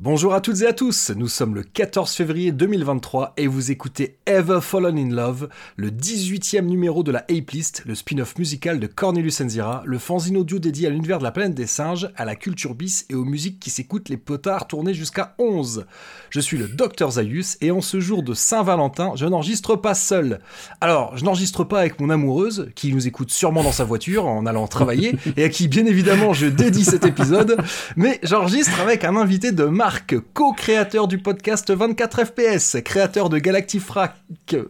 Bonjour à toutes et à tous, nous sommes le 14 février 2023 et vous écoutez Ever Fallen in Love, le 18e numéro de la Ape List, le spin-off musical de Cornelius Enzira, le fanzine audio dédié à l'univers de la planète des singes, à la culture bis et aux musiques qui s'écoutent les potards tournés jusqu'à 11. Je suis le Dr Zaius et en ce jour de Saint-Valentin, je n'enregistre pas seul. Alors, je n'enregistre pas avec mon amoureuse, qui nous écoute sûrement dans sa voiture en allant travailler, et à qui bien évidemment je dédie cet épisode, mais j'enregistre avec un invité de Marc, co-créateur du podcast 24 FPS, créateur de Galactifrac,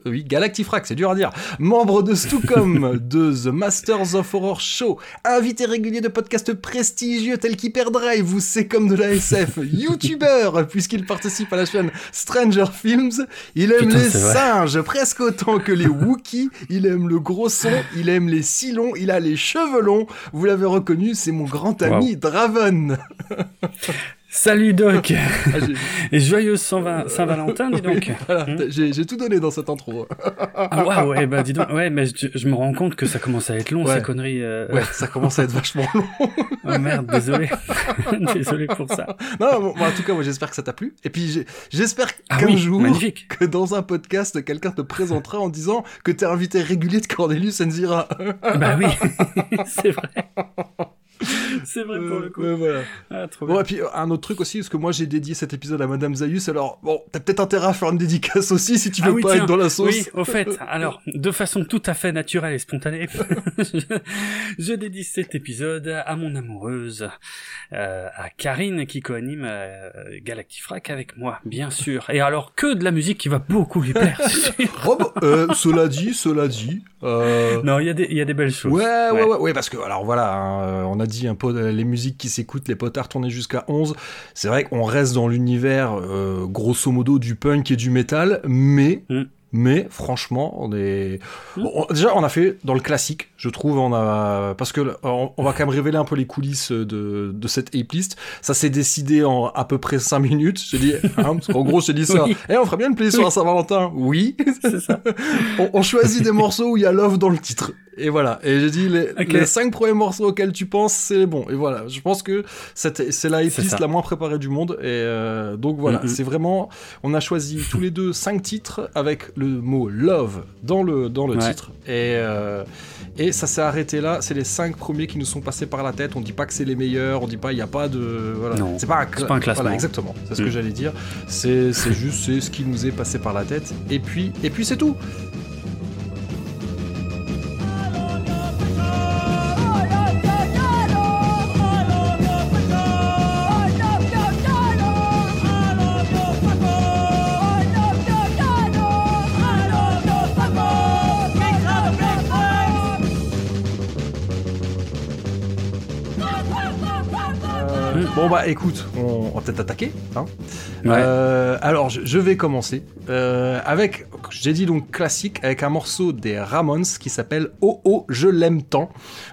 oui, Galactifrac, c'est dur à dire, membre de Stucom, de The Masters of Horror Show, invité régulier de podcasts prestigieux tels qu'Hyperdrive ou C'est comme de la SF, youtubeur, puisqu'il participe à la chaîne Stranger Films, il aime Putain, les singes presque autant que les Wookiees, il aime le gros son, il aime les si longs, il a les cheveux longs, vous l'avez reconnu, c'est mon grand ami Draven. Salut Doc Ah, Et joyeuse Saint-Va- Saint-Valentin, dis donc Voilà, Hmm. j'ai tout donné dans cette intro. Ah ouais, ouais, bah dis donc, ouais, mais je, je me rends compte que ça commence à être long, Ouais. ces conneries. euh. Ouais, ça commence à être vachement long. Oh merde, désolé. désolé pour ça. Non, bon, bon, en tout cas, moi j'espère que ça t'a plu. Et puis j'espère Ah qu'un oui, jour, magnifique. que dans un podcast, quelqu'un te présentera en disant que t'es invité régulier de Cornelius Enzira. Bah oui, c'est vrai. C'est vrai pour le coup. Euh, voilà. Ah, trop Bon, bien. et puis euh, un autre truc aussi, parce que moi j'ai dédié cet épisode à Madame Zayus, alors bon, t'as peut-être intérêt à faire une dédicace aussi si tu veux Ah oui, pas tiens. être dans la sauce. Oui, au fait, alors, de façon tout à fait naturelle et spontanée, je, je dédie cet épisode à mon amoureuse, euh, à Karine qui coanime euh, Galactifrac avec moi, bien sûr. Et alors, que de la musique qui va beaucoup lui plaire. Oh, bah, euh, cela dit, cela dit. Euh... Non, il y, a des- il y a des belles choses. Ouais, ouais, ouais, ouais, parce que, alors voilà, hein, euh, on a dit un peu les musiques qui s'écoutent, les potards tournés jusqu'à 11. C'est vrai qu'on reste dans l'univers, euh, grosso modo, du punk et du métal, mais. Mm. Mais franchement, on est Mm. Bon, on- déjà on a fait dans le classique, je trouve, on a parce que euh, on, on va quand même révéler un peu les coulisses de, de cette ape list. Ça s'est décidé en à peu près 5 minutes. J'ai dit, hein, qu'en gros, j'ai dit ça. Oui. Eh, on ferait bien une playlist sur la Saint-Valentin. Oui. C'est ça. on, on choisit des morceaux où il y a love dans le titre. Et voilà. Et j'ai dit les, cinq premiers morceaux auxquels tu penses, c'est les bons. Et voilà. Je pense que c'est la ça. la moins préparée du monde. Et euh, donc voilà. C'est vraiment. On a choisi tous les deux cinq titres avec le mot love dans le dans le Ouais. titre. Et euh, et ça s'est arrêté là. C'est les cinq premiers qui nous sont passés par la tête. On dit pas que c'est les meilleurs. On dit pas il y a pas de voilà. Non, C'est pas pas un classement. Voilà, exactement. C'est ce que Mhm. j'allais dire. C'est c'est juste c'est ce qui nous est passé par la tête. Et puis et puis c'est tout. Bon bah écoute, on, on va peut-être attaquer. Hein Ouais. Euh, alors je, je vais commencer euh, avec, j'ai dit donc classique, avec un morceau des Ramones qui s'appelle Oh Oh je l'aime tant,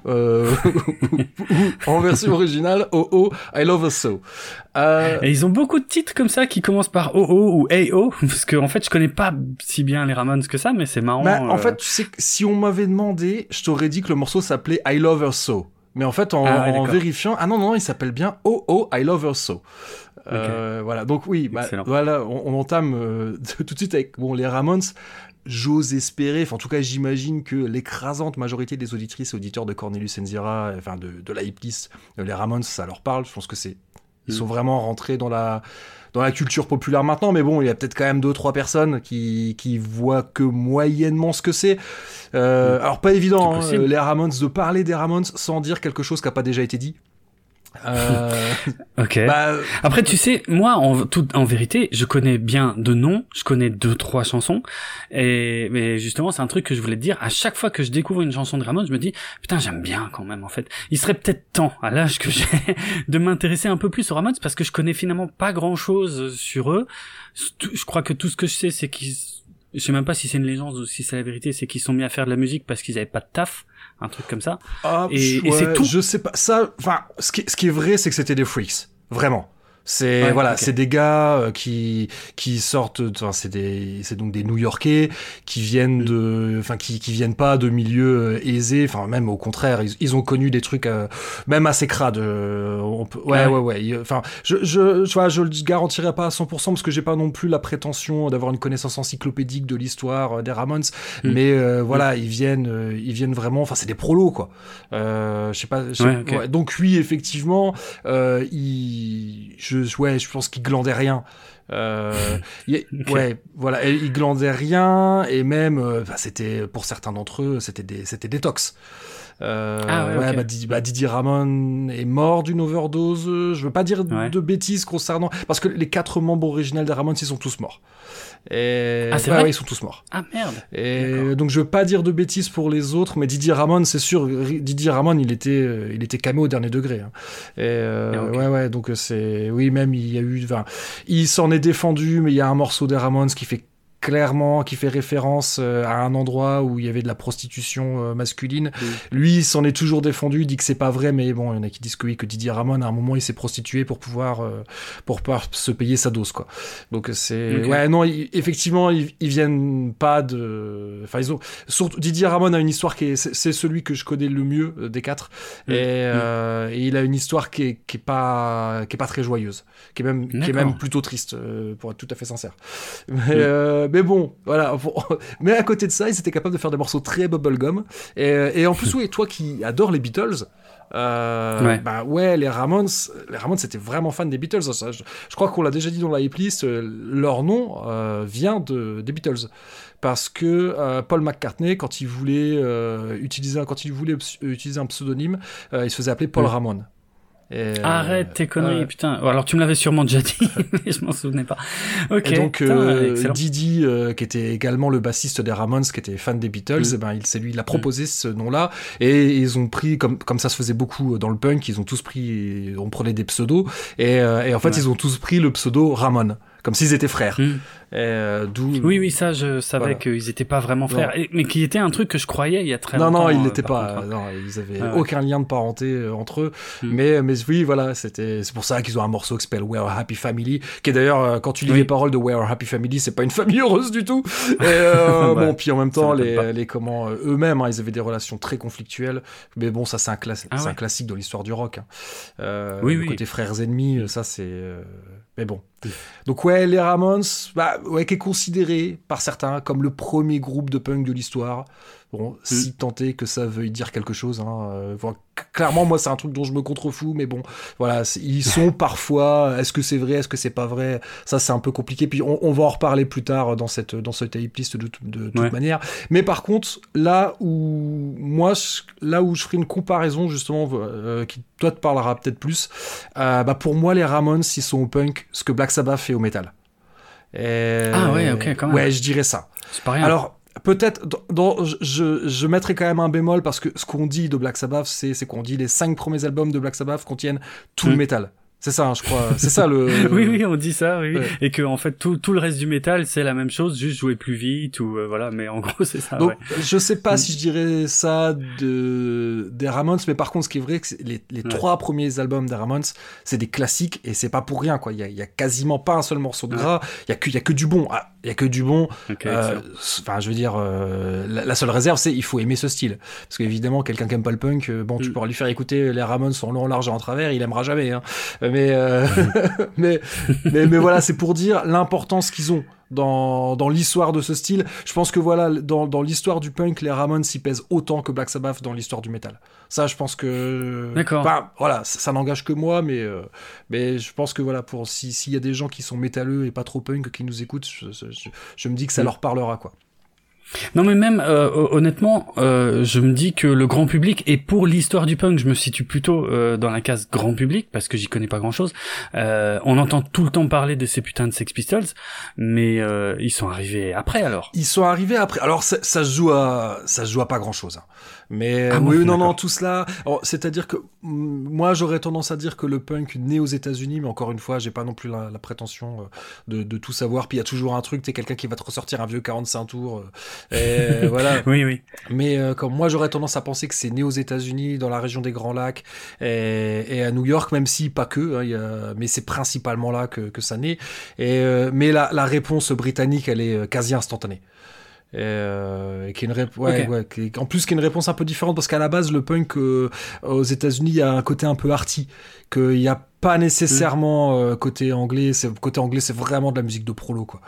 euh, en version originale Oh Oh I love her so. Euh, Et ils ont beaucoup de titres comme ça qui commencent par OO ou AO, parce que en fait je connais pas si bien les Ramones que ça, mais c'est marrant. bah, en euh, fait, tu sais si on m'avait demandé, je t'aurais dit que le morceau s'appelait I love her so. Mais en fait, en, Ah ouais, en d'accord. vérifiant, ah non, non, il s'appelle bien Oh Oh I love her so. Euh, Voilà, donc oui, bah, voilà, on, on entame euh, tout de suite avec bon, les Ramones. J'ose espérer, enfin en tout cas j'imagine que l'écrasante majorité des auditrices et auditeurs de Cornelius Enzira, enfin de, de la hiplist, les Ramones, ça leur parle. Je pense que c'est ils Mm. sont vraiment rentrés dans la dans la culture populaire maintenant, mais bon, il y a peut-être quand même deux trois personnes qui qui voient que moyennement ce que c'est. Euh, Mm. Alors pas évident, hein, les Ramones, de parler des Ramones sans dire quelque chose qui a pas déjà été dit. Euh, Ok. bah, Après, tu sais, moi, en, tout, en vérité, je connais bien de noms, je connais deux, trois chansons, et mais justement, c'est un truc que je voulais te dire. À chaque fois que je découvre une chanson de Ramones, je me dis, putain, j'aime bien quand même. En fait, il serait peut-être temps, à l'âge que j'ai, de m'intéresser un peu plus aux Ramones, parce que je connais finalement pas grand-chose sur eux. Je crois que tout ce que je sais, c'est qu'ils je sais même pas si c'est une légende ou si c'est la vérité, c'est qu'ils sont mis à faire de la musique parce qu'ils avaient pas de taf, un truc comme ça. Ah, Et- et c'est tout. Je sais pas. Ça, enfin, ce qui, ce qui est vrai, c'est que c'était des freaks. Vraiment. C'est voilà, c'est des gars euh, qui qui sortent, enfin c'est des c'est donc des New-Yorkais qui viennent de, enfin qui qui viennent pas de milieux euh, aisés, enfin même au contraire, ils, ils ont connu des trucs euh, même assez crades. on peut, ouais, ouais ouais Enfin je je je, vois, je le garantirai pas à 100% parce que j'ai pas non plus la prétention d'avoir une connaissance encyclopédique de l'histoire des Ramones, mm. mais voilà ils viennent ils viennent vraiment, enfin c'est des prolos quoi. je sais pas. donc oui effectivement ils je, ouais, je pense qu'il glandait rien. Euh, Ouais, voilà, il glandait rien et même, euh, bah, c'était pour certains d'entre eux, c'était des, c'était détox. Euh, ah ouais, bah, bah, Didier Ramon est mort d'une overdose. Je veux pas dire de bêtises concernant parce que les quatre membres originels des Ramones ils sont tous morts. Et... Ah, c'est vrai ils sont tous morts. Ah merde. Et donc je veux pas dire de bêtises pour les autres, mais Didier Ramon, c'est sûr, Didier Ramon, il était, euh, il était camé au dernier degré. Hein. Et euh, ouais, ouais, donc c'est, oui, même il y a eu, il s'en est défendu, mais il y a un morceau des Ramones qui fait clairement qui fait référence euh, à un endroit où il y avait de la prostitution euh, masculine. Lui, il s'en est toujours défendu, il dit que c'est pas vrai, mais bon, il y en a qui disent que oui, que Didier Ramon, à un moment, il s'est prostitué pour pouvoir, euh, pour pouvoir se payer sa dose, quoi. Donc c'est, ouais, non, effectivement, ils, viennent pas de, enfin, ils ont, surtout, Didier Ramon a une histoire qui est, c'est celui que je connais le mieux des quatre, et, et, il a une histoire qui est, qui est pas, qui est pas très joyeuse, qui est même, qui est même plutôt triste, pour être tout à fait sincère. Mais, mais bon, voilà. Mais à côté de ça, ils étaient capables de faire des morceaux très bubblegum. Et, et en plus, oui, toi qui adores les Beatles, euh, ouais. Bah ouais, les Ramones, les Ramones c'était vraiment fan des Beatles. je, crois qu'on l'a déjà dit dans la hiplist, euh, leur nom euh, vient de, des Beatles. Parce que euh, Paul McCartney, quand il voulait utiliser, quand il voulait utiliser un pseudonyme, il se faisait appeler Paul Ramon. Arrête tes conneries, putain. Alors tu me l'avais sûrement déjà dit, mais je m'en souvenais pas. Ok. Et donc euh, Didi, euh, qui était également le bassiste des Ramones, qui était fan des Beatles, mm. eh ben il c'est lui, il a proposé mm. ce nom-là, et ils ont pris comme comme ça se faisait beaucoup dans le punk, ils ont tous pris, on prenait des pseudos, et, euh, et en fait ils ont tous pris le pseudo Ramon comme s'ils étaient frères. Hmm. Euh, oui, oui, ça, je savais qu'ils n'étaient pas vraiment frères, mais qui était un truc que je croyais il y a très longtemps. Non, non, ils n'étaient euh, pas. non, ils avaient ah aucun lien de parenté euh, entre eux. Hmm. Mais, mais oui, voilà, c'était, c'est pour ça qu'ils ont un morceau qui s'appelle We're a Happy Family, qui est d'ailleurs, quand tu lis les paroles de We're a Happy Family, c'est pas une famille heureuse du tout. Et bah, bon, puis en même temps, les, les comment eux-mêmes, hein, ils avaient des relations très conflictuelles. Mais bon, ça, c'est un, ah un classique dans l'histoire du rock. Hein. oui, le côté frères ennemis, ça, c'est. Mais bon. Donc ouais, les Ramones, bah, ouais, qui est considéré par certains comme le premier groupe de punk de l'histoire. Bon, mm. si tenté que ça veuille dire quelque chose. Hein, euh, clairement, moi, c'est un truc dont je me contrefous, mais bon, voilà, ils sont parfois. Est-ce que c'est vrai, est-ce que c'est pas vrai Ça, c'est un peu compliqué. Puis on, va en reparler plus tard dans cette dans cette tape list de, de, toute manière. Mais par contre, là où moi, là où je ferai une comparaison justement, euh, qui toi te parlera peut-être plus, euh, bah pour moi, les Ramones, ils sont au punk, ce que Black Sabbath fait au métal. Ah ouais, ok, quand même. Ouais, je dirais ça. C'est pas rien. Alors, Peut-être, je, je mettrai quand même un bémol parce que ce qu'on dit de Black Sabbath, c'est qu'on dit les cinq premiers albums de Black Sabbath contiennent tout le hmm. métal. C'est ça, hein, je crois. C'est ça le. oui, oui, on dit ça, oui. Et que en fait tout, tout le reste du métal c'est la même chose, juste jouer plus vite ou euh, voilà. Mais en gros c'est ça. Donc je sais pas si je dirais ça de des Ramones, mais par contre ce qui est vrai, que les, les trois premiers albums des Ramones, c'est des classiques et c'est pas pour rien quoi. Il y a, y a, quasiment pas un seul morceau de gras. Il y a que il y a que du bon. Ah, il y a que du bon. euh, enfin, je veux dire, euh, la, seule réserve, c'est il faut aimer ce style. Parce qu'évidemment, quelqu'un qui aime pas le punk, euh, bon, tu mm. pourras lui faire écouter les Ramones sont long, large et en travers, il aimera jamais. Hein. Mais, mais, mais, mais, voilà, c'est pour dire l'importance qu'ils ont dans, dans l'histoire de ce style. Je pense que voilà, dans, dans l'histoire du punk, les Ramones s'y pèsent autant que Black Sabbath dans l'histoire du métal. Ça, je pense que. D'accord. voilà, ça, n'engage que moi, mais, euh, mais je pense que voilà, pour s'il y a des gens qui sont métalleux et pas trop punk qui nous écoutent, je, je, je me dis que ça leur parlera, quoi. Non mais même euh, honnêtement, euh, je me dis que le grand public et pour l'histoire du punk, je me situe plutôt euh, dans la case grand public parce que j'y connais pas grand chose. on entend tout le temps parler de ces putains de Sex Pistols, mais ils sont arrivés après alors. Ils sont arrivés après. Alors ça, ça se joue à ça se joue à pas grand chose. Hein. Mais ah oui, non, non, tout cela. C'est-à-dire que mm, moi, j'aurais tendance à dire que le punk né aux États-Unis, mais encore une fois, j'ai pas non plus la, prétention de, de, tout savoir. Puis il y a toujours un truc, t'es quelqu'un qui va te ressortir un vieux 45 tours Et voilà. oui, oui. Mais euh, comme moi, j'aurais tendance à penser que c'est né aux États-Unis, dans la région des Grands Lacs et, et à New York, même si pas que. Hein, y a, mais c'est principalement là que, que ça naît. Et euh, mais la, la réponse britannique, elle est quasi instantanée. Et, euh, qui est une rép- ouais, ouais, qui est- en plus qui est une réponse un peu différente parce qu'à la base le punk euh, aux États-Unis il y a un côté un peu arty qu'il n'y a pas nécessairement euh, côté anglais c'est côté anglais c'est vraiment de la musique de prolo quoi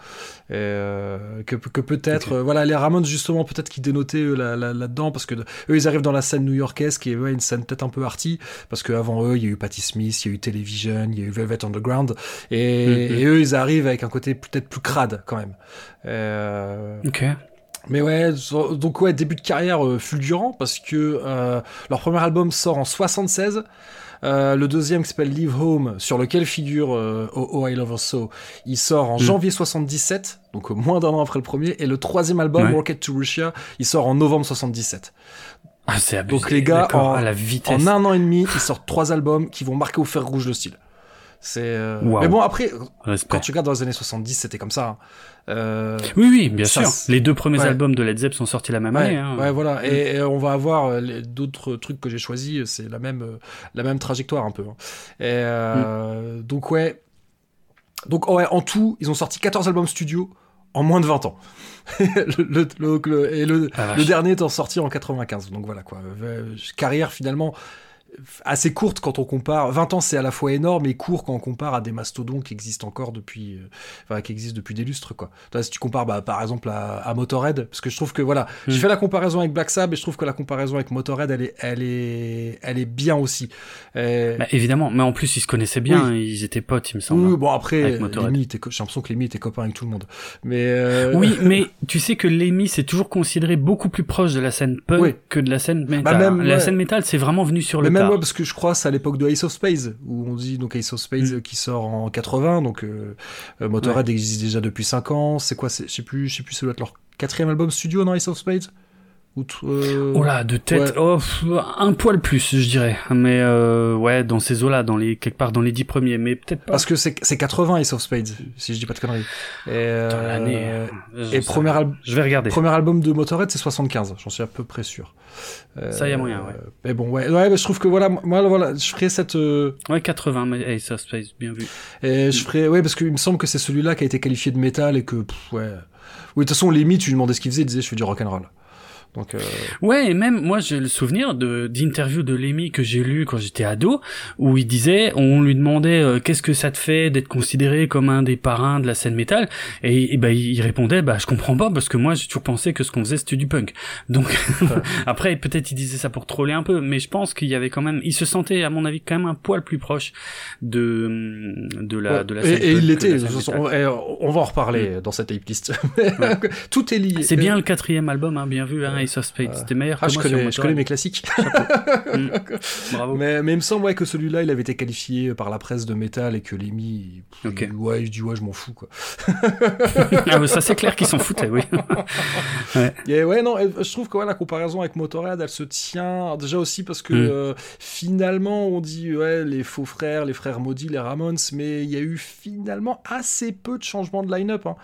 et, euh, que, que peut-être euh, voilà les Ramones justement peut-être qu'ils dénotaient là, là-dedans parce que eux ils arrivent dans la scène new-yorkaise qui est ouais, une scène peut-être un peu arty parce qu'avant eux il y a eu Patti Smith il y a eu Television il y a eu Velvet Underground et, Mhm. et eux ils arrivent avec un côté peut-être plus crade quand même Ok. mais ouais, donc ouais, début de carrière fulgurant parce que leur premier album sort en 76. Euh, le deuxième qui s'appelle Leave Home, sur lequel figure euh, Oh, Oh, I Love Her So, il sort en Mm. janvier 77, donc euh, moins d'un an après le premier. Et le troisième album, Ouais. Rocket to Russia, il sort en novembre 77. Ah, abusé. Donc, les gars, en- à la vitesse. En un an et demi, ils sortent trois albums qui vont marquer au fer rouge le style. C'est. euh, Wow. Mais bon, après, Respect. quand tu regardes dans les années 70, c'était comme ça. hein. Euh, Oui, oui, bien Ça, sûr. Les deux premiers ouais. albums de Led Zepp sont sortis la même Ouais, année. Hein. ouais, voilà. Et, et on va avoir euh, d'autres trucs que j'ai choisis. C'est la même, la même trajectoire un peu. hein. Et euh, Mm. donc ouais. Donc ouais, en tout, ils ont sorti 14 albums studio en moins de 20 ans. le, le- le- le- et le, Ah, le dernier est sorti en 95. Donc voilà quoi. Carrière finalement assez courte quand on compare. 20 ans, c'est à la fois énorme et court quand on compare à des mastodons qui existent encore depuis, euh, enfin, qui existent depuis des lustres, quoi. Si tu compares, bah, par exemple, à, à Motorhead, parce que je trouve que, voilà, j'ai Mm. fait la comparaison avec Black Sabbath et je trouve que la comparaison avec Motorhead, elle est, elle est, elle est bien aussi. Euh, Bah, évidemment, mais en plus ils se connaissaient bien, ils étaient potes, il me semble. oui, bon, après. Lemmy j'ai l'impression que Lemmy était copain avec tout le monde. Mais, euh, Oui, mais tu sais que Lemmy c'est toujours considéré beaucoup plus proche de la scène punk Oui. que de la scène metal. Bah, même, la ouais. scène metal c'est vraiment venu sur Mais le moi, parce que je crois c'est à l'époque de Ace of Spades, où on dit donc Ace of Spades Mm. qui sort en 80, donc euh, euh, Motorhead existe déjà depuis 5 ans. C'est quoi Je sais plus, je sais plus, ça doit être leur quatrième album studio, non Ace of t- euh, Oh là, de tête, Ouais. oh, un poil plus, je dirais. Mais euh, ouais, dans ces eaux-là, dans les quelque part dans les dix premiers, mais peut-être pas. Parce que c'est c'est 80 Ace of Spades, si je dis pas de conneries. Et, euh, Dans l'année. j'en et premier, rien. al- Je vais regarder. premier album de Motorhead, c'est 75, j'en suis à peu près sûr. Euh, Ça, y a moyen, ouais. Mais bon, ouais, ouais, mais je trouve que voilà, moi, voilà, je ferais cette. euh, Ouais, 80, mais Ace of Space, bien vu. Et je ferais, ouais, parce qu'il me semble que c'est celui-là qui a été qualifié de métal et que, pff, ouais. Oui, de toute façon, Lemmy, tu lui demandais ce qu'il faisait, il disait, je fais du rock'n'roll. Donc, euh, Ouais, et même moi j'ai le souvenir de d'interviews de Lemmy que j'ai lu quand j'étais ado où il disait on lui demandait euh, qu'est-ce que ça te fait d'être considéré comme un des parrains de la scène métal? Et, et ben il répondait bah je comprends pas parce que moi j'ai toujours pensé que ce qu'on faisait c'était du punk. Donc après peut-être il disait ça pour troller un peu mais je pense qu'il y avait quand même il se sentait à mon avis quand même un poil plus proche de de la ouais. de la et, scène et punk il l'était. on, et on va en reparler dans cette tape list. Tout est lié. C'est bien le quatrième album hein, bien vu hein, Ace of Spades c'était meilleur Ah, que je moi connais, je mes classiques. Mm. Bravo. mais, mais il me semble ouais, que celui-là, il avait été qualifié par la presse de métal et que Lemmy, il- Ok. il- ouais, il dit ouais, je m'en fous quoi. ah, ouais, ça c'est clair qu'ils s'en foutaient oui. Et ouais, non, et je trouve que ouais, la comparaison avec Motorhead, elle se tient déjà aussi parce que Mm. euh, finalement, on dit ouais, les faux frères, les frères maudits, les Ramones, mais il y a eu finalement assez peu de changements de line-up. hein.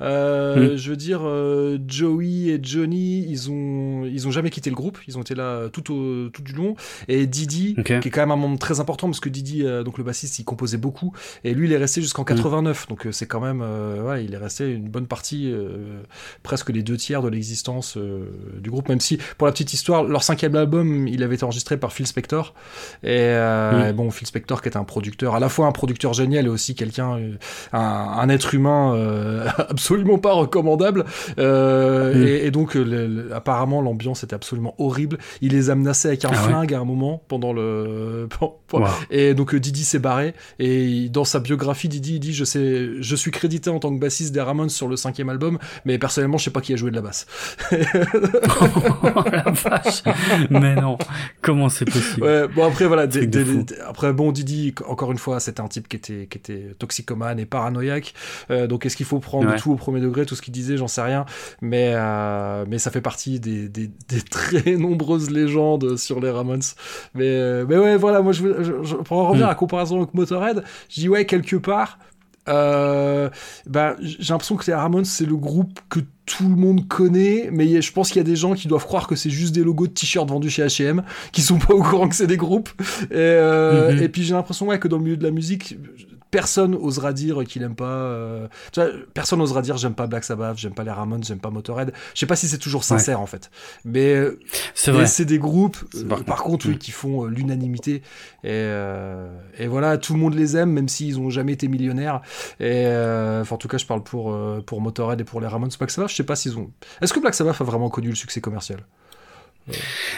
Euh, Mm. Je veux dire, euh, Joey et Johnny, ils ont, ils ont jamais quitté le groupe, ils ont été là tout, au, tout du long. Et Didi, qui est quand même un membre très important parce que Didi, euh, donc le bassiste, il composait beaucoup et lui, il est resté jusqu'en 89. Donc euh, c'est quand même, euh, ouais, il est resté une bonne partie, euh, presque les deux tiers de l'existence euh, du groupe. Même si, pour la petite histoire, leur cinquième album, il avait été enregistré par Phil Spector. Et euh, Mm. et bon, Phil Spector, qui est un producteur, à la fois un producteur génial et aussi quelqu'un, euh, un, un être humain euh, absolument pas recommandable. Euh, Mm. et, et donc, le- le- apparemment, l'ambiance était absolument horrible. Il les a menacés avec un Ah ouais flingue à un moment pendant le. Wow. Et donc euh, Didi s'est barré et dans sa biographie Didi il dit je sais je suis crédité en tant que bassiste des Ramones sur le cinquième album mais personnellement je sais pas qui a joué de la basse. oh la vache Mais non, comment c'est possible? Ouais, bon après voilà des- des- des- après bon Didi encore une fois c'était un type qui était qui était toxicomane et paranoïaque Euh, donc est-ce qu'il faut prendre Ouais. tout au premier degré tout ce qu'il disait j'en sais rien mais euh, mais ça fait partie des, des, des très nombreuses légendes sur les Ramones mais euh, mais ouais voilà moi je, je- je- pour en revenir à la comparaison avec Motorhead je dis ouais quelque part euh, ben, j'ai l'impression que les Ramones, c'est le groupe que tout le monde connaît, mais je pense qu'il y a des gens qui doivent croire que c'est juste des logos de t-shirts vendus chez H&M, qui sont pas au courant que c'est des groupes. Et, euh, mm-hmm. et puis j'ai l'impression ouais, que dans le milieu de la musique, personne osera dire qu'il aime pas. Euh, tu vois, personne osera dire j'aime pas Black Sabbath, j'aime pas les Ramones, j'aime pas Motorhead. Je sais pas si c'est toujours sincère en fait, mais euh, c'est des groupes, euh, par contre, oui, qui font l'unanimité. Et, et, voilà, tout le monde les aime, même s'ils ont jamais été millionnaires. Et en tout cas, je parle pour pour Motorhead et pour les Ramones. Black Sabbath, je sais pas s'ils ont. Est-ce que Black Sabbath a vraiment connu le succès commercial?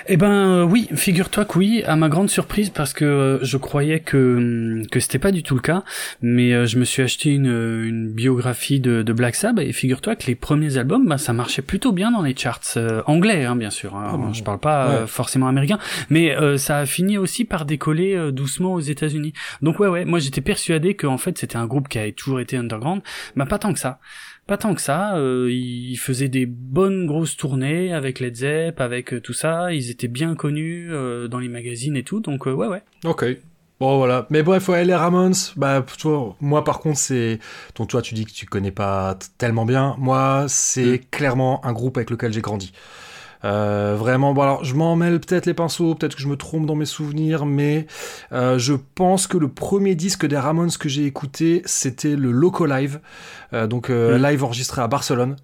Eh ben euh, oui, figure-toi que oui, à ma grande surprise parce que euh, je croyais que hum, que c'était pas du tout le cas, mais euh, je me suis acheté une, une biographie de, de Black Sabbath et figure-toi que les premiers albums, bah, ça marchait plutôt bien dans les charts anglais, hein, bien sûr. Hein. Ah je parle pas forcément américain, mais ça a fini aussi par décoller doucement aux États-Unis. Donc ouais ouais, moi j'étais persuadé que en fait c'était un groupe qui avait toujours été underground, bah pas tant que ça pas tant que ça. Euh, ils faisaient des bonnes grosses tournées avec Led Zepp, avec euh, tout ça. Ils étaient bien connus euh, dans les magazines et tout. Donc ouais, ouais. Ok. Bon voilà, mais bref, ouais, les Ramones, bah toi, moi par contre c'est, donc toi tu dis que tu connais pas tellement bien, moi c'est mm. clairement un groupe avec lequel j'ai grandi. Euh, vraiment, bon alors je m'en mêle peut-être les pinceaux, peut-être que je me trompe dans mes souvenirs, mais euh, je pense que le premier disque des Ramones que j'ai écouté, c'était le Loco Live, donc mm. live enregistré à Barcelone.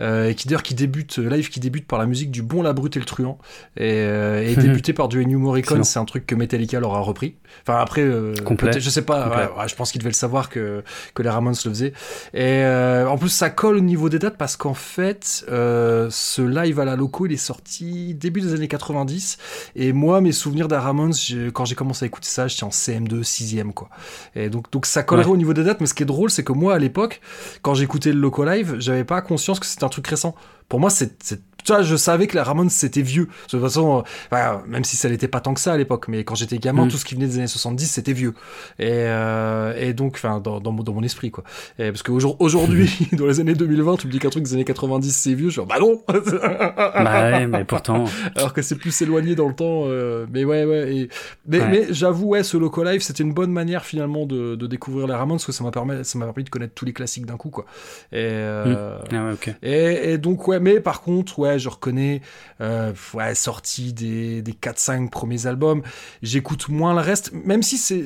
Euh, et qui d'ailleurs qui débute euh, live qui débute par la musique du bon la brute et le truand. Et, euh, débuté par du Ennio Morricone c'est un truc que Metallica leur a repris. Enfin après je sais pas je pense qu'ils devaient le savoir que que les Ramones le faisaient. Et en plus ça colle au niveau des dates parce qu'en fait ce live à la loco il est sorti début des années 90 et moi mes souvenirs des Ramones quand j'ai commencé à écouter ça j'étais en CM2 6ème quoi. Et donc donc ça collerait au niveau des dates mais ce qui est drôle c'est que moi à l'époque quand j'écoutais le loco live j'avais pas conscience que c'était un truc récent. Pour moi, c'est tu vois, je savais que la Ramones c'était vieux. De toute façon, euh, même si ça n'était pas tant que ça à l'époque, mais quand j'étais gamin, mm. tout ce qui venait des années 70, c'était vieux. Et, euh, et donc, enfin, dans, dans, mon, dans mon esprit, quoi. Et parce qu'aujourd'hui, dans les années 2020, tu me dis qu'un truc des années 90 c'est vieux, je dis, bah non! bah ouais, mais pourtant. Alors que c'est plus éloigné dans le temps, euh, mais ouais, ouais. Et, mais, mais j'avoue, ouais, ce Loco Live, c'était une bonne manière finalement de, de découvrir les Ramones, parce que ça m'a permis, ça m'a permis de connaître tous les classiques d'un coup, quoi. Et, euh, mm. ah ouais, et, et donc, ouais, mais par contre, ouais, je reconnais, euh, ouais, sorti des, des 4-5 premiers albums. J'écoute moins le reste, même si c'est,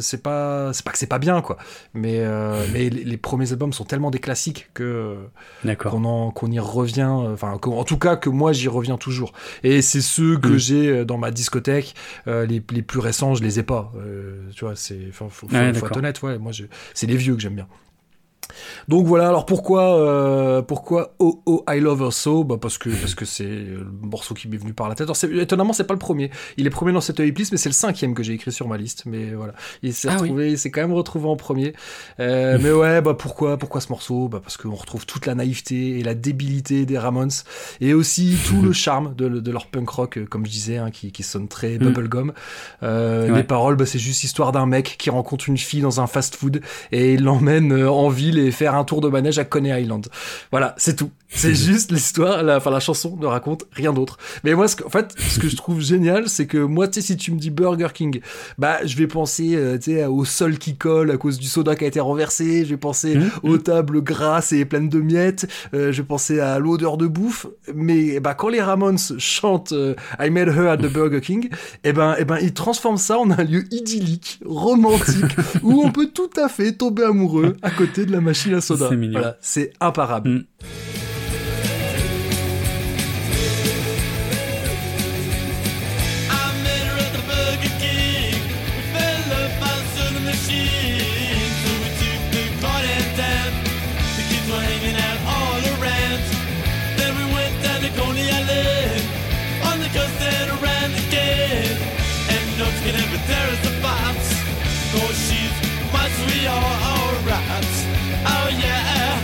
c'est pas, c'est pas que c'est pas bien, quoi. Mais, euh, mais les, premiers albums sont tellement des classiques que, qu'on qu'on y revient, enfin, en tout cas, que moi, j'y reviens toujours. Et c'est ceux que mm. j'ai euh, dans ma discothèque, les, les, plus récents, je les ai pas. tu vois, c'est, faut, faut, faut, être honnête, ouais, moi, c'est les vieux que j'aime bien. Donc voilà, alors pourquoi euh, pourquoi Oh Oh I Love Her So? Bah parce que parce que c'est le morceau qui m'est venu par la tête. Alors étonnamment, c'est pas le premier. Il est premier dans cette playlist, mais c'est le cinquième que j'ai écrit sur ma liste. Mais voilà, il s'est ah retrouvé, il s'est quand même retrouvé en premier. Euh, mais ouais, bah pourquoi pourquoi ce morceau? Bah parce qu'on retrouve toute la naïveté et la débilité des Ramones et aussi tout le charme de, de, leur punk rock, euh, comme je disais, hein, qui, qui sonne très mm. bubblegum. Euh, Les paroles, bah c'est juste histoire d'un mec qui rencontre une fille dans un fast-food et il l'emmène euh, en ville et faire un tour de manège à Coney Island. Voilà, c'est tout. C'est juste l'histoire, la, enfin la chanson ne raconte rien d'autre. Mais moi, ce que, en fait, ce que je trouve génial, c'est que moi, tu sais, si tu me dis Burger King, bah, je vais penser, euh, tu sais, au sol qui colle à cause du soda qui a été renversé. Je vais penser mmh. aux tables grasses et pleines de miettes. Euh, je vais penser à l'odeur de bouffe. Mais bah, quand les Ramones chantent euh, I Met Her at the Burger King, eh ben, eh ben, ils transforment ça en un lieu idyllique, romantique, où on peut tout à fait tomber amoureux à côté de la machine à soda. C'est mignon. Voilà, c'est imparable. Mmh. you're alright. Oh yeah.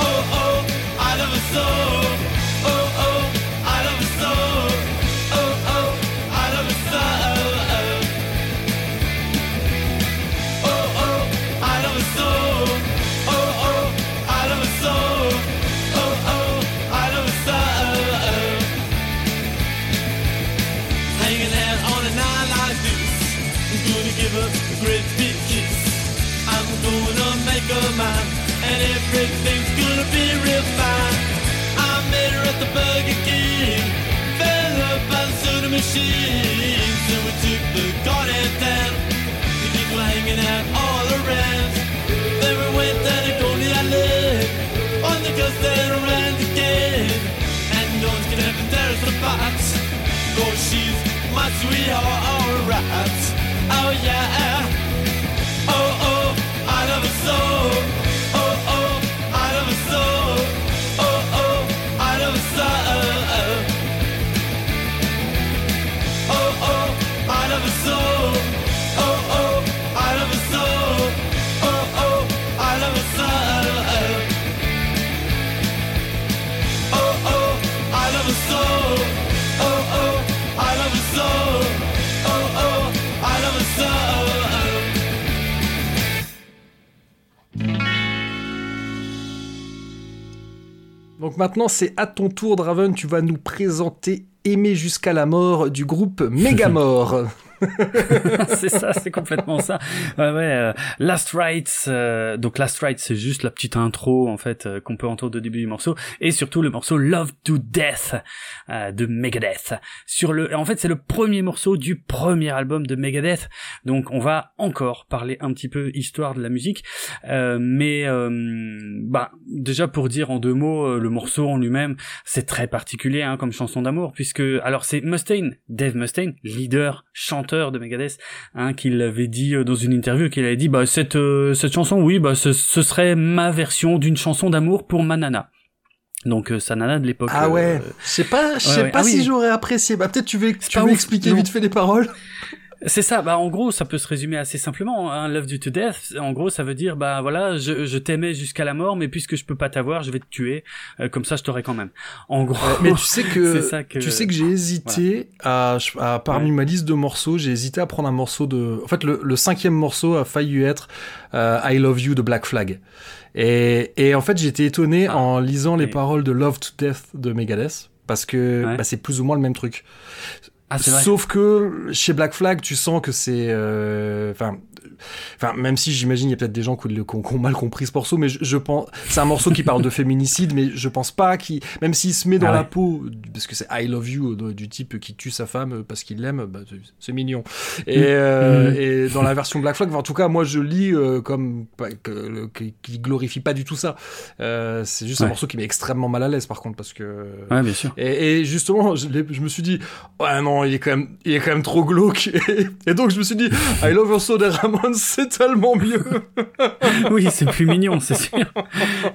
Oh oh, I never saw. At the Burger King. Fell up the soda machine. So we took the goddamn down. The were hanging out all around. Then we went down to Coney Island. On the coast then around again. And no one's gonna have to tear us apart. Cause she's my sweetheart, alright. Oh yeah. Oh oh, I love her so. Oh oh, I love her so. Donc maintenant, c'est à ton tour, Draven. Tu vas nous présenter Aimer jusqu'à la mort du groupe Megamore. c'est ça, c'est complètement ça. Ouais, ouais. euh, Last Rites, euh, donc Last Rites, c'est juste la petite intro en fait euh, qu'on peut entendre au début du morceau, et surtout le morceau Love to Death euh, de Megadeth. Sur le, en fait, c'est le premier morceau du premier album de Megadeth. Donc, on va encore parler un petit peu histoire de la musique, Euh, mais euh, bah déjà pour dire en deux mots, le morceau en lui-même, c'est très particulier hein, comme chanson d'amour, puisque alors c'est Mustaine, Dave Mustaine, leader, chanteur de Megadeth, hein, qui l'avait dit euh, dans une interview, qu'il avait dit bah cette euh, cette chanson, oui, bah ce, ce serait ma version d'une chanson d'amour pour ma nana. Donc euh, sa nana de l'époque. Ah ouais, euh, je sais pas, je sais ouais. pas Ah si oui. j'aurais apprécié. Bah peut-être tu veux, tu veux expliquer non. vite fait les paroles. C'est ça, bah en gros ça peut se résumer assez simplement, hein, Love You to Death, en gros ça veut dire bah voilà, je, je t'aimais jusqu'à la mort mais puisque je peux pas t'avoir, je vais te tuer, euh, comme ça je t'aurai quand même. En gros, Mais tu sais que, ça que tu sais que j'ai hésité à, à- parmi ma liste de morceaux, j'ai hésité à prendre un morceau de. En fait, le, le cinquième morceau a failli être euh, I Love You de Black Flag. Et, et en fait, j'étais étonné Ah. en lisant les Oui. paroles de Love to Death de Megadeth parce que Ouais. bah, c'est plus ou moins le même truc. Ah. Sauf que chez Black Flag, tu sens que c'est, euh, enfin, même si j'imagine il y a peut-être des gens qui, ont, qui ont mal compris ce morceau, mais je, je pense, c'est un morceau qui parle de féminicide, mais je pense pas qu'il, même s'il se met dans Ah la peau, parce que c'est I love you euh, du type qui tue sa femme parce qu'il l'aime, bah, c'est- mignon. Et, euh, Mm. et dans la version Black Flag, enfin, en tout cas, moi je lis euh, comme qui, glorifie pas du tout ça. Euh, c'est juste un morceau qui met extrêmement mal à l'aise, par contre, parce que. Ouais bien sûr. Et, et justement, je, me suis dit, ouais non, il est quand même, il est quand même trop glauque. Et, donc je me suis dit, I Love Your Soul c'est tellement mieux. oui, c'est plus mignon, c'est sûr.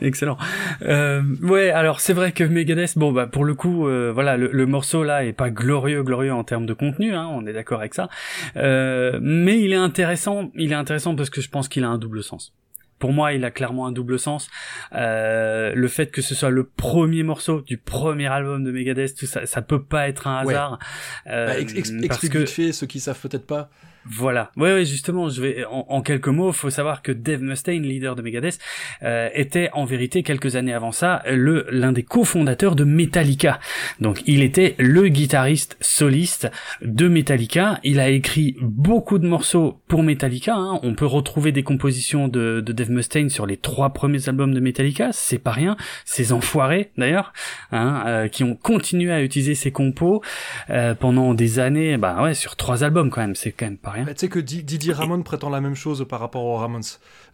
Excellent. Euh, ouais, alors c'est vrai que Megadeth, bon bah pour le coup, euh, voilà, le, le morceau là est pas glorieux, glorieux en termes de contenu, hein, on est d'accord avec ça. Euh, mais il est intéressant, il est intéressant parce que je pense qu'il a un double sens. Pour moi, il a clairement un double sens. Euh, le fait que ce soit le premier morceau du premier album de Megadeth, tout ça, ça peut pas être un Ouais. hasard. Euh, Bah, ex- ex- parce explique que vite fait, ceux qui savent peut-être pas. Voilà. Ouais, ouais, justement, je vais en, en quelques mots, faut savoir que Dave Mustaine, leader de Megadeth, euh, était en vérité quelques années avant ça le l'un des cofondateurs de Metallica. Donc, il était le guitariste soliste de Metallica. Il a écrit beaucoup de morceaux pour Metallica. hein. On peut retrouver des compositions de, de Dave Mustaine sur les trois premiers albums de Metallica. C'est pas rien. Ces enfoirés, d'ailleurs, hein, euh, qui ont continué à utiliser ces compos euh, pendant des années. Bah ouais, sur trois albums quand même. C'est quand même pas rien. Bah, tu sais que Di- Didier Ramon prétend la même chose par rapport aux Ramones.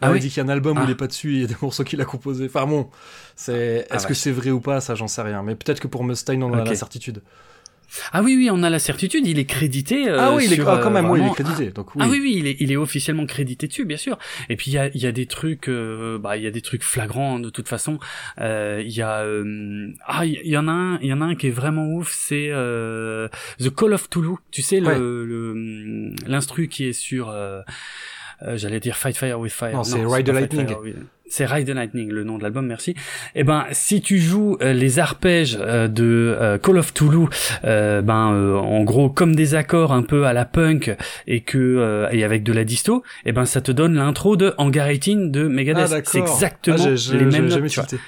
Ah il oui dit qu'il y a un album où Ah. il est pas dessus et il y a des morceaux qu'il a composés. Enfin bon, c'est, Ah, est-ce que c'est vrai ou pas, ça j'en sais rien. Mais peut-être que pour Mustaine, on a Ok. la certitude. Ah oui, oui, on a la certitude, il est crédité. euh, ah oui, il est, sur, ah, quand euh, même, oui, il est vraiment- crédité. Donc oui. Ah oui, oui, il est, il est officiellement crédité dessus, bien sûr. Et puis il y a, il y a des trucs, euh, bah il y a des trucs flagrants de toute façon. Euh, Il y a, euh, ah il y, y en a un, il y en a un qui est vraiment ouf, c'est euh, The Call of Toulouse. Tu sais Ouais. le l'instru qui est sur, euh, euh, j'allais dire Fight Fire with Fire. Non, c'est Ride the Lightning. Fire C'est Ride the Lightning, le nom de l'album, merci. Eh ben, si tu joues euh, les arpèges euh, de euh, Call of Toulouse, euh, ben, euh, en gros, comme des accords un peu à la punk et que euh, et avec de la disto, eh ben, ça te donne l'intro de 18 de Ah, Megadeth. d'accord. c'est exactement Ah, j'ai- les mêmes notes. jamais tu vois. tilté.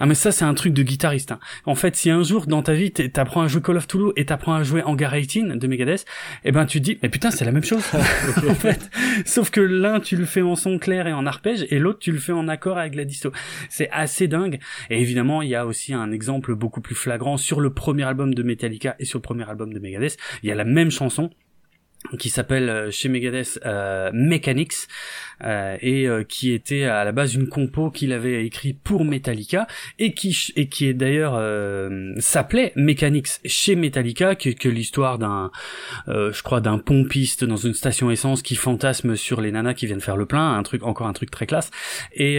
Ah mais ça c'est un truc de guitariste. hein. En fait, si un jour dans ta vie t'apprends à jouer Call of Toulouse et t'apprends à jouer Hangar 18 de Megadeth, eh ben tu te dis mais putain c'est la même chose. en fait, sauf que l'un tu le fais en son clair et en arpège et l'autre tu le fais en accord avec la disto. C'est assez dingue. Et évidemment il y a aussi un exemple beaucoup plus flagrant sur le premier album de Metallica et sur le premier album de Megadeth. Il y a la même chanson qui s'appelle euh, chez Megadeth euh, Mechanics euh, et euh, qui était à la base une compo qu'il avait écrit pour Metallica et qui et qui est d'ailleurs euh, s'appelait Mechanics chez Metallica que, que l'histoire d'un euh, je crois d'un pompiste dans une station essence qui fantasme sur les nanas qui viennent faire le plein un truc encore un truc très classe. Et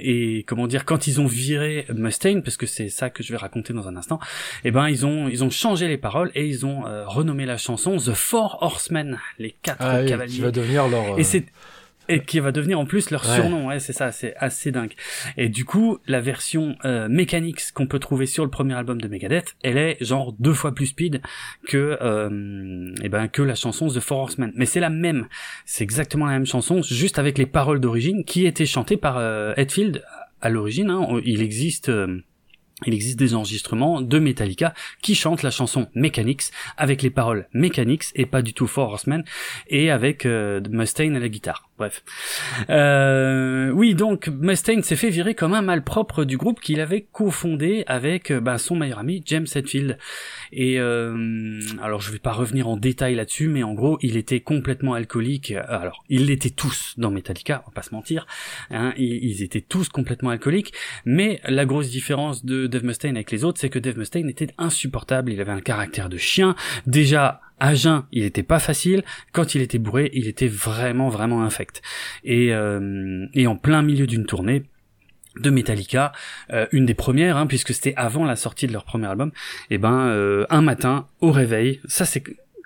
et comment dire quand ils ont viré Mustaine parce que c'est ça que je vais raconter dans un instant eh ben ils ont ils ont changé les paroles et ils ont renommé la chanson The Four Horsemen les quatre Ah oui, cavaliers qui va devenir leur. euh, et c'est et qui va devenir en plus leur Ouais. surnom, ouais, c'est ça, c'est assez dingue. Et du coup, la version euh, Mechanics qu'on peut trouver sur le premier album de Megadeth, elle est genre deux fois plus speed que euh, eh ben que la chanson The Four Horsemen. Mais c'est la même, c'est exactement la même chanson, juste avec les paroles d'origine qui étaient chantées par euh, Hetfield à l'origine. Hein, il existe. euh, il existe des enregistrements de Metallica qui chantent la chanson Mechanics avec les paroles Mechanics et pas du tout Four Horsemen et avec euh, Mustaine à la guitare. Bref. Euh, oui, donc Mustaine s'est fait virer comme un malpropre du groupe qu'il avait cofondé avec euh, ben, son meilleur ami James Hetfield. Et euh, alors je vais pas revenir en détail là-dessus, mais en gros il était complètement alcoolique. Euh, Alors ils l'étaient tous dans Metallica, on va pas se mentir. Hein, ils, étaient tous complètement alcooliques. Mais la grosse différence de Dave Mustaine avec les autres, c'est que Dave Mustaine était insupportable. Il avait un caractère de chien. Déjà à jeun, il était pas facile. Quand il était bourré, il était vraiment vraiment infect. Et, euh, en plein milieu d'une tournée de Metallica, euh, une des premières, hein, puisque c'était avant la sortie de leur premier album, et ben euh, un matin au réveil, ça c'est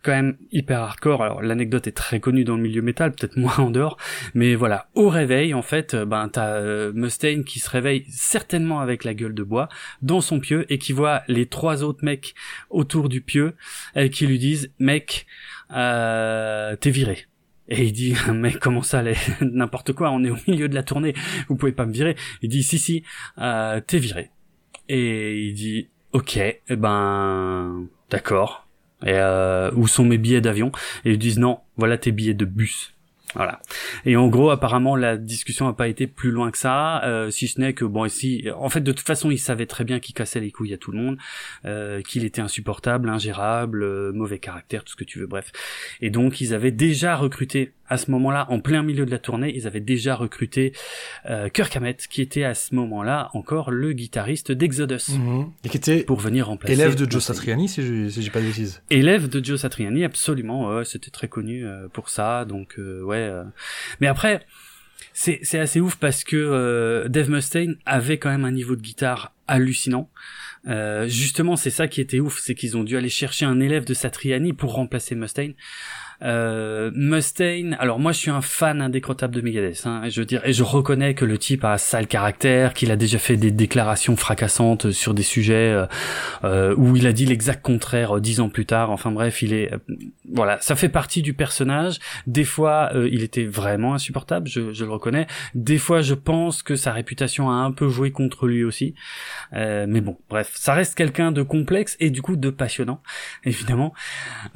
quand même hyper hardcore. Alors l'anecdote est très connue dans le milieu métal, peut-être moins en dehors, mais voilà, au réveil en fait, euh, ben t'as euh, Mustaine qui se réveille certainement avec la gueule de bois dans son pieu et qui voit les trois autres mecs autour du pieu et qui lui disent mec euh, t'es viré. Et il dit, mais comment ça, n'importe quoi, on est au milieu de la tournée, vous pouvez pas me virer. Il dit, si, si, euh, t'es viré. Et il dit, ok, eh ben, d'accord. Et euh, où sont mes billets d'avion Et ils disent, non, voilà tes billets de bus. Voilà. Et en gros, apparemment, la discussion n'a pas été plus loin que ça, euh, si ce n'est que bon, ici, en fait, de toute façon, il savait très bien qu'il cassait les couilles à tout le monde, euh, qu'il était insupportable, ingérable, euh, mauvais caractère, tout ce que tu veux, bref. Et donc, ils avaient déjà recruté à ce moment-là, en plein milieu de la tournée, ils avaient déjà recruté euh, Kirk Hammett, qui était à ce moment-là encore le guitariste d'Exodus, Mhm. Et qui était pour venir remplacer. élève de Joe. Satriani, si je si j'ai pas de bêtises. Élève de Joe Satriani, absolument, ouais, c'était très connu euh, pour ça, donc euh, ouais. euh. Mais après, c'est c'est assez ouf parce que euh, Dave Mustaine avait quand même un niveau de guitare hallucinant. Euh, justement, c'est ça qui était ouf, c'est qu'ils ont dû aller chercher un élève de Satriani pour remplacer Mustaine. Euh, Mustaine, alors moi je suis un fan indécrottable de Megadeth, hein, et je veux dire, et je reconnais que le type a un sale caractère, qu'il a déjà fait des déclarations fracassantes sur des sujets euh, euh, où il a dit l'exact contraire euh, dix ans plus tard. Enfin bref, il est, euh, voilà, ça fait partie du personnage. Des fois, il était vraiment insupportable, je, je le reconnais. Des fois, je pense que sa réputation a un peu joué contre lui aussi. Euh, mais bon, bref, ça reste quelqu'un de complexe et du coup de passionnant, évidemment.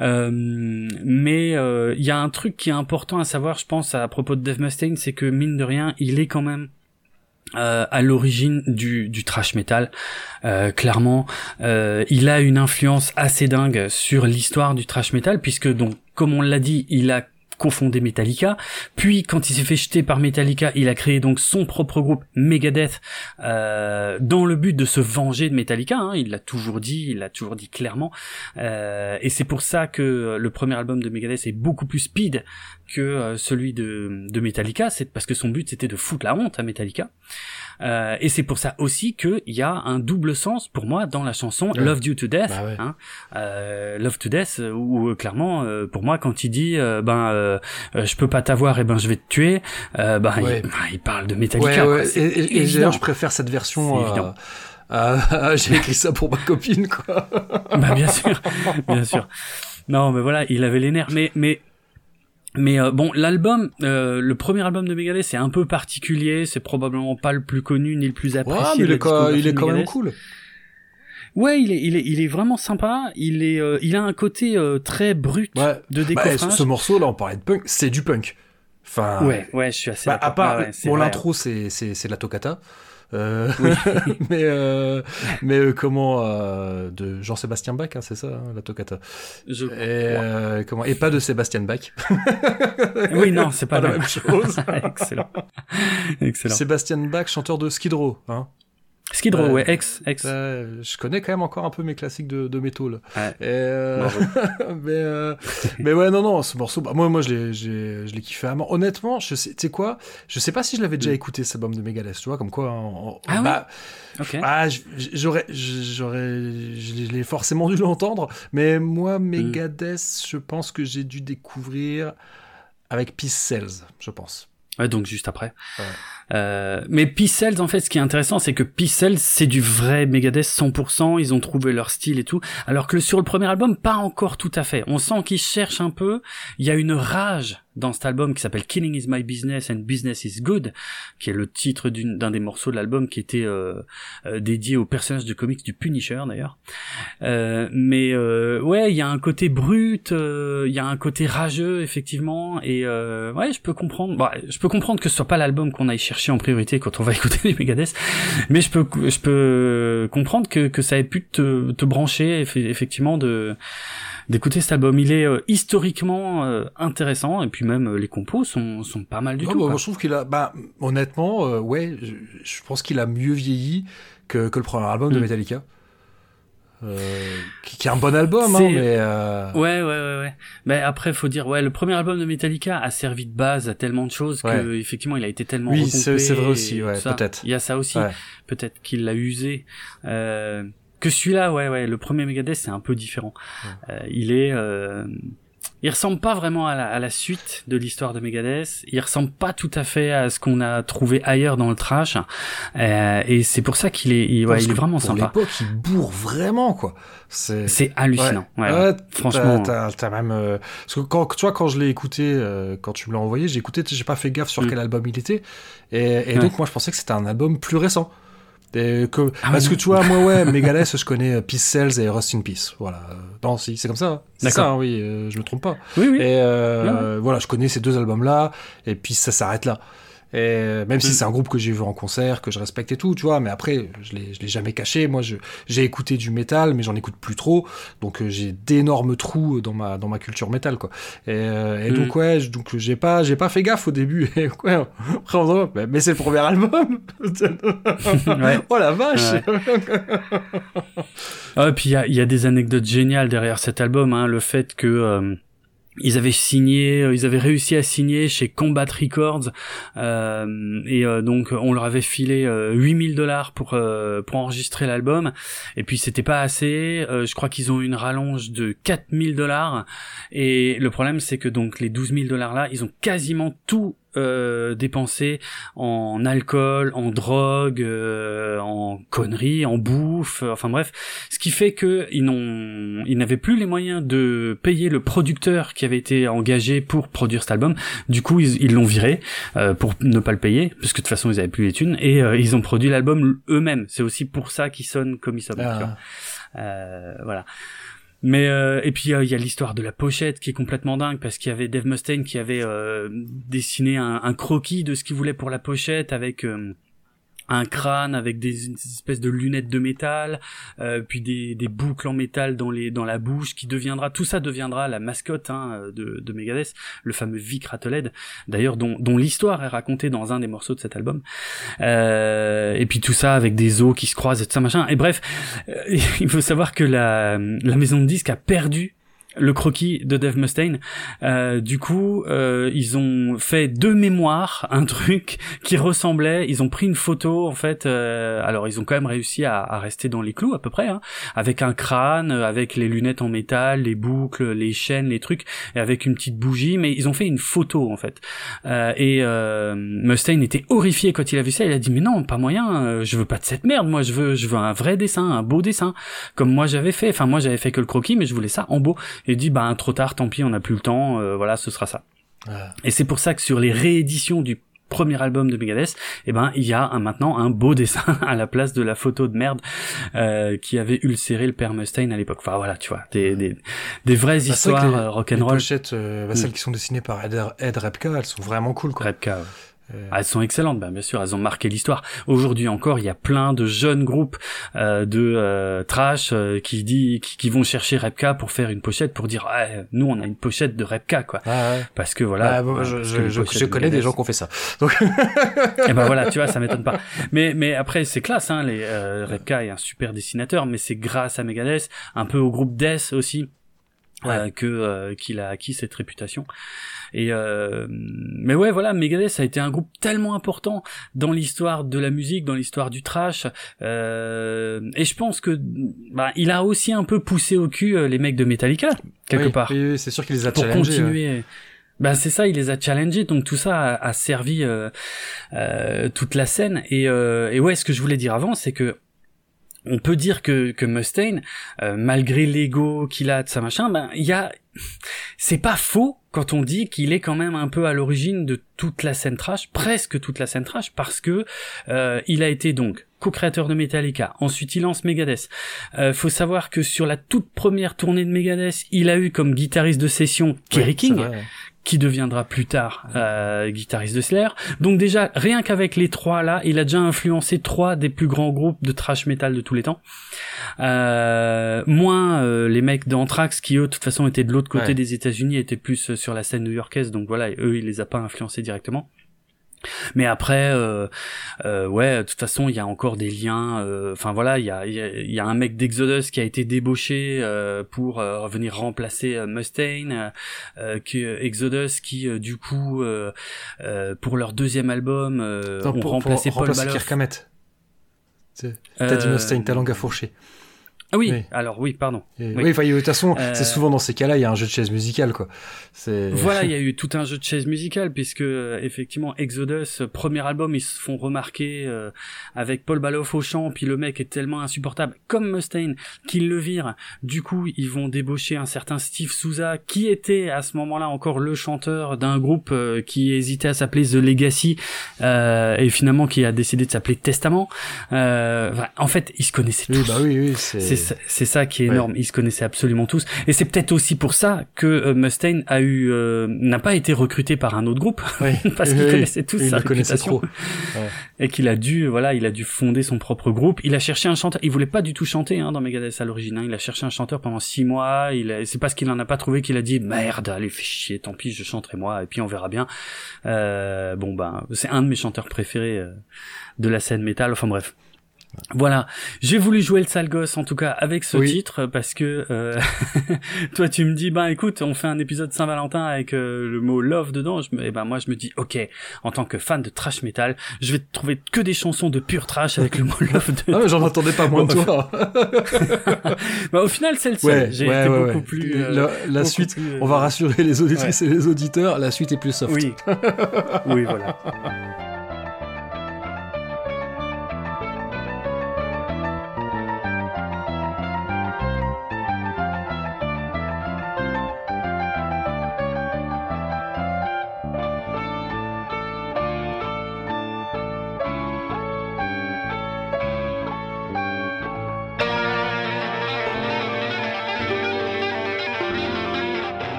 Euh, mais euh, il y a un truc qui est important à savoir, je pense, à propos de Dave Mustaine, c'est que mine de rien, il est quand même euh, à l'origine du, du trash metal. Euh, clairement, il a une influence assez dingue sur l'histoire du trash metal, puisque donc, comme on l'a dit, il a cofondé Metallica. Puis, quand il s'est fait jeter par Metallica, il a créé donc son propre groupe Megadeth euh, dans le but de se venger de Metallica. hein. il l'a toujours dit, il l'a toujours dit clairement. Euh, et c'est pour ça que le premier album de Megadeth est beaucoup plus speed que euh, celui de, de Metallica. C'est parce que son but c'était de foutre la honte à Metallica. Euh, et c'est pour ça aussi qu'il y a un double sens pour moi dans la chanson Ouais. Love You to Death. Bah ouais. hein. Euh, Love to Death, où euh, clairement, euh, pour moi, quand il dit euh, ben je peux pas t'avoir et ben je vais te tuer, euh, ben Ouais. il, ben, il parle de Metallica. quoi. Et, et- et d'ailleurs, je préfère cette version. J'ai écrit ça pour ma copine, quoi. bah bien sûr, bien sûr. Non, mais voilà, il avait les nerfs. Mais mais Mais euh, bon, l'album, euh, le premier album de Megadeth, c'est un peu particulier. C'est probablement pas le plus connu ni le plus apprécié. Ouais, mais il est, quand, il discographie est de quand même cool. Ouais, il est, il est, il est vraiment sympa. Il est, euh, il a un côté euh, très brut Ouais. de Bah, décoffrage. ce, ce morceau, là, on parlait de punk, c'est du punk. Enfin, ouais, ouais, je suis assez bah, à part, Ah ouais, bon, l'intro, c'est, c'est, c'est la toccata. Euh, mais euh, mais euh, comment euh, de Jean-Sébastien Bach hein, c'est ça hein, la toccata. Je- et euh, comment et pas de Sébastien Bach. Oui, non, c'est pas, pas la le- même chose. Excellent. Excellent. Sébastien Bach chanteur de Skid Row hein Skid Row, Ouais. ouais, ex, ex. Euh, je connais quand même encore un peu mes classiques de, de métal. Ouais. Et, euh, mais, euh, mais ouais, non, non, ce morceau, bah, moi, moi, je l'ai, j'ai- je l'ai kiffé à mort. Honnêtement, je sais, tu sais quoi, je sais pas si je l'avais déjà écouté, cet album de Megadeth, tu vois, comme quoi, en- Ah oui? bah, Ok. ah, j- j'aurais, j'aurais, je l'ai- je l'ai forcément dû l'entendre, mais moi, Mm. Megadeth, je pense que j'ai dû découvrir avec Peace Cells, je pense. Ouais, donc juste après. Ouais. Euh, mais Cells, en fait, ce qui est intéressant, c'est que Cells, c'est du vrai Megadeth 100%, ils ont trouvé leur style et tout, alors que sur le premier album, pas encore tout à fait. On sent qu'ils cherchent un peu, il y a une rage dans cet album qui s'appelle Killing is my business and business is good, qui est le titre d'un des morceaux de l'album qui était euh, euh, dédié au personnage de comics du Punisher d'ailleurs. Euh, mais euh, ouais, il y a un côté brut, il y a un côté rageux effectivement, et ouais, je peux comprendre. Bah, je peux comprendre que ce soit pas l'album qu'on aille chercher en priorité quand on va écouter les Megadeth, mais je peux je peux comprendre que que ça ait pu te, te brancher effe- effectivement de d'écouter cet album. Il est euh, historiquement euh, intéressant et puis même euh, les compos sont sont pas mal du Non, tout. bah, moi, je trouve qu'il a, bah, honnêtement, ouais, je, je pense qu'il a mieux vieilli que, que le premier album de Mm. Metallica. Euh, qui, qui est un bon album, hein, mais euh, Ouais, ouais, ouais, ouais. Mais après, faut dire, ouais, le premier album de Metallica a servi de base à tellement de choses que, Ouais. effectivement, il a été tellement Oui, c'est- vrai aussi, ouais, peut-être. Il y a ça aussi. Ouais. Peut-être qu'il l'a usé. Euh, que celui-là, ouais, ouais, le premier Megadeth, c'est un peu différent. Euh, il est, euh, il ressemble pas vraiment à la, à la suite de l'histoire de Megadeth. Il ressemble pas tout à fait à ce qu'on a trouvé ailleurs dans le trash. Euh, et c'est pour ça qu'il est, il, ouais, il est vraiment pour sympa. l'époque, il bourre vraiment, quoi. C'est, hallucinant. Ouais, ouais. Ouais, Franchement. t'as, même, euh, parce que quand, tu vois, quand je l'ai écouté, euh, quand tu me l'as envoyé, j'ai écouté, j'ai pas fait gaffe sur Mm. quel album il était, et, donc moi je pensais que c'était un album plus récent. Que, Ah parce que tu vois, moi ouais, Megadeth, je connais euh, Peace Cells et Rust in Peace. Voilà. Non, si, c'est comme ça. hein. C'est D'accord. ça, hein, oui, euh, je me trompe pas. Oui, oui. Et euh, voilà, je connais ces deux albums-là, et puis ça s'arrête là. Et même si Mm. c'est un groupe que j'ai vu en concert, que je respecte et tout, tu vois, mais après, je l'ai, je l'ai jamais caché. Moi, je, j'ai écouté du métal, mais j'en écoute plus trop, donc euh, j'ai d'énormes trous dans ma dans ma culture métal, quoi. Et, euh, et Mm. donc ouais, je- donc j'ai pas j'ai pas fait gaffe au début. Et ouais, après on dit, mais, c'est le premier album. Ouais. Oh la vache. Ah, et puis il y a, y a des anecdotes géniales derrière cet album, hein, le fait que euh, ils avaient signé, euh, ils avaient réussi à signer chez Combat Records euh, et euh, donc on leur avait filé euh, 8000 dollars pour euh, pour enregistrer l'album et puis c'était pas assez. euh, je crois qu'ils ont une rallonge de 4000 dollars et le problème c'est que donc les 12 000 dollars là, ils ont quasiment tout euh, dépensé en alcool, en drogue, euh, en conneries, en bouffe, euh, enfin bref, ce qui fait que ils n'ont, ils n'avaient plus les moyens de payer le producteur qui avait été engagé pour produire cet album. Du coup, ils l'ont viré euh, pour ne pas le payer, parce que de toute façon ils avaient plus les thunes, et euh, ils ont produit l'album eux-mêmes. C'est aussi pour ça qu'ils sonnent comme ils sonnent. Ah, Euh, voilà. Mais euh, et puis euh, il y a l'histoire de la pochette qui est complètement dingue parce qu'il y avait Dave Mustaine qui avait euh, dessiné un, un croquis de ce qu'il voulait pour la pochette avec euh, un crâne avec des, espèces de lunettes de métal, euh, puis des, des boucles en métal dans les dans la bouche qui deviendra tout ça deviendra la mascotte hein, de, de Megadeth, le fameux Vic Rattled, d'ailleurs dont, dont l'histoire est racontée dans un des morceaux de cet album. Euh, et puis tout ça avec des os qui se croisent et tout ça machin. Et bref, euh, il faut savoir que la, la maison de disques a perdu le croquis de Dave Mustaine. Euh, du coup, euh, ils ont fait deux mémoires, un truc qui ressemblait. Ils ont pris une photo en fait. euh, alors ils ont quand même réussi à, à rester dans les clous à peu près, hein, avec un crâne, euh, avec les lunettes en métal, les boucles, les chaînes, les trucs, et avec une petite bougie. Mais ils ont fait une photo en fait. Euh, et euh, Mustaine était horrifié quand il a vu ça. Il a dit mais non, pas moyen. je veux pas de cette merde. Moi, je veux, je veux un vrai dessin, un beau dessin, comme moi j'avais fait. Enfin, moi j'avais fait que le croquis, mais je voulais ça en beau. Et il dit bah trop tard, tant pis, on n'a plus le temps. euh, voilà, ce sera ça. Et c'est pour ça que sur les rééditions du premier album de Megadeth, eh ben il y a un, maintenant un beau dessin à la place de la photo de merde euh, qui avait ulcéré le père Mustaine à l'époque. Enfin voilà, tu vois, des des, des vraies Bah, histoires les- euh, Les rock'n'roll. pochettes, euh, bah, celles qui sont dessinées par Ed, Ed Repka, elles sont vraiment cool, quoi. Repka, ouais. Ah, elles sont excellentes, ben, bien sûr, elles ont marqué l'histoire. Aujourd'hui encore, il y a plein de jeunes groupes euh, de euh, trash euh, qui dit qui, qui vont chercher Repka pour faire une pochette pour dire ah, nous on a une pochette de Repka quoi. ah, ouais. Parce que voilà, Ah, bon, je, je- je- de connais des gens qui ont fait ça. Donc, Et ben voilà, tu vois, ça m'étonne pas. Mais mais après c'est classe, hein, les euh, Repka est un super dessinateur, mais c'est grâce à Megadeth, un peu au groupe Death aussi. euh, que euh, qu'il a acquis cette réputation et euh, mais ouais voilà Megadeth a été un groupe tellement important dans l'histoire de la musique dans l'histoire du trash euh, et je pense que bah, il a aussi un peu poussé au cul euh, les mecs de Metallica quelque oui, part oui, oui, c'est sûr qu'il les a pour ouais. continuer. Ben c'est ça, il les a challengés, donc tout ça a, a servi euh, euh, toute la scène. Et, euh, et ouais, ce que je voulais dire avant, c'est que on peut dire que, que Mustaine, malgré l'ego qu'il a de sa machin, ben il y a, c'est pas faux quand on dit qu'il est quand même un peu à l'origine de toute la scène trash, presque toute la scène trash, parce que euh, il a été donc co-créateur de Metallica. Ensuite, il lance Megadeth. Euh, faut savoir que sur la toute première tournée de Megadeth, il a eu comme guitariste de session Kerry Ouais, King qui deviendra plus tard euh, guitariste de Slayer. Donc déjà, rien qu'avec les trois là, il a déjà influencé trois des plus grands groupes de thrash metal de tous les temps. Euh, moins euh, les mecs d'Anthrax qui eux, de toute façon, étaient de l'autre côté Ouais. des États-Unis, étaient plus euh, sur la scène new-yorkaise. Donc voilà, et eux, il les a pas influencés directement. Mais après, euh, euh, ouais, de toute façon, il y a encore des liens. euh, Enfin voilà, il y a, il y, a, y a un mec d'Exodus qui a été débauché euh, pour euh, venir remplacer euh, Mustaine, euh, euh, que Exodus qui euh, du coup euh, euh, pour leur deuxième album euh, Non, ont pour, pour remplacé Paul remplacer T'as dit Euh, Mustaine, ta langue a fourché. Ah oui, Oui. alors oui, pardon. Et- oui. Oui, de toute façon, Euh, c'est souvent dans ces cas-là, il y a un jeu de chaise musicale, quoi. C'est. Voilà, il y a eu tout un jeu de chaises musicales puisque euh, effectivement Exodus, euh, premier album, ils se font remarquer euh, avec Paul Baloff au chant, puis le mec est tellement insupportable comme Mustaine qu'ils le virent. Du coup, ils vont débaucher un certain Steve Souza qui était à ce moment-là encore le chanteur d'un groupe euh, qui hésitait à s'appeler The Legacy euh, et finalement qui a décidé de s'appeler Testament. Euh, en fait, ils se connaissaient Oui, tous. bah oui, oui, c'est. C'est ça, c'est ça qui est Ouais. énorme. Ils se connaissaient absolument tous, et c'est peut-être aussi pour ça que euh, Mustaine a eu euh, n'a pas été recruté par un autre groupe parce qu'ils oui, connaissaient tous oui, sa réputation trop. et qu'il a dû voilà il a dû fonder son propre groupe. Il a cherché un chanteur. Il voulait pas du tout chanter hein, dans Megadeth à l'origine. hein. Il a cherché un chanteur pendant six mois. Il a- c'est parce qu'il en a pas trouvé qu'il a dit merde allez fais chier tant pis je chanterai moi et puis on verra bien. Euh, bon ben c'est un de mes chanteurs préférés euh, de la scène métal. Enfin bref. Voilà, j'ai voulu jouer le sale gosse en tout cas avec ce Oui. titre parce que euh, toi tu me dis ben écoute on fait un épisode Saint-Valentin avec euh, le mot love dedans je me, et ben moi je me dis ok en tant que fan de trash metal je vais trouver que des chansons de pur trash avec le mot love Ah, dedans. mais j'en attendais pas moins de toi. bah, au final c'est le seul Ouais, j'ai ouais, été ouais, beaucoup plus euh, La, la beaucoup suite, plus, euh, on va rassurer les auditrices et les auditeurs, la suite est plus soft. oui oui voilà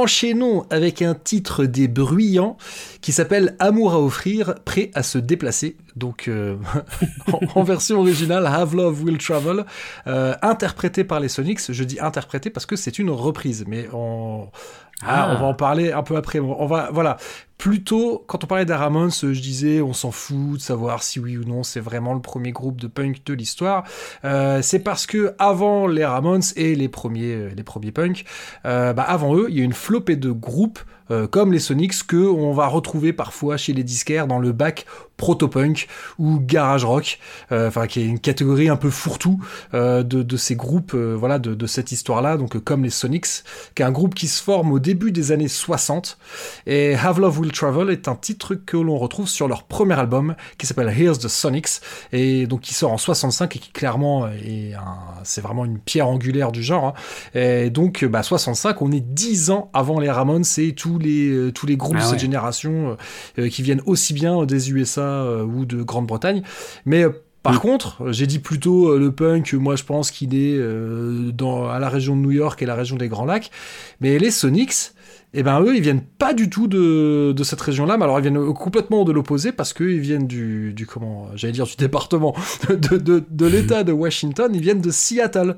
enchaînons avec un titre des bruyants qui s'appelle Amour à offrir, prêt à se déplacer. Donc euh, en, en version originale, Have Love Will Travel, euh, interprété par les Sonics. Je dis interprété parce que c'est une reprise, mais on, ah, Ah. on va en parler un peu après. On va, voilà. Plutôt, quand on parlait des Ramones, je disais, on s'en fout de savoir si oui ou non c'est vraiment le premier groupe de punk de l'histoire. Euh, c'est parce que avant les Ramones et les premiers, euh, punks, euh, bah, avant eux, il y a une flopée de groupes euh, comme les Sonics que on va retrouver parfois chez les disquaires dans le bac proto-punk ou garage rock, euh, enfin qui est une catégorie un peu fourre-tout euh, de, ces groupes, voilà, de, cette histoire-là, donc comme les Sonics, qui est un groupe qui se forme au début des années 60. Et Have Love Will Travel est un titre que l'on retrouve sur leur premier album qui s'appelle Here's the Sonics et donc qui sort en 65 et qui clairement est c'est vraiment une pierre angulaire du genre. hein. Et donc bah 65, on est 10 ans avant les Ramones et tous les euh, tous les groupes Ah de cette génération euh, qui viennent aussi bien des USA euh, ou de Grande-Bretagne. Mais euh, par Mm. contre, euh, j'ai dit plutôt euh, le punk, moi je pense qu'il est euh, dans, à la région de New York et la région des Grands Lacs. Mais les Sonics, eh ben eux, ils viennent pas du tout de, de cette région-là, mais alors ils viennent complètement de l'opposé parce qu'ils viennent du, du comment, j'allais dire du département, de, de, de l'État de Washington, ils viennent de Seattle.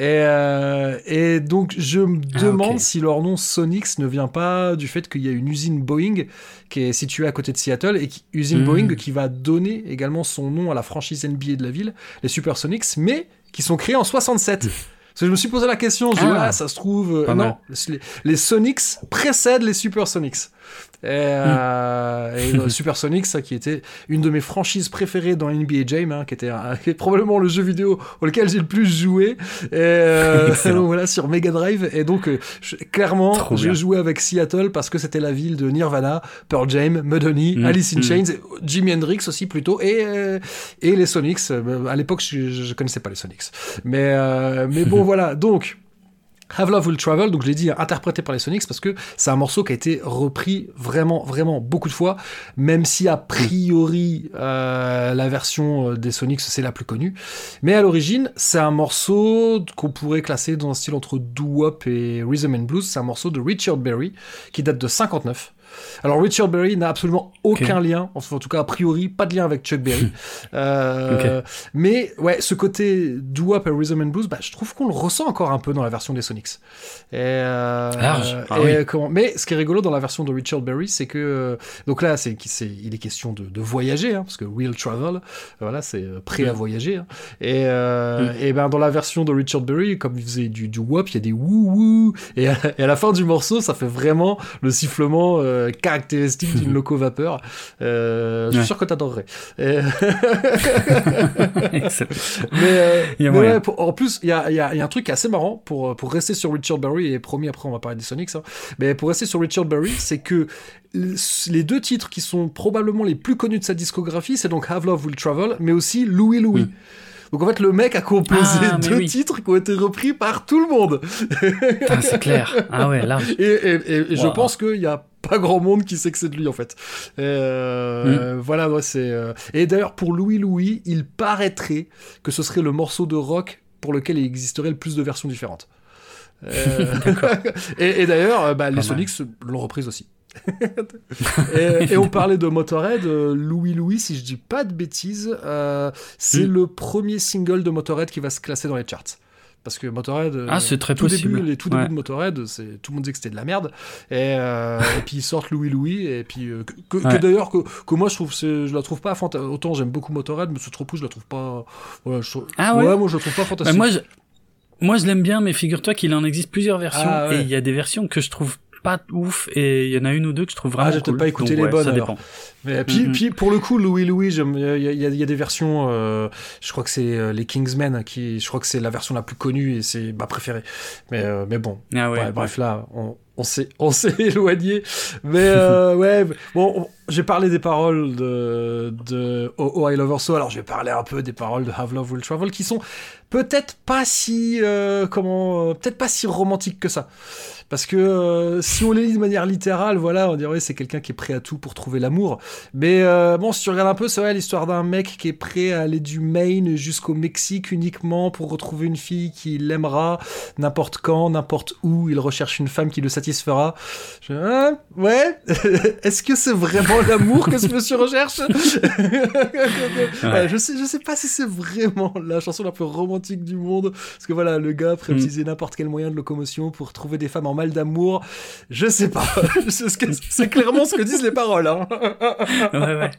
Et, euh, et donc je me Ah, demande si leur nom Sonics ne vient pas du fait qu'il y a une usine Boeing qui est située à côté de Seattle et qui, usine Mhm. Boeing qui va donner également son nom à la franchise NBA de la ville, les Supersonics, mais qui sont créés en 67. Parce que je me suis posé la question, je dis, Ah. ouais, ça se trouve, euh, non, les, les Sonics précèdent les Supersonics. Et, euh, et Hmm. le Supersonics, ça qui était une de mes franchises préférées dans NBA Jam, hein, qui était qui est probablement le jeu vidéo auquel j'ai le plus joué. Et, euh, Excellent. donc voilà, sur Mega Drive. Et donc, euh, je- clairement, bien. jouais avec Seattle parce que c'était la ville de Nirvana, Pearl Jam, Mudhoney, Mm, Alice in mm. Chains, Jimi Hendrix aussi plutôt, et, euh, et les Sonics. Euh, À l'époque, je, je connaissais pas les Sonics. Mais, euh, mais bon, voilà. Donc, Have Love Will Travel, donc je l'ai dit, interprété par les Sonics, parce que c'est un morceau qui a été repris vraiment, vraiment beaucoup de fois, même si a priori euh, la version euh, des Sonics c'est la plus connue. Mais à l'origine, c'est un morceau qu'on pourrait classer dans un style entre doo-wop et rhythm and blues. C'est un morceau de Richard Berry qui date de 59. Alors Richard Berry n'a absolument aucun lien, en tout cas a priori pas de lien avec Chuck Berry. Euh, Mais ouais, ce côté doo-wop et rhythm and blues, bah, je trouve qu'on le ressent encore un peu dans la version des Sonics. Et, euh. Ah et oui. comment- Mais ce qui est rigolo dans la version de Richard Berry, c'est que euh, donc là, c'est il est question de, de voyager, hein, parce que will travel, voilà, c'est prêt à Mm. voyager. hein. Et, euh, Mm. et ben dans la version de Richard Berry, comme il faisait du, du wop, il y a des wou wou, et à, et à la fin du morceau, ça fait vraiment le sifflement euh, caractéristique d'une loco vapeur. Euh, je suis Ouais. sûr que t'adorerais. Et- Excellent. mais, euh, mais ouais, pour- en plus, il y a, il y a- il y a un truc assez marrant pour, pour rester sur Richard Berry, et promis après on va parler des Sonics, hein. mais pour rester sur Richard Berry, c'est que les deux titres qui sont probablement les plus connus de sa discographie, c'est donc Have Love Will Travel, mais aussi Louis Louis. Mm. Donc en fait, le mec a composé Ah, deux oui. titres qui ont été repris par tout le monde. Putain, c'est clair. Ah ouais, large. Et, et- et- et je pense qu'il n'y a pas grand monde qui sait que c'est de lui en fait. Et, euh, Mm. Voilà, ouais, c'est. euh, Et d'ailleurs, pour Louis Louis, il paraîtrait que ce serait le morceau de rock pour lequel il existerait le plus de versions différentes. Euh, et, et d'ailleurs, euh, bah, les. Sonics l'ont reprise aussi. et, et on parlait de Motorhead, euh, Louis Louis, si je dis pas de bêtises, euh, c'est Mm. le premier single de Motorhead qui va se classer dans les charts. Parce que Motorhead, euh, Ah, c'est très tout possible. Début, les tout Ouais. débuts de Motorhead, c'est tout le monde disait que c'était de la merde. Et, euh, et puis ils sortent Louis Louis, et puis que, Ouais. d'ailleurs que, que moi je trouve, je la trouve pas fanta- autant j'aime beaucoup Motorhead, mais ce trop je la trouve pas. Ouais, je trouve- Ah ouais? moi je la trouve pas Bah, fantastique. moi, je, moi, je l'aime bien, mais figure-toi qu'il en existe plusieurs versions, Ah ouais. et il y a des versions que je trouve pas ouf, et il y en a une ou deux que je trouve vraiment Ah, j'ai peut-être cool. pas écouté Donc, les ouais, bonnes, Ça alors. dépend. Mais puis, Mhm. puis pour le coup, Louis Louis, il y, a- y y des versions. euh, je crois que c'est euh, les Kingsmen qui, je crois que c'est la version la plus connue et c'est ma préférée. Mais euh, mais bon, Ah ouais, Ouais, bref, là, on, on s'est, on s'est éloigné. Mais euh, ouais, bon, on- j'ai parlé des paroles de, de Oh, Oh, I Love Her So. Alors, je vais parler un peu des paroles de Have Love Will Travel qui sont peut-être pas si, euh, comment, euh, peut-être pas si romantiques que ça. Parce que euh, si on les lit de manière littérale, voilà, on dirait c'est quelqu'un qui est prêt à tout pour trouver l'amour. Mais euh, bon, si tu regardes un peu, c'est vrai l'histoire d'un mec qui est prêt à aller du Maine jusqu'au Mexique uniquement pour retrouver une fille qui l'aimera n'importe quand, n'importe où. Il recherche une femme qui le satisfera. Je, hein, ouais? Est-ce que c'est vraiment l'amour que ce monsieur recherche? Ouais, Je sais, je sais pas si c'est vraiment la chanson la plus romantique du monde, parce que voilà, le gars Mm. utiliser n'importe quel moyen de locomotion pour trouver des femmes en mal d'amour. Je sais pas. c'est clairement ce que disent les paroles. Hein. ouais, ouais.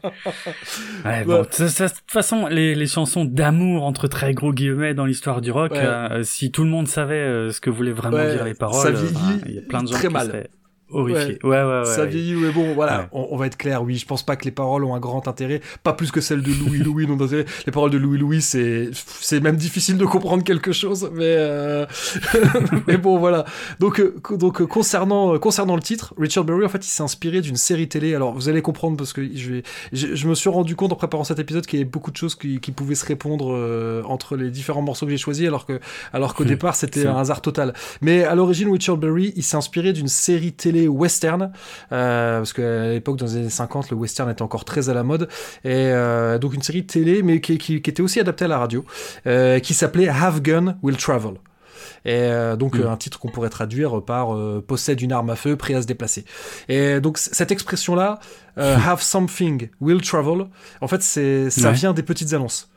Ouais, bon, de toute façon, les, les chansons d'amour entre très gros guillemets dans l'histoire du rock, Ouais. euh, si tout le monde savait euh, ce que voulaient vraiment Ouais, dire les paroles, ben, il y a plein de gens très qui mal. seraient horrifiés. Ouais, ouais, ouais. ça vieillit, mais bon, voilà, on, on va être clair, oui, je pense pas que les paroles ont un grand intérêt, pas plus que celles de Louis Louis d'intérêt. Les paroles de Louis Louis, c'est, c'est même difficile de comprendre quelque chose, mais, euh, mais bon, voilà. Donc, euh, donc euh, concernant, euh, concernant le titre, Richard Berry, en fait, il s'est inspiré d'une série télé. Alors, vous allez comprendre parce que je vais, je, je me suis rendu compte en préparant cet épisode qu'il y avait beaucoup de choses qui, qui pouvaient se répondre euh, entre les différents morceaux que j'ai choisis, alors que, alors qu'au Hmm, départ, c'était un hasard total. Mais à l'origine, Richard Berry, il s'est inspiré d'une série télé western, euh, parce qu'à l'époque, dans les années 50, le western était encore très à la mode, et euh, donc une série télé, mais qui, qui, qui était aussi adaptée à la radio, euh, qui s'appelait Have Gun Will Travel. Et euh, donc Mm. euh, un titre qu'on pourrait traduire par euh, possède une arme à feu, prêt à se déplacer. Et donc cette expression-là, euh, have something will travel, en fait c'est ça Ouais. vient des petites annonces.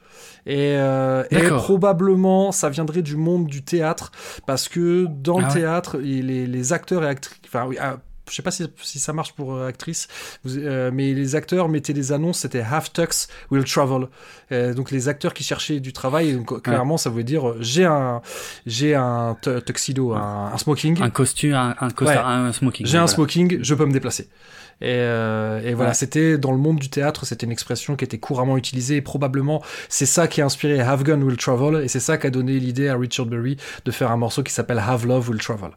Et, euh, et probablement ça viendrait du monde du théâtre parce que dans le Ah ouais. théâtre les, les acteurs et actrices, enfin oui, ah, je sais pas si, si ça marche pour euh, vous- euh, mais les acteurs mettaient des annonces, c'était Have Tux Will Travel. Euh, donc les acteurs qui cherchaient du travail, donc, clairement ça voulait dire j'ai un j'ai un tu- tuxedo, un, un smoking, Un costume, un, un un smoking. j'ai un smoking, je peux me déplacer. Et, euh, et voilà, Ouais. c'était dans le monde du théâtre, c'était une expression qui était couramment utilisée. Et probablement, c'est ça qui a inspiré Have Gun Will Travel, et c'est ça qui a donné l'idée à Richard Berry de faire un morceau qui s'appelle Have Love Will Travel.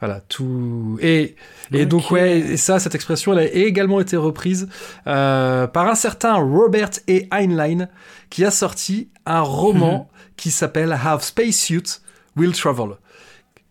Voilà, tout. Et, et donc ouais, et ça, cette expression, elle a également été reprise euh, par un certain Robert A. Heinlein, qui a sorti un roman qui s'appelle Have Spacesuit Will Travel.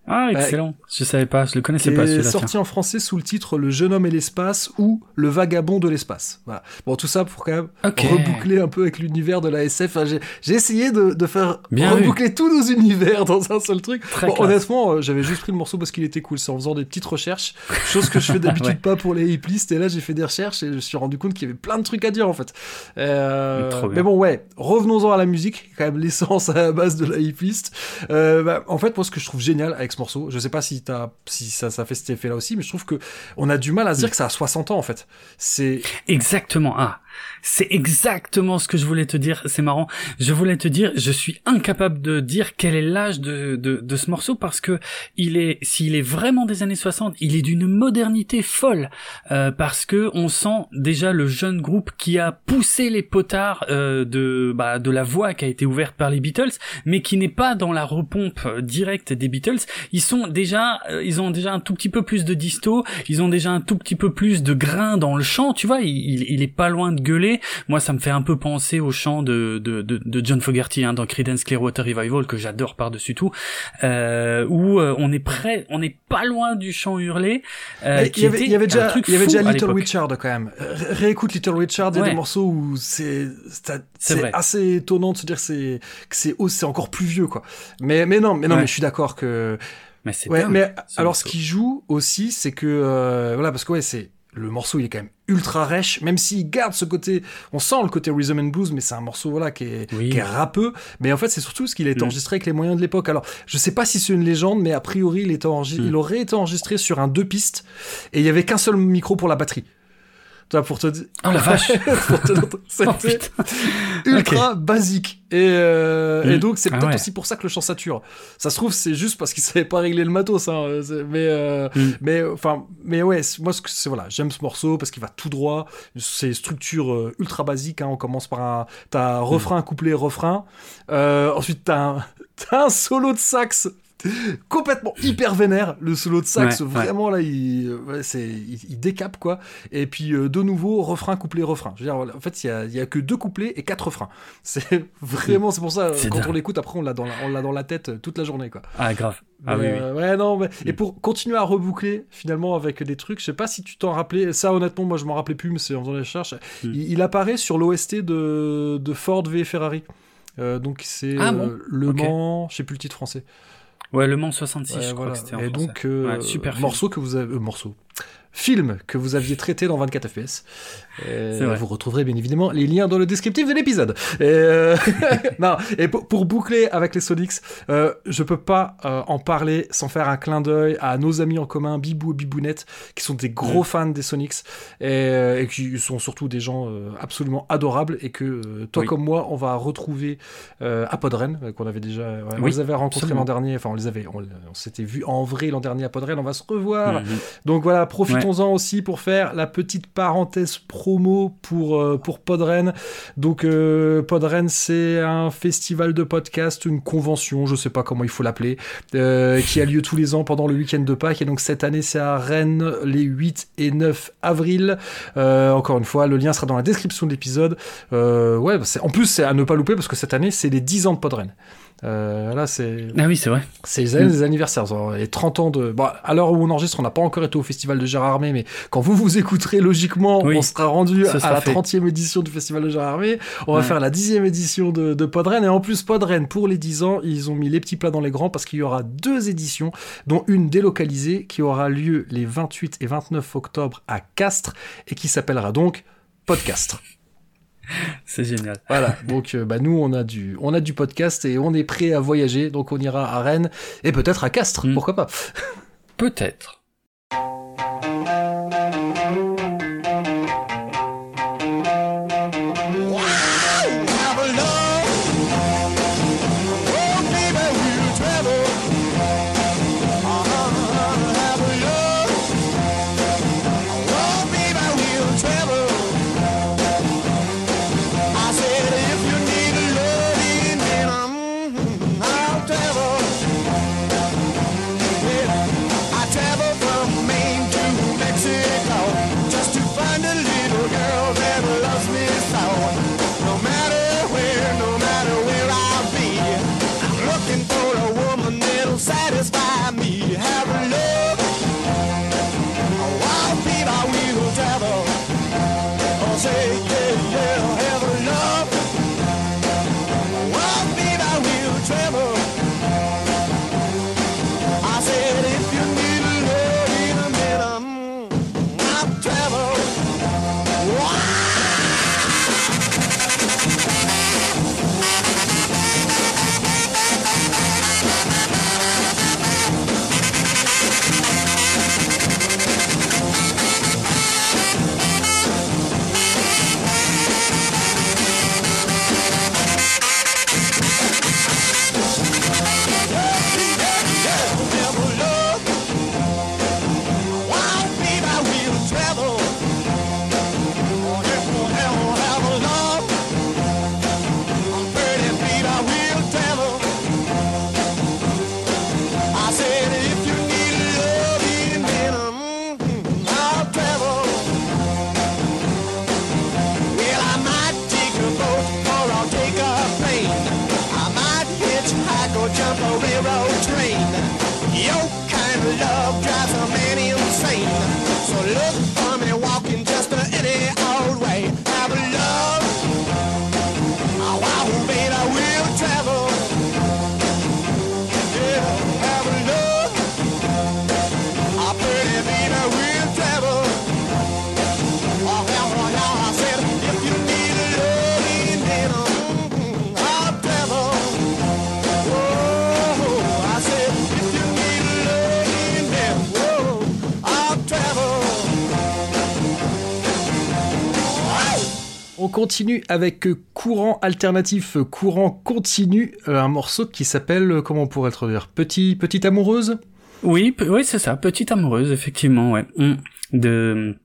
Ah, excellent. Je savais pas, je le connaissais pas est celui-là. tiens. sorti en français sous le titre Le jeune homme et l'espace ou Le vagabond de l'espace. Voilà. Bon, tout ça pour quand même reboucler un peu avec l'univers de la SF. Enfin, j'ai, essayé de, de faire Bien reboucler tous nos univers dans un seul truc. Bon, honnêtement, euh, j'avais juste pris le morceau parce qu'il était cool. C'est en faisant des petites recherches, chose que je fais d'habitude Ouais. pas pour les hip lists. Et là, j'ai fait des recherches et je me suis rendu compte qu'il y avait plein de trucs à dire en fait. Euh, mais bon, ouais, revenons-en à la musique, est quand même l'essence à la base de la hip list. Euh, bah, en fait, moi, ce que je trouve génial avec ce morceau, je sais pas si, ça fait cet effet-là aussi, mais je trouve que on a du mal à se dire que ça a 60 ans en fait. C'est Exactement. Ah, c'est exactement ce que je voulais te dire. C'est marrant. Je voulais te dire, je suis incapable de dire quel est l'âge de, de, de ce morceau parce que il est, s'il est vraiment des années 60, il est d'une modernité folle euh, parce que on sent déjà le jeune groupe qui a poussé les potards euh, de bah, de la voix qui a été ouverte par les Beatles, mais qui n'est pas dans la repompe euh, directe des Beatles. Ils sont déjà, euh, ils ont déjà un tout petit peu plus de disto, ils ont déjà un tout petit peu plus de grain dans le chant, tu vois. Il, il, il est pas loin de gueuler. Moi, ça me fait un peu penser au chant de de, de, de John Fogerty hein, dans Creedence Clearwater Revival que j'adore par-dessus tout, euh, où euh, on est prêt, on n'est pas loin du chant hurlé. euh, il qui y avait, il y avait un déjà, truc il y avait déjà Little. Richard quand même. Ré- Réécoute Little Richard, il y a Ouais. des morceaux où c'est, c'est, assez étonnant de se dire que c'est, que c'est, oh, c'est encore plus vieux quoi. Mais, mais non, mais non, Ouais. mais je suis d'accord que, Mais c'est ouais, mais alors ce qui joue aussi, c'est que, euh, voilà, parce que ouais, c'est, le morceau il est quand même ultra rêche, même s'il garde ce côté, on sent le côté rhythm and blues, mais c'est un morceau voilà qui est, Oui. qui est rappeux. Mais en fait, c'est surtout ce qu'il a été Mm. enregistré avec les moyens de l'époque. Alors, je sais pas si c'est une légende, mais a priori, il, était enregistré, Mm. il aurait été enregistré sur un deux pistes et il y avait qu'un seul micro pour la batterie. Toi, pour te dire, Oh la vache. Oh, c'était ultra basique. Et, euh, Mm. et donc, c'est Ah peut-être ouais. aussi pour ça que le chant sature. Ça se trouve, c'est juste parce qu'il savait pas régler le matos, hein. C'est- Mais, euh, Mm. mais, enfin, mais ouais, moi, ce que c'est, voilà, j'aime ce morceau parce qu'il va tout droit. C'est structure euh, ultra basique, hein. On commence par un, t'as un refrain, couplet, refrain. Euh, ensuite, t'as un, t'as un solo de sax complètement hyper vénère le solo de sax Ouais, ouais. vraiment là il, euh, ouais, c'est il, il décape quoi et puis euh, de nouveau refrain couplet refrain je veux dire en fait il y a, il y a que deux couplets et quatre refrains c'est vraiment c'est pour ça C'est quand dingue. on l'écoute après on l'a dans la, on l'a dans la tête euh, toute la journée quoi Ah, grave. Ah Mais, oui, oui. euh, ouais non mais et Mm. pour continuer à reboucler finalement avec des trucs je sais pas si tu t'en rappelais ça honnêtement moi je m'en rappelais plus mais c'est en faisant les recherches Mm. il, il apparaît sur l'OST de, de Ford v Ferrari Euh, donc c'est Ah bon? Le Ok. Mans je sais plus le titre français Ouais, Le Mans 66, Ouais, je crois voilà. que c'était en Et français. donc, euh, Ouais, super film. morceau que vous avez, euh, morceau, film que vous aviez traité dans 24 FPS. Euh. Vous retrouverez bien évidemment les liens dans le descriptif de l'épisode. Et, euh, non, et pour, pour boucler avec les Sonics, euh, je peux pas euh, en parler sans faire un clin d'œil à nos amis en commun, Bibou et Bibounette, qui sont des gros fans des Sonics et, et qui sont surtout des gens absolument adorables et que toi Oui. comme moi, on va retrouver à Podren, qu'on avait déjà, ouais, on Oui, les avait rencontrés l'an dernier, enfin on les avait, on, on s'était vu en vrai l'an dernier à Podren, on va se revoir. Mhm. Donc voilà, profitons-en aussi pour faire la petite parenthèse promo pour, euh, pour Podren. Donc euh, Podren, c'est un festival de podcast, une convention, je sais pas comment il faut l'appeler, euh, qui a lieu tous les ans pendant le week-end de Pâques. Et donc cette année, c'est à Rennes les 8 et 9 avril. Encore une fois, le lien sera dans la description de l'épisode. Ouais, en plus, c'est à ne pas louper parce que cette année, c'est les 10 ans de Podren. Euh, là, c'est Ah oui, c'est vrai. c'est les années des anniversaires, les 30 ans de... Bon, à l'heure où on enregistre, on n'a pas encore été au festival de Gérardmer, mais quand vous vous écouterez, logiquement, Oui, on sera rendu à sera la fait. 30e édition du festival de Gérardmer. On va faire la 10e édition de, de Podren. Et en plus, Podren, pour les 10 ans, ils ont mis les petits plats dans les grands parce qu'il y aura deux éditions, dont une délocalisée qui aura lieu les 28 et 29 octobre à Castres et qui s'appellera donc Podcastre. C'est génial. Voilà, donc euh, bah, nous on a du on a du podcast et on est prêt à voyager, donc on ira à Rennes et peut-être à Castres, Mm. pourquoi pas. Peut-être. On continue avec euh, Courant Alternatif, euh, Courant Continu, euh, un morceau qui s'appelle, comment on pourrait traduire? Petit, Petite Amoureuse? Oui, oui, c'est ça. Petite amoureuse, effectivement, ouais. Mm. De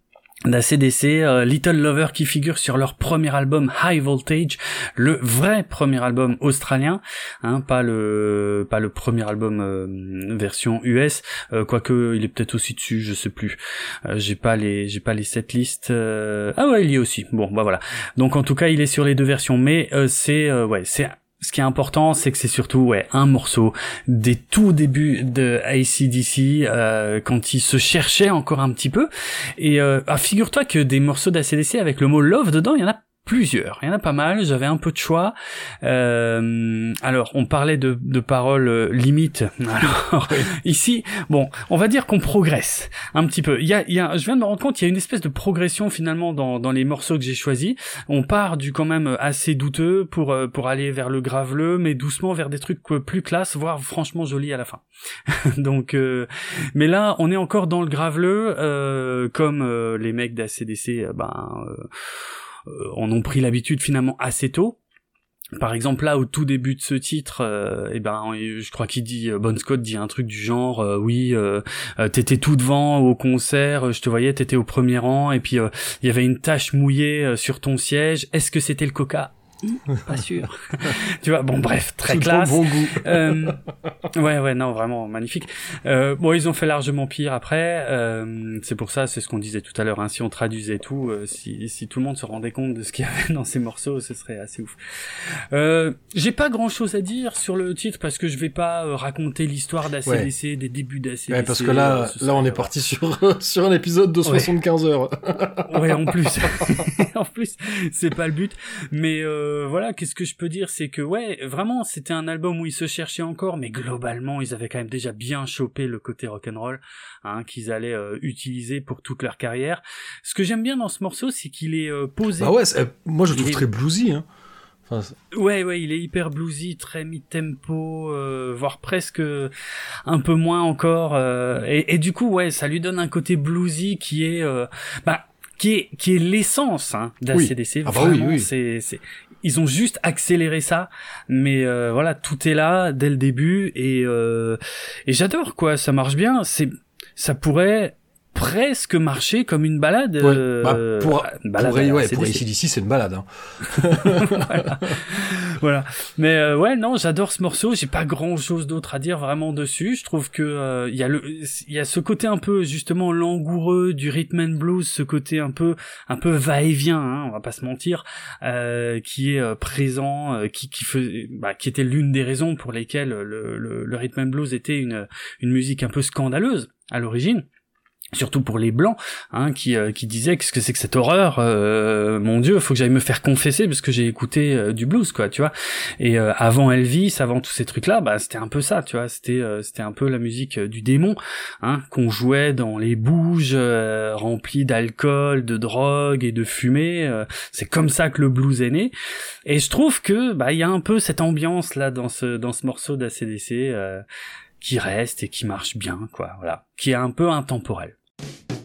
d'ACDC, euh, Little Lover qui figure sur leur premier album High Voltage, le vrai premier album australien, hein, pas le pas le premier album euh, version US, euh, quoique il est peut-être aussi dessus, je sais plus. Euh, j'ai pas les j'ai pas les sept listes. Ah ouais, il y est aussi. Bon, bah voilà. Donc en tout cas, il est sur les deux versions, mais c'est ouais, c'est ce qui est important, c'est que c'est surtout ouais un morceau des tout débuts de ACDC euh, quand ils se cherchaient encore un petit peu. Et euh, ah, figure-toi que des morceaux d'ACDC avec le mot love dedans, il y en a plusieurs, il y en a pas mal, j'avais un peu de choix. Euh, alors, on parlait de, de paroles euh, limites. Alors, ici, bon, on va dire qu'on progresse un petit peu. Il y a, il y a, je viens de me rendre compte, il y a une espèce de progression finalement dans, dans les morceaux que j'ai choisis. On part du quand même assez douteux pour, euh, pour aller vers le graveleux, mais doucement vers des trucs plus classe, voire franchement jolis à la fin. Donc, euh, mais là, on est encore dans le graveleux, euh, comme les mecs d'ACDC, ben euh, en ont pris l'habitude finalement assez tôt. Par exemple, là, au tout début de ce titre, euh, eh ben, je crois qu'il dit, euh, Bon Scott dit un truc du genre, euh, oui, t'étais tout devant au concert, je te voyais, t'étais au premier rang, et puis il y avait une tache mouillée sur ton siège. Est-ce que c'était le Coca? pas sûr. tu vois, bon bref, très classe. Bon goût. euh, ouais, ouais, non, vraiment magnifique. Euh, bon, ils ont fait largement pire après. Euh, c'est pour ça, c'est ce qu'on disait tout à l'heure. Hein, si on traduisait tout, euh, si, si tout le monde se rendait compte de ce qu'il y avait dans ces morceaux, ce serait assez ouf. Euh, J'ai pas grand chose à dire sur le titre parce que je vais pas euh, raconter l'histoire d'ACDC, des débuts d'ACDC. Ouais, parce que là, là, on est parti sur sur un épisode de 75 heures. ouais, en plus, en plus, c'est pas le but, mais euh, euh, voilà, qu'est-ce que je peux dire, c'est que ouais, vraiment, c'était un album où ils se cherchaient encore, mais globalement, ils avaient quand même déjà bien chopé le côté rock'n'roll hein, qu'ils allaient euh, utiliser pour toute leur carrière. Ce que j'aime bien dans ce morceau, c'est qu'il est euh, posé. Bah ouais, moi je le trouve très bluesy. Hein. ouais, ouais, il est hyper bluesy, très mid-tempo, voire presque un peu moins encore. et, et, du coup, ouais, ça lui donne un côté bluesy qui est, bah, qui est qui est l'essence hein, d'ACDC. Ah bah oui. oui, c'est ils ont juste accéléré ça, mais euh, voilà, tout est là dès le début et euh, et j'adore quoi, ça marche bien. C'est ça pourrait presque marcher comme une balade. Ouais, euh, bah, pour, balade pour, ouais, pour ici c'est une balade. Hein. voilà. voilà. Mais euh, ouais, non, j'adore ce morceau. J'ai pas grand chose d'autre à dire vraiment dessus. Je trouve que euh, il y a le, il y a ce côté un peu justement langoureux du rhythm and blues, ce côté un peu, un peu va-et-vient. Hein, on va pas se mentir, euh, qui est présent, qui qui fait, bah, qui était l'une des raisons pour lesquelles le, le, le rhythm and blues était une une musique un peu scandaleuse à l'origine surtout pour les blancs, hein, qui, euh, qui disaient qu'est-ce que c'est que cette horreur, euh, mon Dieu, faut que j'aille me faire confesser parce que j'ai écouté euh, du blues, quoi, tu vois. Et avant Elvis, avant tous ces trucs-là, bah c'était un peu ça, tu vois. C'était c'était un peu la musique du démon, hein, qu'on jouait dans les bouges remplis d'alcool, de drogue et de fumée. c'est comme ça que le blues est né. Et je trouve que bah il y a un peu cette ambiance là dans ce dans ce morceau d'ACDC qui reste et qui marche bien, quoi. Voilà, qui est un peu intemporel. Thank you.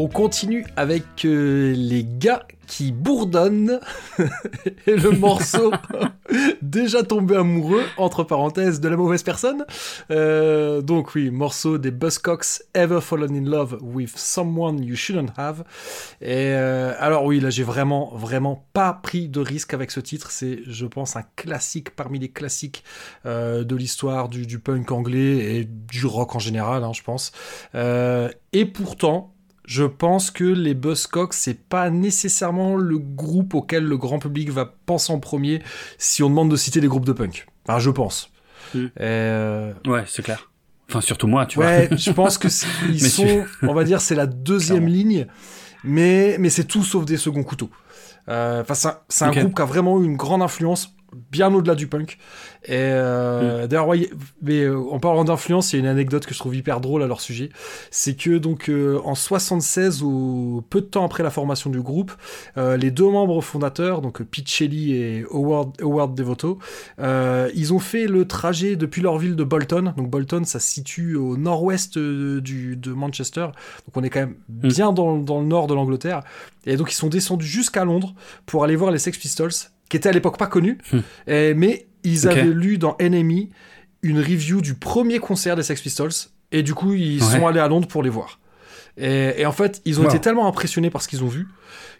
On continue avec euh, les gars qui bourdonnent et le morceau déjà tombé amoureux entre parenthèses de la mauvaise personne. Euh, donc oui, morceau des Buzzcocks Ever Fallen in Love with Someone You Shouldn't Have. Et euh, alors oui, là j'ai vraiment vraiment pas pris de risque avec ce titre. C'est je pense un classique parmi les classiques de l'histoire du, punk anglais et du rock en général, hein, je pense. Et pourtant je pense que les Buzzcocks, c'est pas nécessairement le groupe auquel le grand public va penser en premier si on demande de citer des groupes de punk. Enfin, je pense. Mm. Euh, Ouais, c'est clair. Enfin, surtout moi, tu ouais, vois. je pense que c'est- ils sont, on va dire, c'est la deuxième Clairement. ligne, mais mais c'est tout sauf des seconds couteaux. Euh, Enfin, c'est un, c'est un Ok. groupe qui a vraiment eu une grande influence, bien au-delà du punk. Et euh, Mm. d'ailleurs, ouais, mais euh, en parlant d'influence, il y a une anecdote que je trouve hyper drôle à leur sujet. C'est que donc euh, en 76, au peu de temps après la formation du groupe, euh, les deux membres fondateurs, donc Pete Shelley et Howard, Howard Devoto, ils ont fait le trajet depuis leur ville de Bolton. Donc Bolton, ça se situe au nord-ouest du, de Manchester. Donc on est quand même Mm. bien dans, dans le nord de l'Angleterre. Et donc ils sont descendus jusqu'à Londres pour aller voir les Sex Pistols, qui étaient à l'époque pas connus, Hmm. Et- mais ils avaient lu dans Enemy une review du premier concert des Sex Pistols. Et du coup, ils Ouais. sont allés à Londres pour les voir. Et, et en fait, ils ont Wow. été tellement impressionnés par ce qu'ils ont vu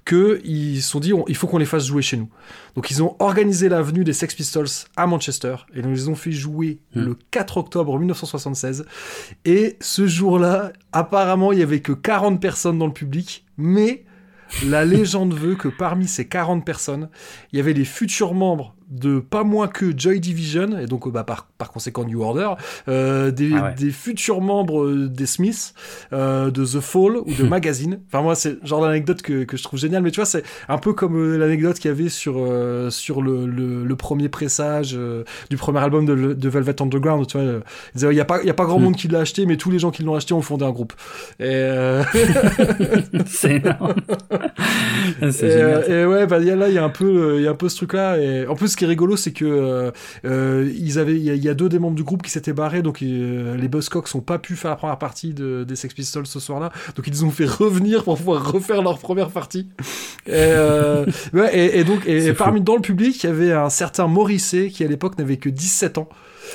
qu'ils se sont dit, on- il faut qu'on les fasse jouer chez nous. Donc ils ont organisé la venue des Sex Pistols à Manchester et donc ils ont fait jouer Hmm. le 4 octobre 1976. Et ce jour-là, apparemment, il y avait que 40 personnes dans le public, mais la légende veut que parmi ces 40 personnes, il y avait les futurs membres de pas moins que Joy Division, et donc euh, bah, par, par conséquent New Order, euh, des, Ah ouais. des futurs membres euh, des Smiths, euh, de The Fall ou de Magazine. Enfin moi c'est le genre d'anecdote que, que je trouve génial, mais tu vois c'est un peu comme l'anecdote qu'il y avait sur, euh, sur le, le, le premier pressage du premier album de, de Velvet Underground, tu vois. Il n'y a, pas- y a pas grand Hmm. monde qui l'a acheté, mais tous les gens qui l'ont acheté ont fondé un groupe. Et, c'est énorme. c'est et, génial. et ouais, bah, y a, là, il y a un peu, il y a un peu ce truc-là. Et en plus, qui est rigolo, c'est que euh, euh, ils avaient, il y, a- il y a deux des membres du groupe qui s'étaient barrés, donc euh, les Buzzcocks n'ont pas pu faire la première partie de, des Sex Pistols ce soir-là, donc ils ont fait revenir pour pouvoir refaire leur première partie. Et, euh, ouais, et, et donc, et, parmi dans le public, il y avait un certain Morrissey qui à l'époque n'avait que 17 ans.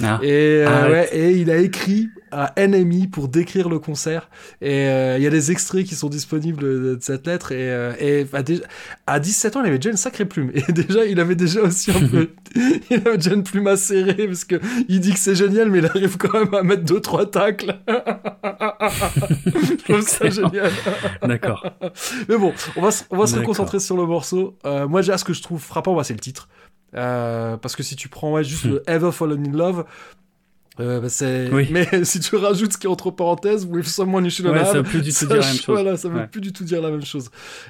Ah. Et, Arrête. ouais, et il a écrit à NME pour décrire le concert. Et euh, il y a des extraits qui sont disponibles de, de cette lettre. Et, euh, et à, déjà- à 17 ans, il avait déjà une sacrée plume. Et déjà, il avait déjà aussi un peu. il avait déjà une plume acérée parce que il dit que c'est génial, mais il arrive quand même à mettre deux trois tacles. Je trouve ça génial. D'accord. Mais bon, on va, se- on va se concentrer sur le morceau. Euh, moi, déjà, ce que je trouve frappant, bah, c'est le titre. Euh, parce que si tu prends ouais, juste Hmm. le Ever Fallen in Love, euh, bah, c'est. Oui. Mais si tu rajoutes ce qui est entre parenthèses, with someone you shouldn't Ouais, have, ça veut plus du tout ça, dire la même je- chose. Voilà, ça veut Ouais. plus du tout dire la même chose.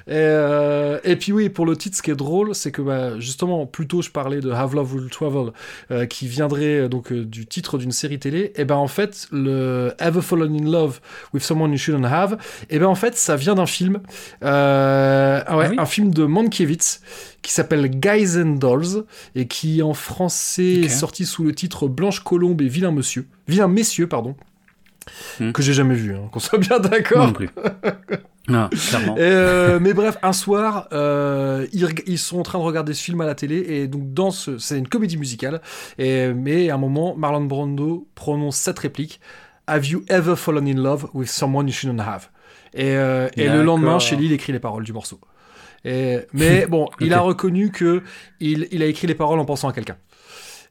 Et, euh, et puis oui, pour le titre, ce qui est drôle, c'est que bah, justement, plus tôt je parlais de Have Love Will Travel, euh, qui viendrait donc du titre d'une série télé. Et ben en fait, le Ever Fallen in Love with Someone You Shouldn't Have, et ben en fait, ça vient d'un film, ah ouais, Ah oui un film de Mankiewicz qui s'appelle Guys and Dolls et qui en français est sorti sous le titre Blanche Colombe et Vilain Monsieur, Vilain Messieurs pardon. Hmm. Que j'ai jamais vu, hein, qu'on soit bien d'accord. non. Non, clairement. Euh, mais bref, un soir, euh, ils, sont en train de regarder ce film à la télé et donc dans ce, c'est une comédie musicale. Et mais à un moment, Marlon Brando prononce cette réplique Have you ever fallen in love with someone you shouldn't have? Et, euh, et le lendemain, Shelley il écrit les paroles du morceau. Et, mais bon, il a reconnu que il, il a écrit les paroles en pensant à quelqu'un.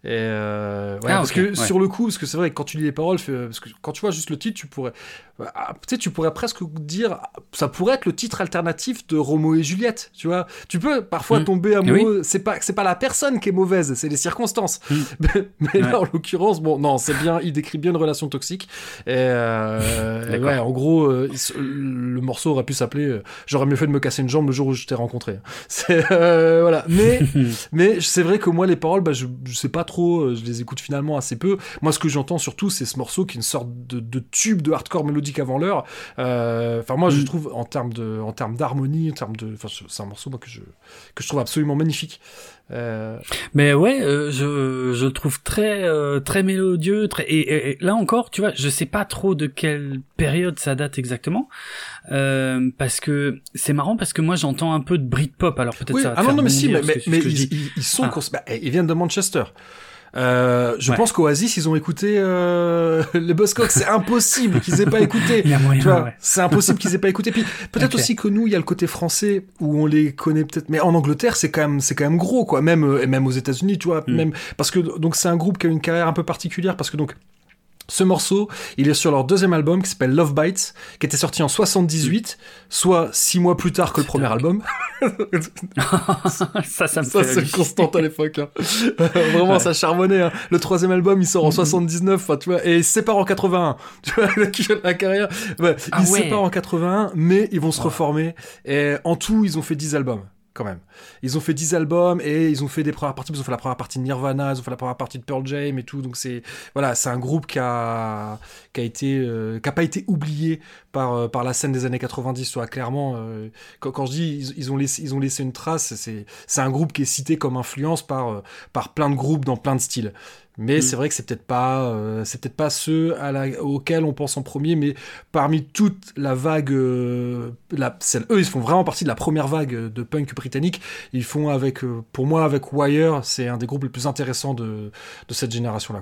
Et euh, ouais, Ah, parce que ouais. sur le coup, parce que c'est vrai que quand tu lis les paroles, fait- parce que quand tu vois juste le titre, tu pourrais, ah, tu sais, tu pourrais presque dire, ça pourrait être le titre alternatif de Romo et Juliette, tu vois. Tu peux parfois Mm. tomber amoureux. C'est pas, c'est pas la personne qui est mauvaise, c'est les circonstances. Mm. Mais, mais là, en l'occurrence, bon, non, c'est bien, il décrit bien une relation toxique. Et, euh, ouais, en gros, euh, le morceau aurait pu s'appeler, euh, j'aurais mieux fait de me casser une jambe le jour où je t'ai rencontré. C'est, euh, voilà. Mais, mais c'est vrai que moi, les paroles, bah, je, je sais pas trop trop, euh, je les écoute finalement assez peu. Moi, ce que j'entends surtout, c'est ce morceau qui est une sorte de, de tube de hardcore mélodique avant l'heure. Euh, Enfin, moi, je Mm. trouve en termes de, en termes d'harmonie, en termes de, c'est un morceau moi que je que je trouve absolument magnifique. Euh, Mais ouais, euh, je je le trouve très euh, très mélodieux, très et, et- et là encore, tu vois, je sais pas trop de quelle période ça date exactement, parce que c'est marrant parce que moi j'entends un peu de Britpop, alors peut-être oui, ça. va ah non, non, mais si, mais, ils, sont, Ah. bah, ils viennent de Manchester. Euh, je Ouais. pense qu'Oasis, ils ont écouté euh, les Buzzcocks. C'est impossible qu'ils aient pas écouté. Ouais. c'est impossible qu'ils aient pas écouté. Puis peut-être aussi que nous, il y a le côté français où on les connaît peut-être. Mais en Angleterre, c'est quand même, c'est quand même gros, quoi. Même, euh, et même aux États-Unis, tu vois. Mm. Même parce que donc c'est un groupe qui a une carrière un peu particulière parce que donc. Ce morceau, il est sur leur deuxième album qui s'appelle Love Bites, qui était sorti en 78, soit six mois plus tard que le premier album. ça, ça me Ça, c'est constante à l'époque. hein. Vraiment, Ouais. ça charbonnait. hein. Le troisième album, il sort en 79, enfin, tu vois, et il se sépare en 81. Tu vois, la, carrière. Ah ils se séparent en 81, mais ils vont se Ouais. reformer. Et en tout, ils ont fait 10 albums. Quand même. Ils ont fait 10 albums et ils ont fait des premières parties. Ils ont fait la première partie de Nirvana, ils ont fait la première partie de Pearl Jam et tout. Donc c'est voilà, c'est un groupe qui a qui a été euh, qui a pas été oublié par euh, par la scène des années 90. Soit clairement, euh, quand, quand je dis ils, ils ont laissé ils ont laissé une trace, c'est c'est un groupe qui est cité comme influence par par plein de groupes dans plein de styles. Mais Mm. c'est vrai que c'est peut-être pas euh, c'est peut-être pas ceux à la, auxquels on pense en premier, mais parmi toute la vague, euh, la, eux ils font vraiment partie de la première vague de punk britannique. Ils font avec, euh, pour moi avec Wire, c'est un des groupes les plus intéressants de, de cette génération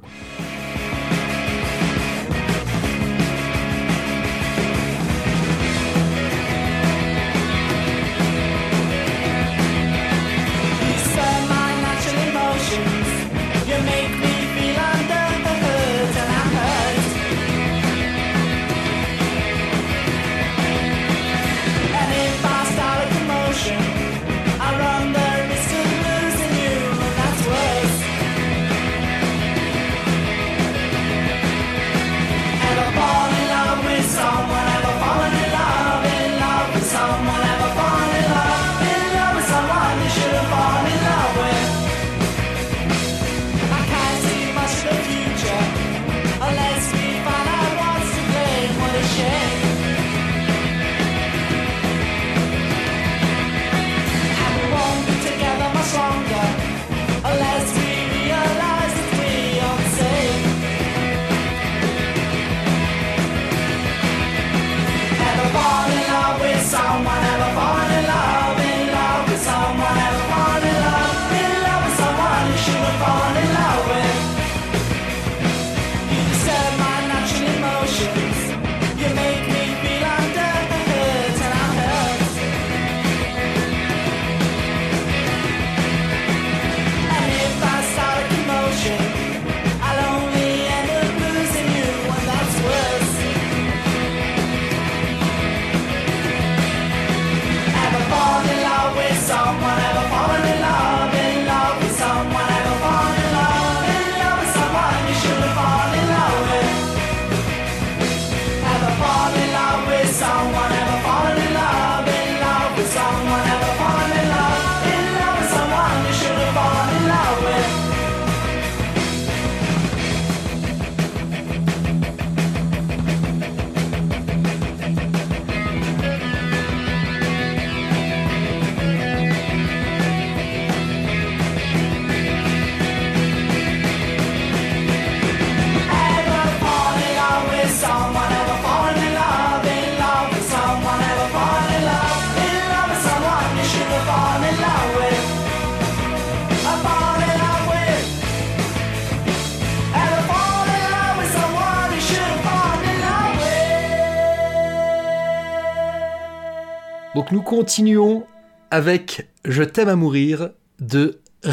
Donc nous continuons avec Je t'aime à mourir de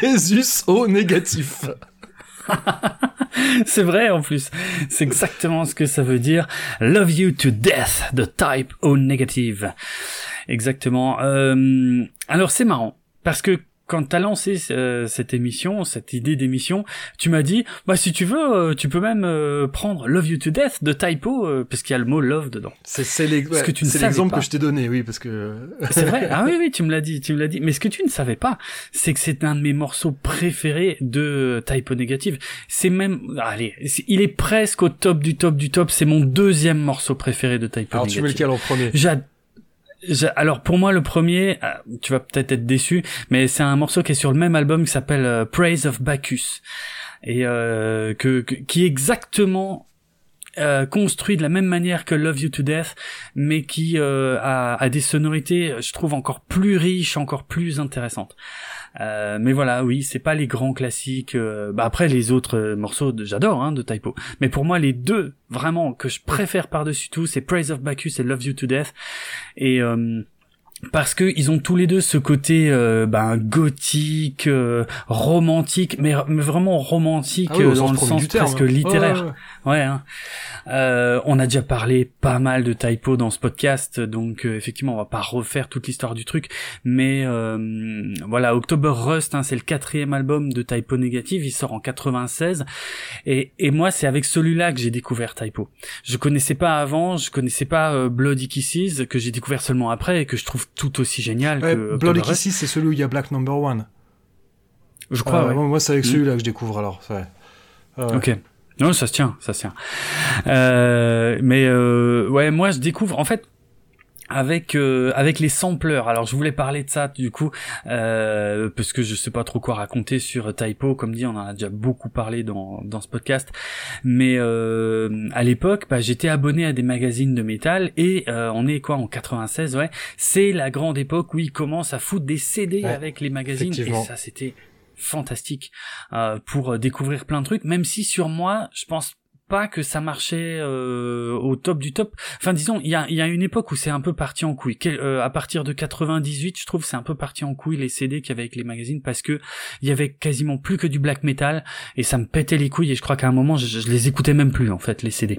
Résus au négatif. C'est vrai en plus. C'est exactement ce que ça veut dire. Love you to death de type O negative. Exactement. Euh, alors c'est marrant parce que quand t'as lancé euh, cette émission, cette idée d'émission, tu m'as dit, bah si tu veux, euh, tu peux même euh, prendre Love You to Death de Typo, euh, parce qu'il y a le mot love dedans. C'est c'est l'exemple que je t'ai donné, oui, parce que C'est vrai. Ah oui, oui, tu me l'as dit, tu me l'as dit. Mais ce que tu ne savais pas, c'est que c'est un de mes morceaux préférés de Typo Négative. C'est même, allez, il est presque au top du top du top. C'est mon deuxième morceau préféré de Typo alors tu mets Négative. lequel en premier? J'a- j'a- alors pour moi le premier, euh, tu vas peut-être être déçu, mais c'est un morceau qui est sur le même album qui s'appelle euh, Praise of Bacchus et euh, que, qui exactement construit de la même manière que Love You to Death, mais qui a, a des sonorités, je trouve encore plus riches, encore plus intéressantes. Euh, mais voilà, oui, c'est pas les grands classiques. euh, bah après les autres euh, morceaux, j'adore hein, de Typo. Mais pour moi, les deux vraiment que je préfère par-dessus tout, c'est Praise of Bacchus et Love You to Death. Et euh, parce que ils ont tous les deux ce côté euh, ben gothique, euh, romantique, mais, mais vraiment romantique Ah oui, euh, dans le sens terme, presque hein. littéraire. Ouais, ouais, hein. Euh, on a déjà parlé pas mal de typo dans ce podcast, donc euh, effectivement on va pas refaire toute l'histoire du truc, mais euh, voilà, October Rust, hein, c'est le quatrième album de Typo Négative, il sort en 96, et, et moi c'est avec celui-là que j'ai découvert Typo. Je connaissais pas avant, je connaissais pas Bloody Kisses, que j'ai découvert seulement après, et que je trouve tout aussi génial Ouais, que Rust. Kisses, c'est celui où il y a Black Number One. Je crois, Euh, ouais. moi, c'est avec Mm. celui-là que je découvre alors. Euh, Ok. Non, ça se tient, ça se tient. Euh, mais euh, ouais, moi je découvre en fait avec euh, avec les sampleurs. Alors je voulais parler de ça du coup euh, parce que je sais pas trop quoi raconter sur Typo. Comme dit, on en a déjà beaucoup parlé dans dans ce podcast. Mais euh, à l'époque, bah, j'étais abonné à des magazines de métal et euh, on est quoi en 96, ouais. C'est la grande époque où ils commencent à foutre des CD Ouais, avec les magazines et ça c'était fantastique euh, pour euh, découvrir plein de trucs, même si sur moi, je pense pas que ça marchait euh, au top du top. Enfin, disons, il y a, y a une époque où c'est un peu parti en couille. Quel- euh, à partir de 98, je trouve, c'est un peu parti en couille les CD qu'il y avait avec les magazines parce que il y avait quasiment plus que du black metal et ça me pétait les couilles et je crois qu'à un moment, je, je les écoutais même plus en fait les CD.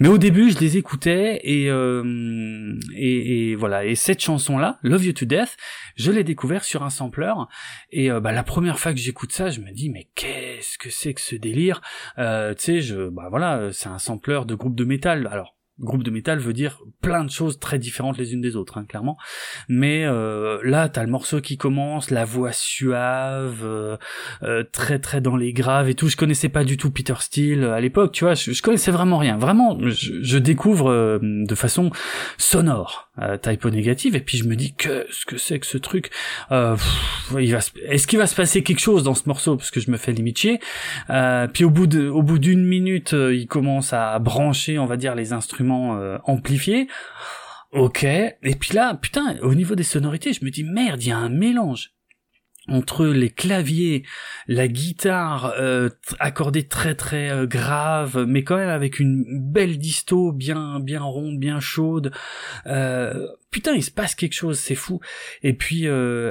Mais au début, je les écoutais et euh, et, et voilà. Et cette chanson-là, Love You to Death, je l'ai découvert sur un sampler et euh, bah, la première fois que j'écoute ça, je me dis mais qu'est-ce que c'est que ce délire? Euh, Tu sais, je bah voilà, euh, c'est un sampler de groupe de métal. Alors groupe de métal veut dire plein de choses très différentes les unes des autres, hein, clairement. Mais euh, là, t'as le morceau qui commence, la voix suave, euh, euh, très très dans les graves et tout. Je connaissais pas du tout Peter Steele à l'époque, tu vois. Je, je connaissais vraiment rien. Vraiment, je, je découvre euh, de façon sonore euh, typo négative et puis je me dis qu'est-ce que c'est que ce truc? Euh, pff, il va est-ce qu'il va se passer quelque chose dans ce morceau? Parce que je me fais limite chier euh, puis au bout de au bout d'une minute euh, il commence à brancher on va dire les instruments euh, amplifiés ok et puis là putain au niveau des sonorités je me dis merde il y a un mélange entre les claviers, la guitare euh, accordée très très euh, grave, mais quand même avec une belle disto bien bien ronde, bien chaude. Euh, putain, il se passe quelque chose, c'est fou. Et puis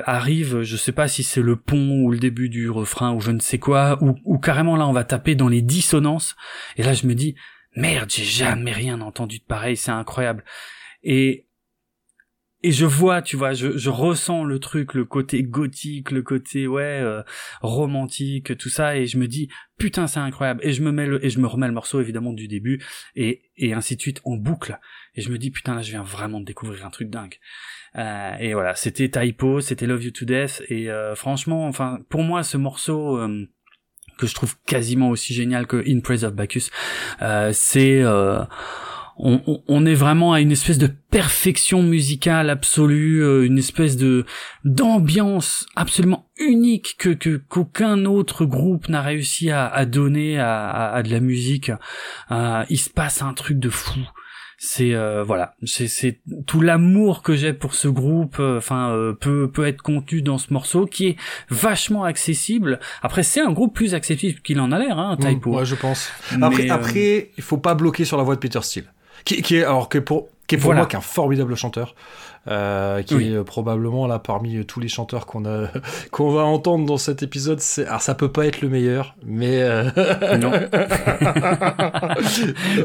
arrive, je sais pas si c'est le pont ou le début du refrain ou je ne sais quoi, ou carrément là on va taper dans les dissonances. Et là je me dis merde, j'ai jamais rien entendu de pareil, c'est incroyable. Et et je vois, tu vois, je, je ressens le truc, le côté gothique, le côté ouais euh, romantique, tout ça, et je me dis putain c'est incroyable. Et je me mets le, et je me remets le morceau évidemment du début et et ainsi de suite en boucle. Et je me dis putain là je viens vraiment de découvrir un truc dingue. Euh, et voilà, c'était Typo, c'était Love You to Death, et euh, franchement, enfin pour moi ce morceau. Que je trouve quasiment aussi génial que In Praise of Bacchus, euh, c'est euh, on, est vraiment à une espèce de perfection musicale absolue, euh, une espèce de d'ambiance absolument unique que que qu'aucun autre groupe n'a réussi à, donner à de la musique. Euh, il se passe un truc de fou. C'est euh, voilà, c'est c'est tout l'amour que j'ai pour ce groupe. euh, Enfin, euh, peut peut être contenu dans ce morceau qui est vachement accessible. Après, c'est un groupe plus accessible qu'il en a l'air, hein, Typo. Mm, ouais, je pense. Mais, Après, euh, après, il faut pas bloquer sur la voix de Peter Steele. Qui, qui est, alors que pour, qui est pour Voilà. moi qu'un formidable chanteur, qui Oui. est euh, probablement là parmi euh, tous les chanteurs qu'on a qu'on va entendre dans cet épisode. C'est alors ça peut pas être le meilleur, mais euh, Non.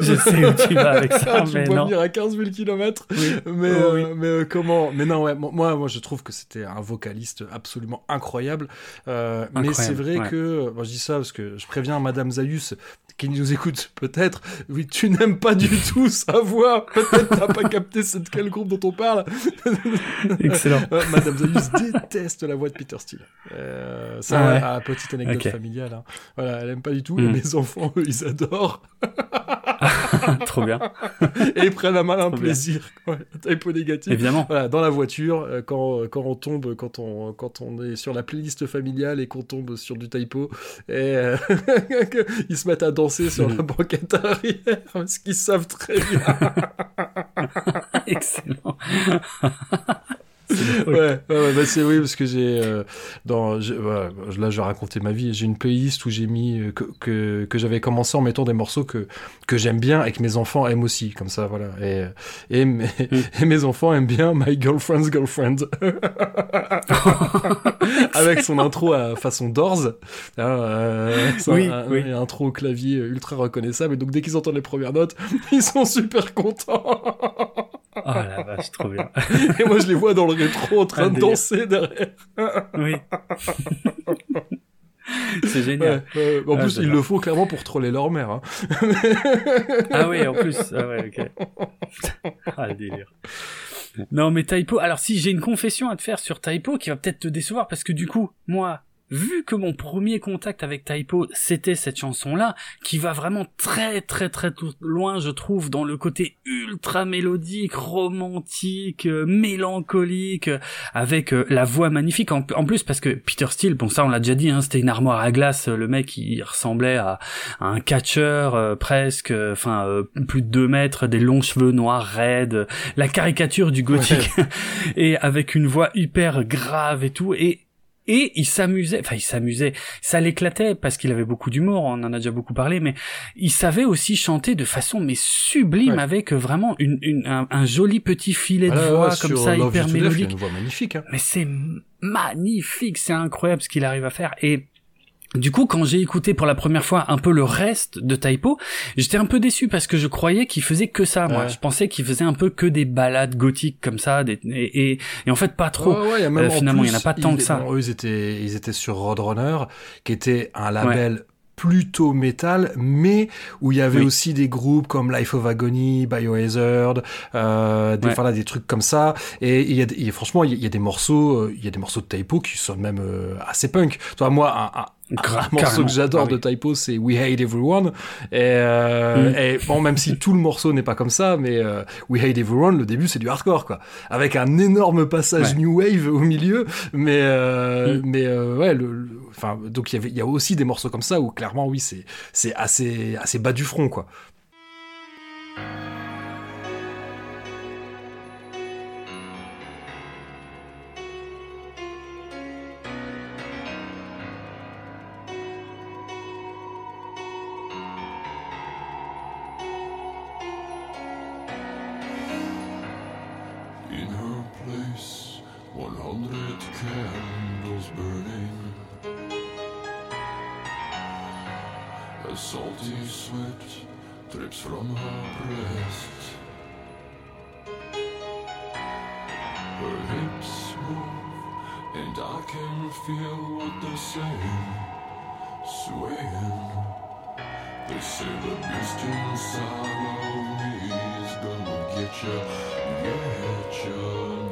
Je sais où tu vas avec ça, tu mais non. venir à 15 000 km. Oui. Mais, Oh, euh, oui. mais euh, comment Mais non, ouais, mo- moi, moi, je trouve que c'était un vocaliste absolument incroyable. Euh, mais c'est vrai ouais. que, bon, je dis ça parce que je préviens Madame Zayus qui nous écoute peut-être. Oui, tu n'aimes pas du tout sa voix. Peut-être t'as pas capté c'est de quel groupe dont on parle. Excellent. Euh, Madame Zayus déteste la voix de Peter Steele. Euh, ça, Ah ouais. ah, petite anecdote familiale. hein. Voilà, elle aime pas du tout. Mm. Et mes enfants, eux, ils adorent. Trop bien. Et ils prennent un malin Trop bien. plaisir. Ouais, typo négatif. Évidemment. Voilà, dans la voiture, euh, quand, quand on tombe, quand on, quand on est sur la playlist familiale et qu'on tombe sur du typo, et euh, ils se mettent à danser sur la banquette arrière, parce qu'ils savent très bien. Excellent. ouais, bah c'est oui, parce que j'ai, euh, dans, voilà, là, je vais raconter ma vie. J'ai une playlist où j'ai mis euh, que, que, que j'avais commencé en mettant des morceaux que, que j'aime bien et que mes enfants aiment aussi, comme ça, voilà. Et, et, mes, et mes enfants aiment bien My Girlfriend's Girlfriend. Avec son intro à façon Doors. Hein, euh, Oui, un, oui. intro au clavier ultra reconnaissable. Et donc, dès qu'ils entendent les premières notes, ils sont super contents. Oh la vache, trop bien. Et moi, je les vois dans le rétro en train de danser derrière. Oui. C'est génial. Ouais, ouais. En Ah, plus, ils le font clairement pour troller leur mère. Hein. Ah oui, en plus. Ah ouais, ok. Ah, le délire. Non, mais Typo, alors si j'ai une confession à te faire sur Typo qui va peut-être te décevoir parce que du coup, moi, vu que mon premier contact avec Typo, c'était cette chanson-là, qui va vraiment très très très tout- loin, je trouve, dans le côté ultra mélodique, romantique, euh, mélancolique, euh, avec euh, la voix magnifique. En, en plus, parce que Peter Steele, bon ça on l'a déjà dit, hein, c'était une armoire à glace, le mec il ressemblait à, à un catcheur euh, presque, enfin plus de deux mètres, des longs cheveux noirs raides, la caricature du gothique, et avec une voix hyper grave et tout, et et il s'amusait, enfin il s'amusait, ça l'éclatait parce qu'il avait beaucoup d'humour, on en a déjà beaucoup parlé, mais il savait aussi chanter de façon mais sublime Ouais. avec vraiment une, une- un, un joli petit filet de voix ouais, comme ça hyper You to Death, il y a mélodique. une voix magnifique. Hein. Mais c'est magnifique, c'est incroyable ce qu'il arrive à faire et du coup, quand j'ai écouté pour la première fois un peu le reste de Typo, j'étais un peu déçu parce que je croyais qu'il faisait que ça. Moi, Ouais. je pensais qu'il faisait un peu que des balades gothiques comme ça, des- et, et, et en fait pas trop. Ouais, ouais, il y a même Euh, en finalement, il y en a pas tant que ça. eux, ils étaient, ils étaient sur Roadrunner, qui était un label plutôt métal, mais où il y avait Oui. aussi des groupes comme Life of Agony, Biohazard, euh, des, Ouais. voilà, des trucs comme ça. Et il y a, franchement, il y a- il y, a des morceaux, euh, il y a des morceaux de typo qui sont même euh, assez punk. Toi, moi, un, un- un morceau que j'adore Ah oui. de typo, c'est We Hate Everyone. Et, euh, Mm. et bon, même si tout le morceau n'est pas comme ça, mais euh, We Hate Everyone, le début, c'est du hardcore, quoi. Avec un énorme passage Ouais. new wave au milieu, mais euh, Mm. mais euh, ouais, le, le- enfin, donc il y avait, il y a aussi des morceaux comme ça où clairement, oui, c'est c'est assez assez bas du front, quoi. Feel what they're saying, swaying. They say the beast inside of me is gonna get ya, get ya,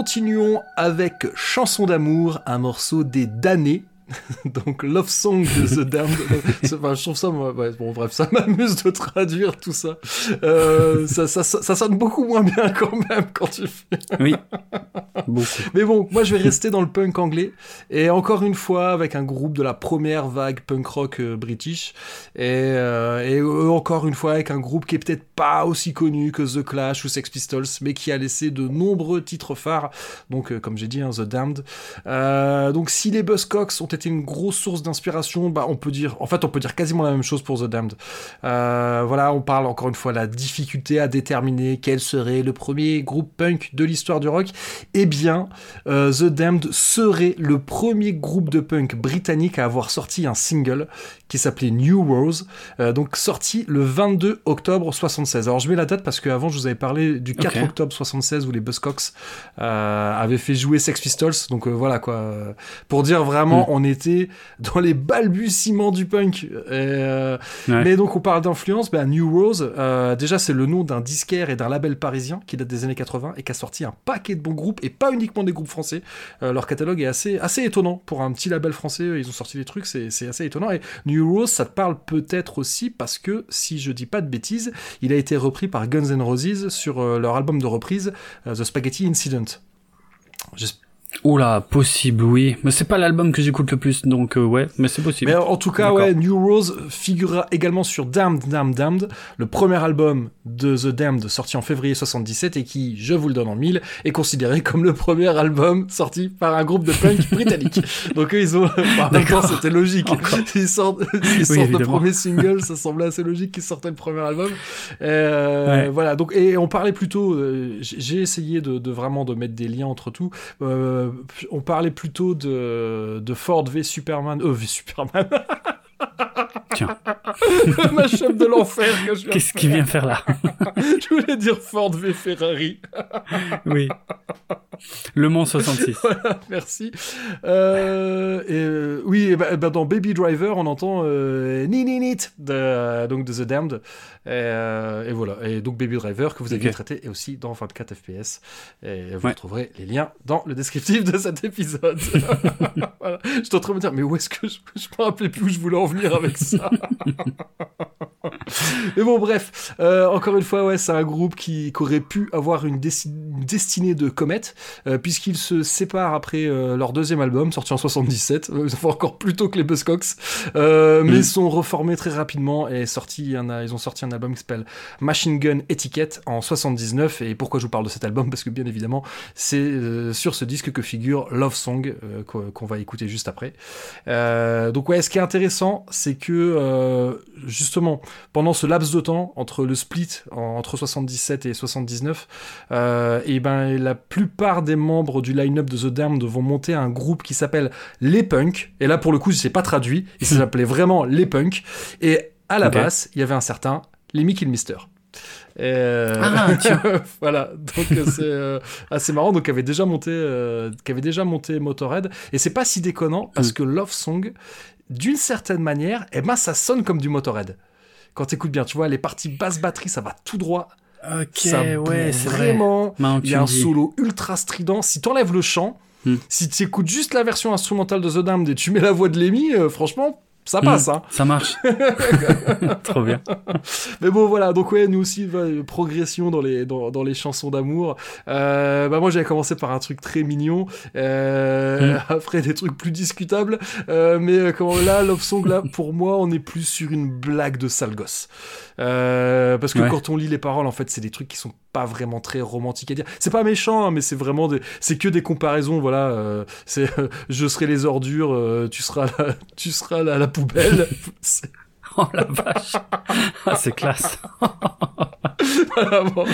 continuons avec Chanson d'amour, un morceau des damnés. Donc Love Song de The Damned. Enfin, je trouve ça, moi, ouais, bon bref, ça m'amuse de traduire tout ça. Euh, ça, ça, ça, ça sonne beaucoup moins bien quand même quand tu fais Oui. Beaucoup. mais bon, moi je vais rester dans le punk anglais et encore une fois avec un groupe de la première vague punk rock euh, british et, euh, et euh, encore une fois avec un groupe qui est peut-être pas aussi connu que The Clash ou Sex Pistols mais qui a laissé de nombreux titres phares donc comme j'ai dit hein, The Damned donc si les Buzzcocks ont été une grosse source d'inspiration bah on peut dire en fait on peut dire quasiment la même chose pour The Damned euh, voilà, on parle encore une fois de la difficulté à déterminer quel serait le premier groupe punk de l'histoire du rock. Eh bien, euh, The Damned serait le premier groupe de punk britannique à avoir sorti un single qui s'appelait New Rose, euh, donc sorti le 22 octobre 76. Alors je mets la date parce qu'avant je vous avais parlé du 4 Ok. octobre 76 où les Buzzcocks avaient fait jouer Sex Pistols, donc voilà quoi. Pour dire vraiment, Mm. on était dans les balbutiements du punk. Et, euh, Ouais. mais donc on parle d'influence, ben, New Rose, euh, déjà c'est le nom d'un disquaire et d'un label parisien qui date des années 80 et qui a sorti un paquet de bons groupes et pas uniquement des groupes français. Euh, leur catalogue est assez, assez étonnant pour un petit label français. Ils ont sorti des trucs, c'est c'est assez étonnant. Et New Rose, ça te parle peut-être aussi parce que si je dis pas de bêtises, il a été repris par Guns N' Roses sur leur album de reprise The Spaghetti Incident. J'espère Oula, possible, oui. Mais c'est pas l'album que j'écoute le plus, donc euh, ouais, mais c'est possible. Mais en tout cas, ouais, New Rose figurera également sur Damned, Damned, Damned, le premier album de The Damned sorti en février 77 et qui, je vous le donne en mille, est considéré comme le premier album sorti par un groupe de punk britannique. Donc eux, ils ont, bah, en c'était logique. Ils sortent, ils sortent le premier single, ça semblait assez logique qu'ils sortaient le premier album. Euh, Ouais. Voilà. Donc, et on parlait plutôt, euh, j'ai j'ai essayé de, de vraiment de mettre des liens entre tout. Euh, on parlait plutôt de, de Ford v Superman, euh, v Superman. Tiens, Ma chef de l'enfer que je viens qu'est-ce qu'il vient faire là Je voulais dire Ford v Ferrari. Oui. Le Mans 66. Merci. Euh, et, euh, oui, et ben- ben dans Baby Driver, on entend euh, Ni Ni Nit de, donc de The Damned. Et, euh, et voilà. Et donc Baby Driver que vous aviez Ok. traité est aussi dans 24 FPS. Et vous Ouais. retrouverez les liens dans le descriptif de cet épisode. voilà. J'étais en train de me dire, mais où est-ce que je, je me rappelais plus où je voulais en venir avec ça? Mais bon, bref, euh, encore une fois, ouais, c'est un groupe qui, qui aurait pu avoir une, desti- une destinée de comète, euh, puisqu'ils se séparent après euh, leur deuxième album, sorti en 77, euh, enfin encore plus tôt que les Buzzcocks, euh, mais Mm. ils sont reformés très rapidement et sorti un, ils ont sorti un album qui s'appelle Machine Gun Etiquette en 79. Et pourquoi je vous parle de cet album? Parce que bien évidemment, c'est euh, sur ce disque que figure Love Song, euh, qu'on va écouter juste après. Euh, donc ouais, ce qui est intéressant, c'est que justement, pendant ce laps de temps entre le split en- entre 77 et 79, euh, et ben la plupart des membres du line-up de The Damned vont monter un groupe qui s'appelle Les Punks. Et là pour le coup, c'est pas traduit, il s'appelait vraiment Les Punks. Et à la Ok. basse, il y avait un certain Lemmy Kilmister. Et, euh, Ah, tiens. voilà, donc euh, c'est euh, assez marrant. Donc, qui avait déjà monté, euh, qui avait déjà monté Motorhead, et c'est pas si déconnant parce Mm. que Love Song, d'une certaine manière, eh ben ça sonne comme du Motorhead. Quand t'écoutes bien, tu vois, les parties basse batterie, ça va tout droit. Ok, ça ouais, c'est vrai. vraiment. Que Il y a un solo ultra strident. Si t'enlèves le chant, Hmm. si tu écoutes juste la version instrumentale de The Damned et tu mets la voix de Lemmy, franchement, ça passe. Hmm, Hein. Ça marche. Trop bien. Mais bon, voilà, donc ouais, nous aussi, bah, progression dans les, dans, dans les chansons d'amour. Euh, bah, moi, j'avais commencé par un truc très mignon, euh, Mm. après des trucs plus discutables, euh, mais comment là, Love Song, là, pour moi, on est plus sur une blague de sale gosse. Parce que Ouais. quand on lit les paroles, en fait, c'est des trucs qui sont pas vraiment très romantiques à dire. C'est pas méchant, hein, mais c'est vraiment des, c'est que des comparaisons, voilà. euh, c'est, euh, je serai les ordures, euh, tu seras la, tu seras la, la poubelle. C'est- Oh la vache. Ah, c'est classe. voilà, bon.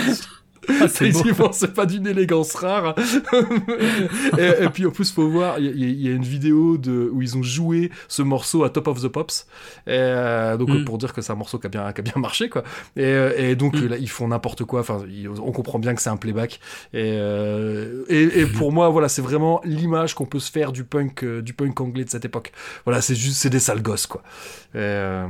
Ah, c'est pas d'une élégance rare. et, et puis en plus, faut voir, il y, a- il y a une vidéo de, où ils ont joué ce morceau à Top of the Pops. Et, euh, donc Mm. pour dire que c'est un morceau qui a bien, qui a bien marché, quoi. Et, euh, et donc Mm. là, ils font n'importe quoi. Enfin, on comprend bien que c'est un playback. Et, euh, et, pour moi, voilà, c'est vraiment l'image qu'on peut se faire du punk, du punk anglais de cette époque. Voilà, c'est juste, c'est des sales gosses, quoi. Et, euh,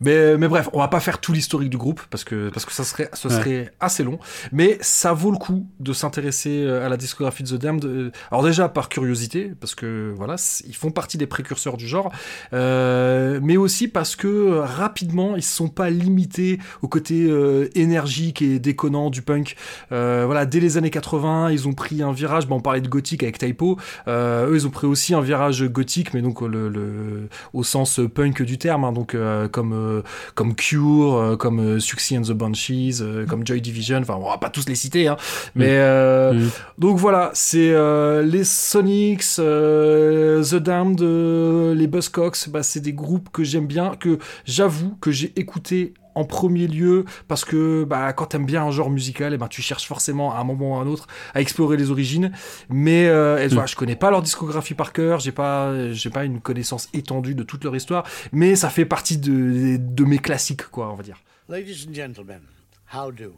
Mais, mais bref, on va pas faire tout l'historique du groupe parce que parce que ça serait ce Ouais. serait assez long. Mais ça vaut le coup de s'intéresser euh, à la discographie de The Damned. euh, Alors déjà par curiosité parce que voilà, ils font partie des précurseurs du genre, euh, mais aussi parce que rapidement ils se sont pas limités au côté euh, énergique et déconnant du punk. Euh, voilà, dès les années 80, ils ont pris un virage. On parlait de gothique avec Typo. Eux, ils ont pris aussi un virage gothique, mais donc le, le- au sens punk du terme, hein, donc euh, comme euh, comme Cure, euh, comme Suxy and the Banshees, comme Joy Division. Enfin, on va pas tous les citer, hein, mais euh, Mm. donc voilà, c'est les Sonics, The Damned, les Buzzcocks. Bah, c'est des groupes que j'aime bien, que j'avoue que j'ai écouté en premier lieu parce que bah, quand t'aimes bien un genre musical, eh ben, tu cherches forcément à un moment ou à un autre à explorer les origines. Mais euh, et voilà, je connais pas leur discographie par cœur, j'ai pas, j'ai pas une connaissance étendue de toute leur histoire, mais ça fait partie de, de mes classiques, quoi, on va dire. Ladies and gentlemen, how do?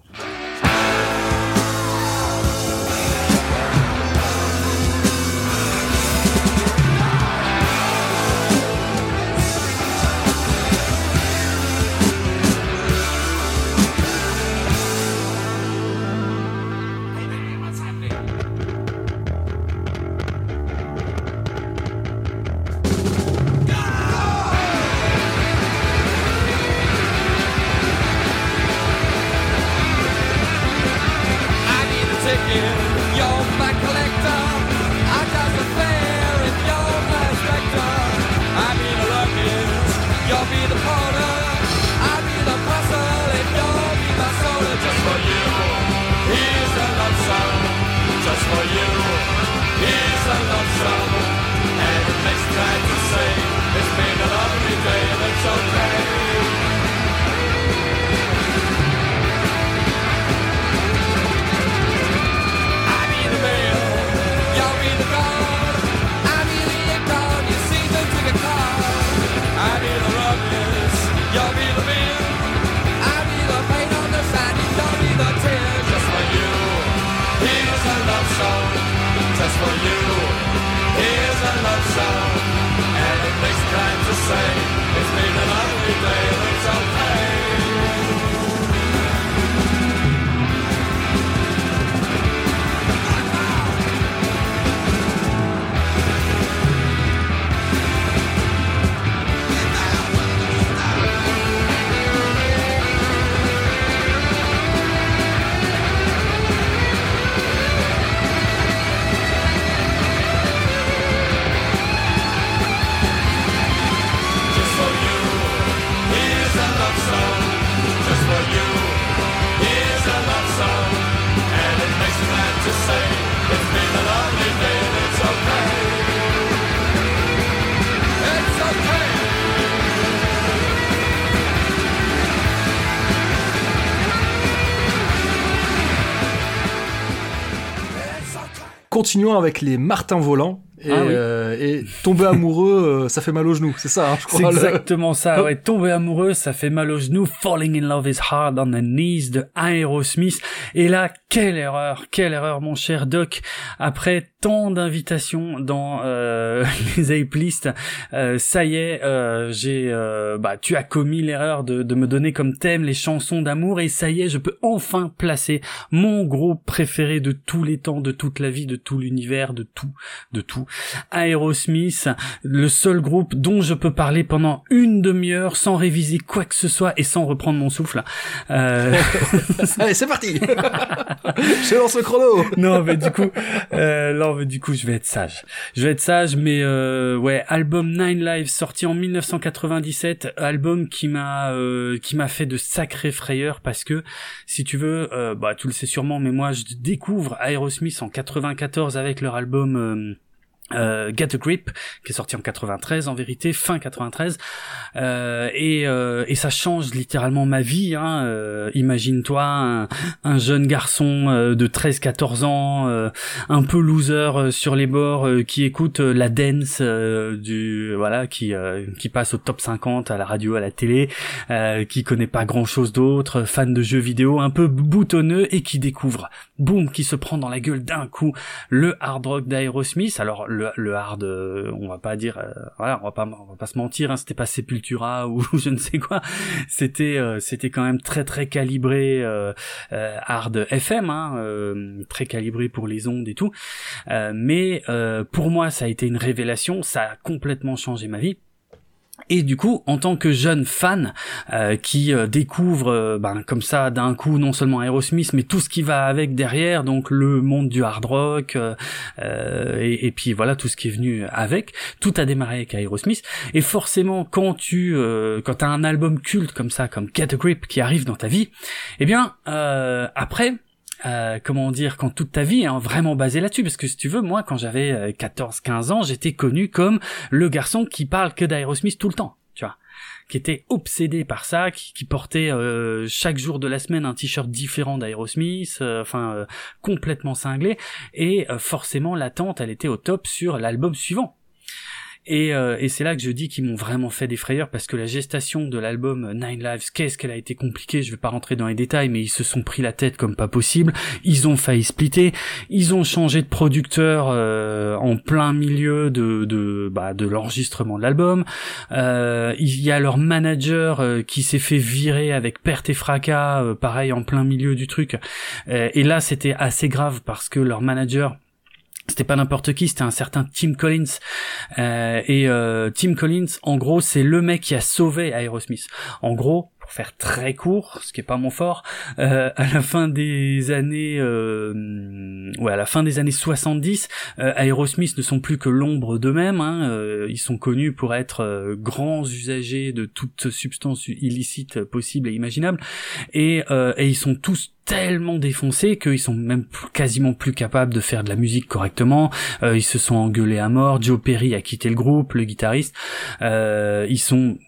Continuons avec les Martins volants. Et, Ah oui. euh, et tomber amoureux, euh, ça fait mal aux genoux, c'est ça, hein, je C'est crois. le- exactement ça, ouais. Tomber amoureux, ça fait mal aux genoux. Falling in love is hard on the knees de Aerosmith. Et là, quelle erreur, quelle erreur, mon cher Doc. Après tant d'invitations dans euh, les A-plistes, euh, ça y est, euh, j'ai, euh, bah, tu as commis l'erreur de, de me donner comme thème les chansons d'amour. Et ça y est, je peux enfin placer mon groupe préféré de tous les temps, de toute la vie, de tout l'univers, de tout, de tout. Aerosmith, le seul groupe dont je peux parler pendant une demi-heure sans réviser quoi que ce soit et sans reprendre mon souffle. Euh, Allez, c'est parti Je lance le chrono non, mais du coup, euh, non, mais du coup, je vais être sage. Je vais être sage, mais euh, ouais, album Nine Lives sorti en 1997, album qui m'a euh, qui m'a fait de sacrées frayeurs parce que si tu veux, euh, bah tu le sais sûrement, mais moi je découvre Aerosmith en 94 avec leur album. Euh, Get a Grip, qui est sorti en 93 en vérité, fin 93, euh, et, euh, et ça change littéralement ma vie. Hein, euh, Imagine-toi un, un jeune garçon euh, de 13-14 ans, euh, un peu loser sur les bords, qui écoute la dance du voilà, qui qui passe au top 50 à la radio, à la télé, qui connaît pas grand-chose d'autre, fan de jeux vidéo, un peu boutonneux et qui découvre, boum, qui se prend dans la gueule d'un coup le hard rock d'Aerosmith. Alors le le, hard, euh, on va pas dire, euh, voilà, on va pas, on va pas se mentir, hein, c'était pas Sepultura ou je ne sais quoi. C'était, euh, c'était quand même très très calibré euh, euh, hard FM, hein, très calibré pour les ondes et tout. Mais pour moi, ça a été une révélation, ça a complètement changé ma vie. Et du coup, en tant que jeune fan euh, qui euh, découvre euh, ben, comme ça d'un coup non seulement Aerosmith, mais tout ce qui va avec derrière, donc le monde du hard rock, et, et puis voilà tout ce qui est venu avec. Tout a démarré avec Aerosmith. Et forcément, quand tu quand as un album culte comme ça, comme Get a Grip, qui arrive dans ta vie, eh bien après euh, comment dire, quand toute ta vie est vraiment basée là-dessus, parce que si tu veux, moi, quand j'avais 14-15 ans, j'étais connu comme le garçon qui parle que d'Aerosmith tout le temps, tu vois, qui était obsédé par ça, qui, qui portait euh, chaque jour de la semaine un t-shirt différent d'Aerosmith, euh, enfin euh, complètement cinglé, et euh, forcément l'attente, elle était au top sur l'album suivant. Et, euh, et c'est là que je dis qu'ils m'ont vraiment fait des frayeurs parce que la gestation de l'album Nine Lives, qu'est-ce qu'elle a été compliquée, je vais pas rentrer dans les détails, mais ils se sont pris la tête comme pas possible, ils ont failli splitter, ils ont changé de producteur euh, en plein milieu de, de, bah, de l'enregistrement de l'album, euh, il y a leur manager euh, qui s'est fait virer avec perte et fracas, euh, pareil en plein milieu du truc, Euh, et là c'était assez grave parce que leur manager c'était pas n'importe qui, c'était un certain Tim Collins. Euh, et euh, Tim Collins, en gros, c'est le mec qui a sauvé Aerosmith. En gros, pour faire très court, ce qui est pas mon fort, euh, à la fin des années, euh, ouais, à la fin des années 70, euh, Aerosmith ne sont plus que l'ombre d'eux-mêmes. Hein, euh, ils sont connus pour être euh, grands usagers de toute substance illicite possible et imaginable, et, euh, et ils sont tous tellement défoncés qu'ils sont même quasiment plus capables de faire de la musique correctement. Euh, ils se sont engueulés à mort. Joe Perry a quitté le groupe, le guitariste. Euh, ils sont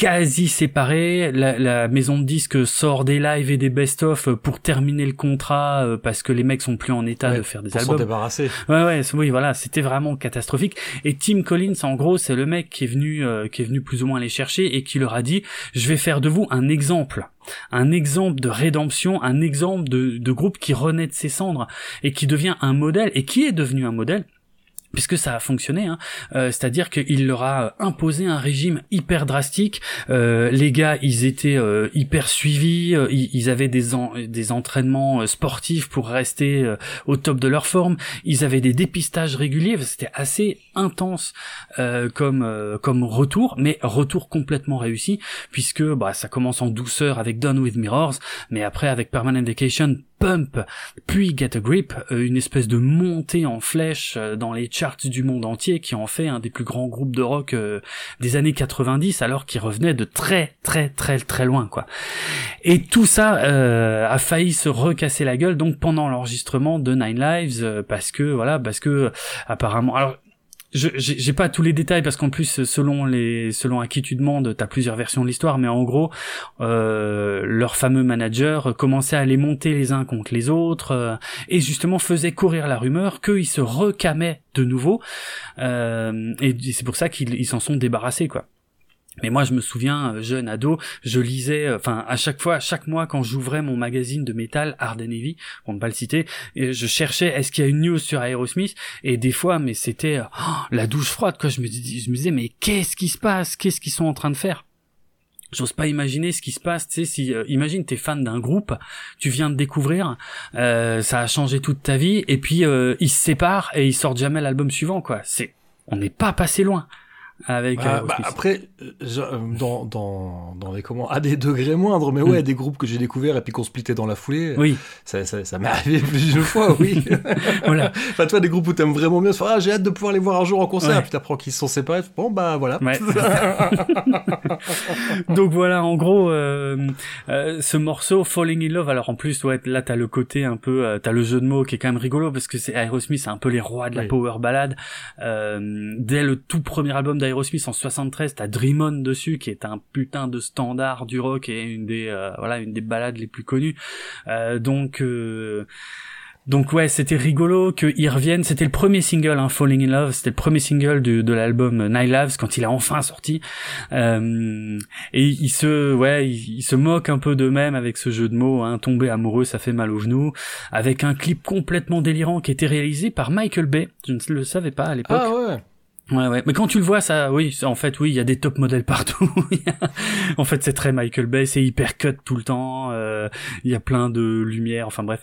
quasi séparés. La, la maison de disques sort des lives et des best-of pour terminer le contrat euh, parce que les mecs sont plus en état Ouais, de faire des Pour s'en albums. débarrasser. Ouais ouais oui voilà c'était vraiment catastrophique et Tim Collins en gros c'est le mec qui est venu euh, qui est venu plus ou moins les chercher et qui leur a dit je vais faire de vous un exemple un exemple de rédemption un exemple de, de groupe qui renaît de ses cendres et qui devient un modèle et qui est devenu un modèle puisque ça a fonctionné, hein. Euh, c'est-à-dire qu'il leur a imposé un régime hyper drastique. Euh, les gars, ils étaient euh, hyper suivis, euh, ils, avaient des, en- des entraînements sportifs pour rester au top de leur forme. Ils avaient des dépistages réguliers. C'était assez intense comme comme retour, mais retour complètement réussi puisque bah ça commence en douceur avec Done with Mirrors, mais après avec Permanent Vacation, Pump, puis Get a Grip, euh, une espèce de montée en flèche euh, dans les charts du monde entier qui en fait un des plus grands groupes de rock euh, des années 90 alors qu'ils revenaient de très très très très loin quoi. Et tout ça a failli se recasser la gueule donc pendant l'enregistrement de Nine Lives parce que voilà parce que apparemment j'ai j'ai pas tous les détails parce qu'en plus selon les selon à qui tu demandes t'as plusieurs versions de l'histoire mais en gros euh, leur fameux manager commençait à les monter les uns contre les autres euh, et justement faisait courir la rumeur qu'ils se recamaient de nouveau euh, et c'est pour ça qu'ils ils s'en sont débarrassés quoi mais moi, je me souviens, euh, jeune ado, je lisais, euh, enfin, à chaque fois, chaque mois, quand j'ouvrais mon magazine de métal, Hard and Heavy, pour ne pas le citer, et je cherchais, est-ce qu'il y a une news sur Aerosmith? Et des fois, mais c'était euh, oh, la douche froide, quoi. Je me, dis, je me disais, mais qu'est-ce qui se passe? Qu'est-ce qu'ils sont en train de faire? J'ose pas imaginer ce qui se passe, tu sais, si, euh, imagine t'es fan d'un groupe, tu viens de découvrir, euh, ça a changé toute ta vie, et puis euh, ils se séparent et ils sortent jamais l'album suivant, quoi. C'est, on n'est pas passé loin avec Bah, bah, Aerosmith. après, euh, je- euh, dans, dans, dans les comment, à des degrés moindres, mais ouais, Mm. des groupes que j'ai découverts et puis qu'on splittait dans la foulée, Oui, ça, ça, ça m'est arrivé plusieurs fois, oui. voilà. enfin, toi, des groupes où t'aimes vraiment bien, ah, j'ai hâte de pouvoir les voir un jour en concert, Ouais. puis t'apprends qu'ils se sont séparés, bon, bah voilà. Ouais. Donc voilà, en gros, euh, euh, ce morceau Falling in Love. Alors en plus, ouais, là t'as le côté un peu, euh, t'as le jeu de mots qui est quand même rigolo parce que c'est Aerosmith, c'est un peu les rois de la Oui. power ballade. Euh, dès le tout premier album d'Aerosmith en 73, t'as Dream On dessus, qui est un putain de standard du rock et une des, euh, voilà, une des ballades les plus connues. Euh, donc euh, donc ouais, c'était rigolo qu'ils reviennent. C'était le premier single, hein, Falling in Love. C'était le premier single de, l'album Night Lives quand il a enfin sorti. Euh, et il se, ouais, il, se moque un peu d'eux-mêmes avec ce jeu de mots. Hein, tomber amoureux, ça fait mal aux genoux. Avec un clip complètement délirant qui était réalisé par Michael Bay. Je ne le savais pas à l'époque. Ah ouais. Ouais, ouais. Mais quand tu le vois, ça, oui, en fait, oui, il y a des top modèles partout. En fait, c'est très Michael Bay, c'est hyper cut tout le temps. euh, Il y a plein de lumière, enfin bref.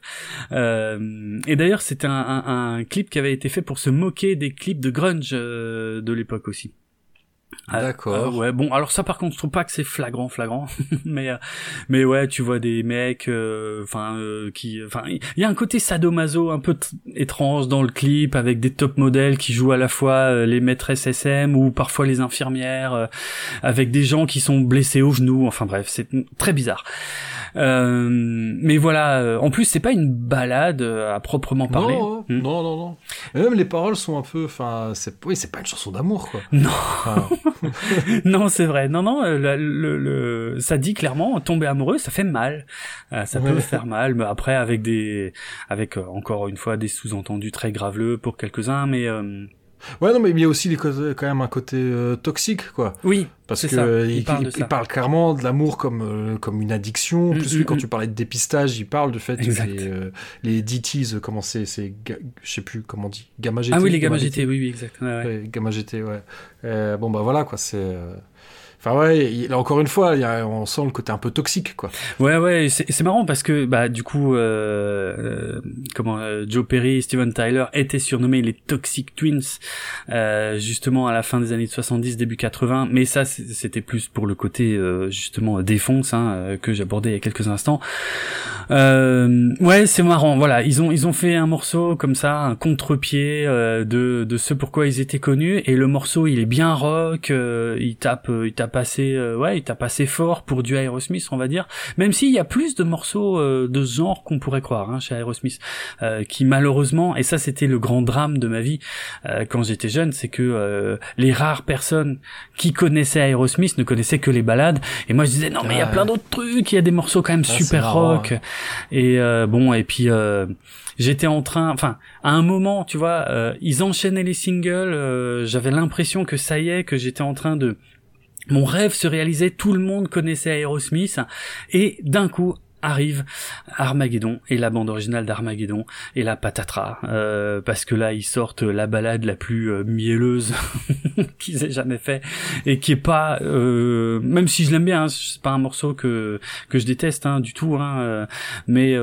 Euh, et d'ailleurs, c'était un, un, un clip qui avait été fait pour se moquer des clips de grunge euh, de l'époque aussi. Ah, D'accord. ouais, bon, alors ça par contre, je trouve pas que c'est flagrant, flagrant, mais euh, mais ouais, tu vois des mecs, euh, enfin euh, qui, enfin, il y a un côté sadomaso un peu étrange dans le clip avec des top modèles qui jouent à la fois euh, les maîtresses SM ou parfois les infirmières, euh, avec des gens qui sont blessés au genou, enfin bref, c'est très bizarre. Euh, mais voilà, euh, en plus c'est pas une balade euh, à proprement parler. Non, Hmm. non, non, non. Et même les paroles sont un peu, enfin, c'est, oui, c'est pas une chanson d'amour, quoi. Non. Enfin, non, c'est vrai. Non, non, le, le, le- ça dit clairement, tomber amoureux, ça fait mal. Euh, ça peut faire mal, mais après avec des, avec encore une fois des sous-entendus très graveleux pour quelques-uns, mais euh, ouais, non, mais il y a aussi côtés- quand même un côté euh, toxique, quoi. oui, Parce que ça. euh, Il il, parle de il- ça. il parle clairement de l'amour comme euh, comme une addiction. En Mm, plus, mm, lui, quand mm. tu parlais de dépistage, il parle du fait Exact. que les, euh, les DTs, comment c'est, c'est, je sais plus comment on dit, gamma GT. ah oui, les gamma GT. Oui, oui, exact. ouais, ouais. Ouais, gamma GT, ouais. Bon, bah voilà, quoi, c'est. Euh, Enfin, ouais, là, encore une fois, y a, on sent le côté un peu toxique, quoi. Ouais, ouais, c'est marrant parce que bah du coup, euh, euh, comment euh, Joe Perry, Steven Tyler étaient surnommés les Toxic Twins euh, justement à la fin des années 70, début 80. Mais ça, c'était plus pour le côté euh, justement défonce hein, euh, que j'abordais il y a quelques instants. Euh, ouais, c'est marrant. Voilà, ils ont ils ont fait un morceau comme ça, un contre-pied euh, de de ce pourquoi ils étaient connus. Et le morceau, il est bien rock. euh, il tape, euh, il tape assez, euh, ouais, il tape assez fort pour du Aerosmith, on va dire. Même s'il y a plus de morceaux euh, de ce genre qu'on pourrait croire hein, chez Aerosmith, euh, qui malheureusement, et ça c'était le grand drame de ma vie euh, quand j'étais jeune, c'est que euh, les rares personnes qui connaissaient Aerosmith ne connaissaient que les balades. Et moi je disais non mais il y a plein d'autres trucs, il y a des morceaux quand même Ah, super marrant, rock. Et euh, bon et puis euh, j'étais en train, enfin à un moment tu vois, euh, ils enchaînaient les singles, euh, j'avais l'impression que ça y est, que j'étais en train de mon rêve se réalisait, tout le monde connaissait Aerosmith, et d'un coup arrive Armageddon et la bande originale d'Armageddon et la patatras euh, parce que là ils sortent la balade la plus euh, mielleuse qu'ils aient jamais fait et qui est pas euh, même si je l'aime bien hein, c'est pas un morceau que que je déteste hein, du tout hein, mais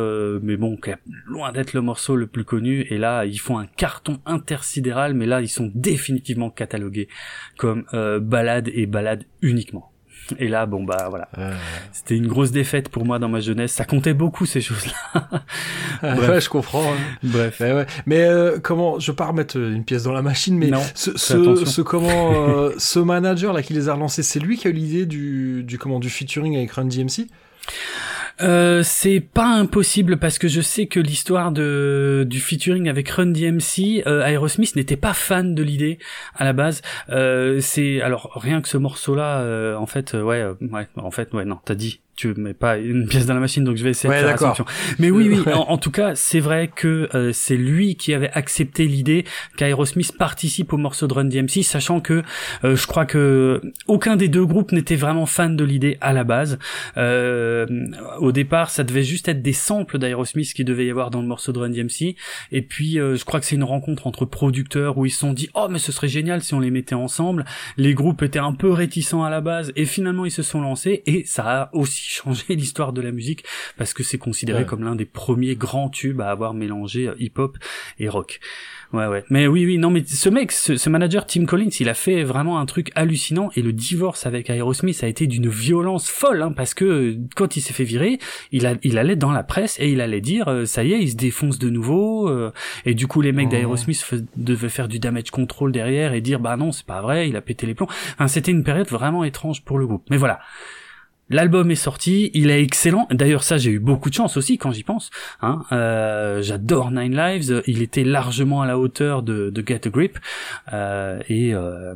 mais bon loin d'être le morceau le plus connu et là ils font un carton intersidéral mais là ils sont définitivement catalogués comme balade et balade uniquement et là bon bah voilà Euh, c'était une grosse défaite pour moi dans ma jeunesse. Ça comptait beaucoup ces choses-là. Bref. ouais, je comprends. hein. Bref. Ouais, ouais. Mais euh, comment Je veux pas remettre une pièce dans la machine, mais Non, ce, ce comment, euh, ce manager là qui les a relancés, c'est lui qui a eu l'idée du, du comment du featuring avec Run DMC. Euh, c'est pas impossible parce que je sais que l'histoire de du featuring avec Run DMC, euh, Aerosmith n'était pas fan de l'idée à la base. Euh, c'est alors rien que ce morceau-là, euh, en fait, euh, ouais, ouais, en fait, ouais, non, t'as dit. Tu mets pas une pièce dans la machine, donc je vais essayer Ouais, de faire. Mais oui, oui, en tout cas, c'est vrai que euh, c'est lui qui avait accepté l'idée qu'Aerosmith participe au morceau de Run DMC, sachant que euh, je crois que aucun des deux groupes n'était vraiment fan de l'idée à la base. Euh, au départ, ça devait juste être des samples d'Aerosmith qui devait y avoir dans le morceau de Run DMC. Et puis, euh, je crois que c'est une rencontre entre producteurs où ils se sont dit, oh mais ce serait génial si on les mettait ensemble. Les groupes étaient un peu réticents à la base, et finalement ils se sont lancés, et ça a aussi changé l'histoire de la musique parce que c'est considéré Ouais. comme l'un des premiers grands tubes à avoir mélangé euh, hip-hop et rock. Ouais, ouais. Mais oui, oui, non, mais ce mec, ce, ce manager Tim Collins, il a fait vraiment un truc hallucinant et le divorce avec Aerosmith a été d'une violence folle, hein, parce que euh, quand il s'est fait virer, il, a, il allait dans la presse et il allait dire, euh, ça y est, il se défonce de nouveau, euh, et du coup, les mecs Oh. d'Aerosmith devaient faire du damage control derrière et dire, bah non, c'est pas vrai, il a pété les plombs. Enfin, c'était une période vraiment étrange pour le groupe. Mais voilà. L'album est sorti, il est excellent. D'ailleurs, ça, j'ai eu beaucoup de chance aussi quand j'y pense. Hein. Euh, J'adore Nine Lives. Il était largement à la hauteur de, Get a Grip. Euh, et, euh,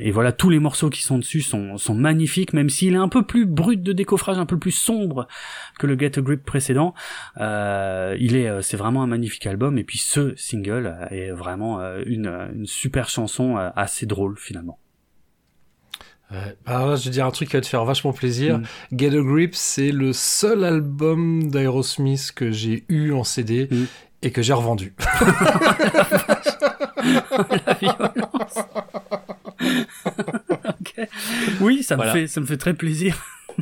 et voilà, tous les morceaux qui sont dessus sont, magnifiques, même s'il est un peu plus brut de décoffrage, un peu plus sombre que le Get a Grip précédent. Il est, c'est vraiment un magnifique album. Et puis ce single est vraiment une, super chanson assez drôle finalement. Ouais. Alors là, je vais dire un truc qui va te faire vachement plaisir. Mm. Get a Grip, c'est le seul album d'Aerosmith que j'ai eu en CD Mm. et que j'ai revendu. La violence. Ok. Oui, ça me fait ça me fait très plaisir.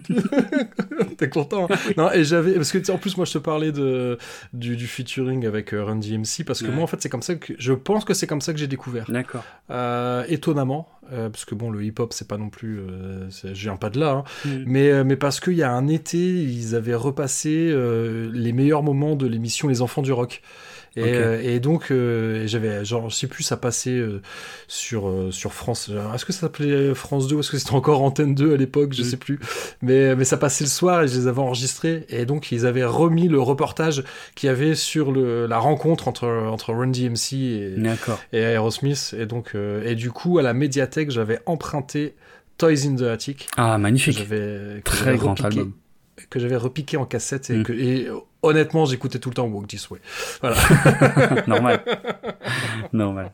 T'es content hein Non, et j'avais parce que en plus moi je te parlais de du, du featuring avec euh, Run DMC parce que Ouais. moi en fait c'est comme ça que je pense que c'est comme ça que j'ai découvert. D'accord. Euh, étonnamment, euh, parce que bon le hip hop c'est pas non plus, euh, je viens pas de là, hein. Mm. mais euh, mais parce qu'il y a un été ils avaient repassé les meilleurs moments de l'émission Les Enfants du Rock. Et, euh, et donc euh, j'avais genre je sais plus ça passait euh, sur euh, sur France est-ce que ça s'appelait France 2 ou est-ce que c'était encore Antenne 2 à l'époque je Mm. sais plus mais mais ça passait le soir et je les avais enregistrés et donc ils avaient remis le reportage qu'il y avait sur le la rencontre entre entre Run DMC et, et Aerosmith et donc et du coup à la médiathèque j'avais emprunté Toys in the Attic Ah, que magnifique. j'avais que Très grand repiqué- album. que j'avais repiqué en cassette et, Mm. que, et honnêtement j'écoutais tout le temps Walk This Way voilà Normal. Normal.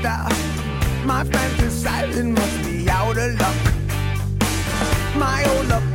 Sister. My fantasizing must be out of luck. My old libido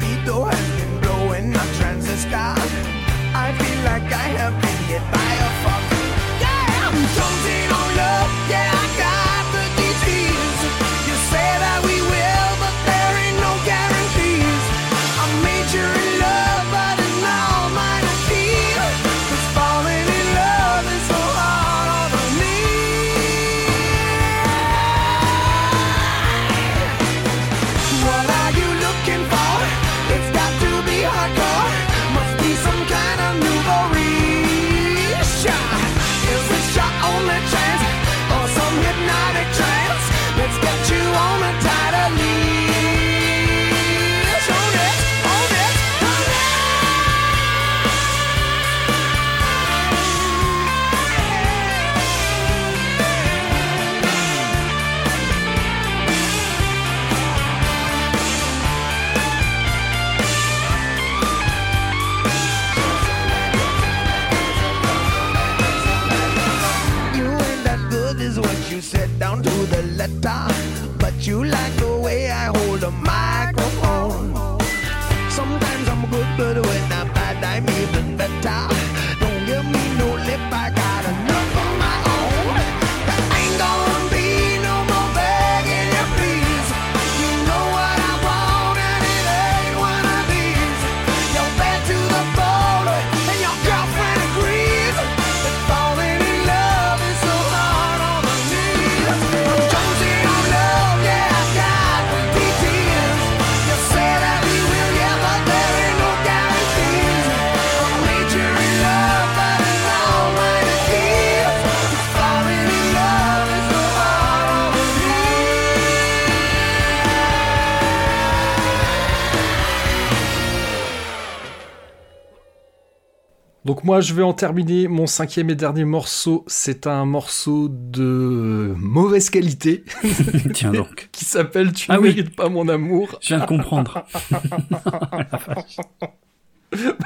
moi je vais en terminer mon cinquième et dernier morceau. C'est un morceau de mauvaise qualité Tiens donc. qui s'appelle Tu Ah ne oui. mérites pas mon amour. Je viens de comprendre.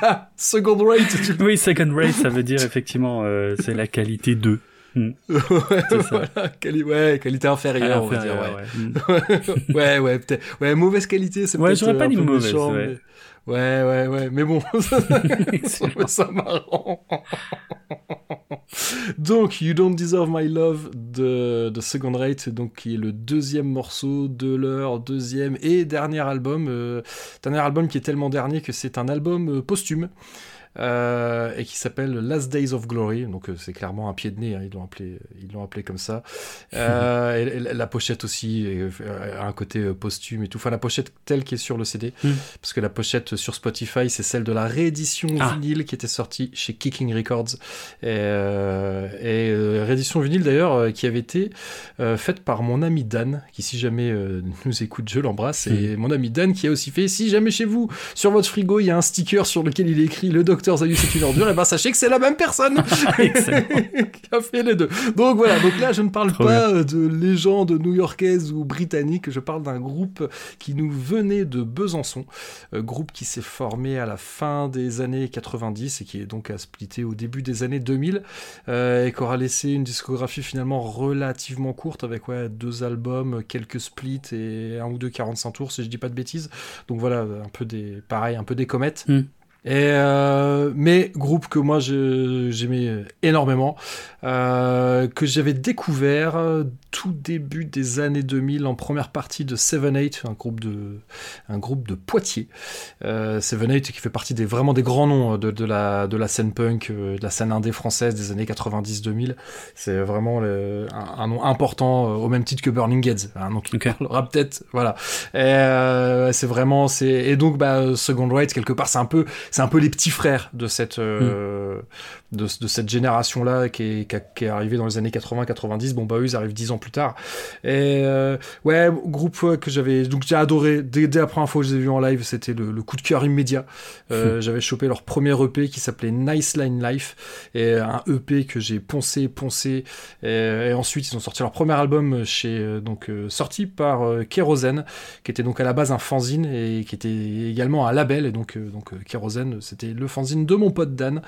Bah, second rate. Tu... oui, second rate, ça veut dire effectivement, euh, c'est la qualité 2. ouais, C'est ça. voilà, quali- ouais, qualité inférieure, on va dire. Ouais, ouais. Ouais, ouais, peut-être. Ouais, mauvaise qualité, c'est Ouais, peut-être. j'aurais pas euh, un dit peu mauvaise, méchant, ouais. mais- Ouais, ouais, ouais, mais bon, ça marrant. donc, You Don't Deserve My Love de, de Second Rate, donc qui est le deuxième morceau de leur deuxième et dernier album. euh, dernier album qui est tellement dernier que c'est un album euh, posthume. Euh, et qui s'appelle Last Days of Glory, donc euh, c'est clairement un pied de nez, hein, ils l'ont appelé, ils l'ont appelé comme ça. Euh, et, et la pochette aussi a un côté posthume et tout. Enfin, la pochette telle qui est sur le CD, Mm. parce que la pochette sur Spotify, c'est celle de la réédition Ah. vinyle qui était sortie chez Kicking Records. Et, et réédition vinyle d'ailleurs qui avait été faite par mon ami Dan, qui si jamais nous écoute, je l'embrasse. Et mon ami Dan qui a aussi fait, si jamais chez vous, sur votre frigo, il y a un sticker sur lequel il est écrit le docteur Zayus est une ordure, et ben sachez que c'est la même personne qui a fait les deux. Donc voilà, donc là je ne parle Trop pas euh, de légende new-yorkaise ou britannique, je parle d'un groupe qui nous venait de Besançon, euh, groupe qui s'est formé à la fin des années 90 et qui est donc à splitter au début des années 2000 euh, et qui aura laissé une discographie finalement relativement courte avec ouais, deux albums, quelques splits et un ou deux 45 tours si je dis pas de bêtises. Donc voilà, un peu des pareil, un peu des comètes. Mm. Et euh, mais que moi j'aimais énormément, euh, que j'avais découvert euh, tout début des années 2000 en première partie de Seven Eight, un groupe de un groupe de Poitiers. Euh, Seven Eight qui fait partie des vraiment des grands noms de, de la de la scène punk, euh, de la scène indé française des années 90-2000. C'est vraiment le- un, un nom important euh, au même titre que Burning Heads, un nom qui Ok. parlera peut-être. Voilà. Euh, c'est vraiment c'est et donc bah Second Right quelque part c'est un peu c'est un peu les petits frères de cette euh, de, de cette génération là qui est, qui, a- qui est arrivée dans les années 80-90 bon bah eux ils arrivent dix ans plus tard. Et euh, ouais groupe que j'avais donc j'ai adoré. Dès, dès la première fois que je les ai vus en live c'était le, le coup de cœur immédiat. Euh, j'avais chopé leur premier EP qui s'appelait Nice Line Life et un EP que j'ai poncé poncé. Et, et ensuite ils ont sorti leur premier album chez euh, donc euh, sorti par euh, Kérosène qui était donc à la base un fanzine et qui était également un label. Et donc euh, donc Kérosène c'était le fanzine de mon pote Dan.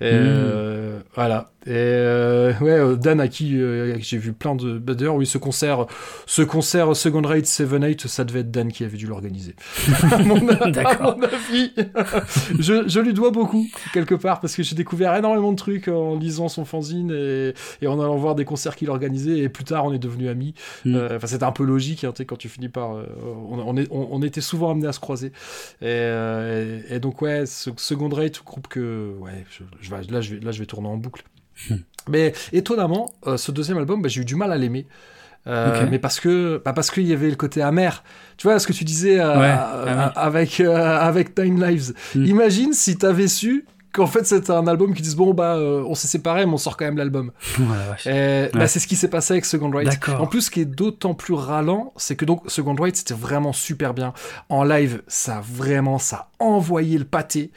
Et, euh, voilà et euh, ouais euh, Dan à qui, euh, j'ai vu plein de bah, d'ailleurs oui ce concert ce concert Second Rate Seven Eight ça devait être Dan qui avait dû l'organiser. À mon, à D'accord. mon avis. Je, je lui dois beaucoup quelque part parce que j'ai découvert énormément de trucs en lisant son fanzine et, et en allant voir des concerts qu'il organisait. Et plus tard on est devenus amis. Mm. Euh, enfin c'était un peu logique hein, tu sais, quand tu finis par euh, on, on, est- on- on était souvent amenés à se croiser. Et, euh, et- et donc ouais ce second rate groupe que ouais je, je là je vais là je vais tourner en boucle mais étonnamment euh, ce deuxième album bah, j'ai eu du mal à l'aimer Euh, mais parce que bah parce qu'il y avait le côté amer tu vois ce que tu disais euh, Ouais, ah oui. avec avec Nine Lives Mm. imagine si t'avais su qu'en fait c'était un album qui disent bon bah on s'est séparés mais on sort quand même l'album et bah, Ouais. c'est ce qui s'est passé avec Second Right. En plus, ce qui est d'autant plus ralent, c'est que donc Second Right, c'était vraiment super bien. En live, ça a vraiment, ça a envoyé le pâté.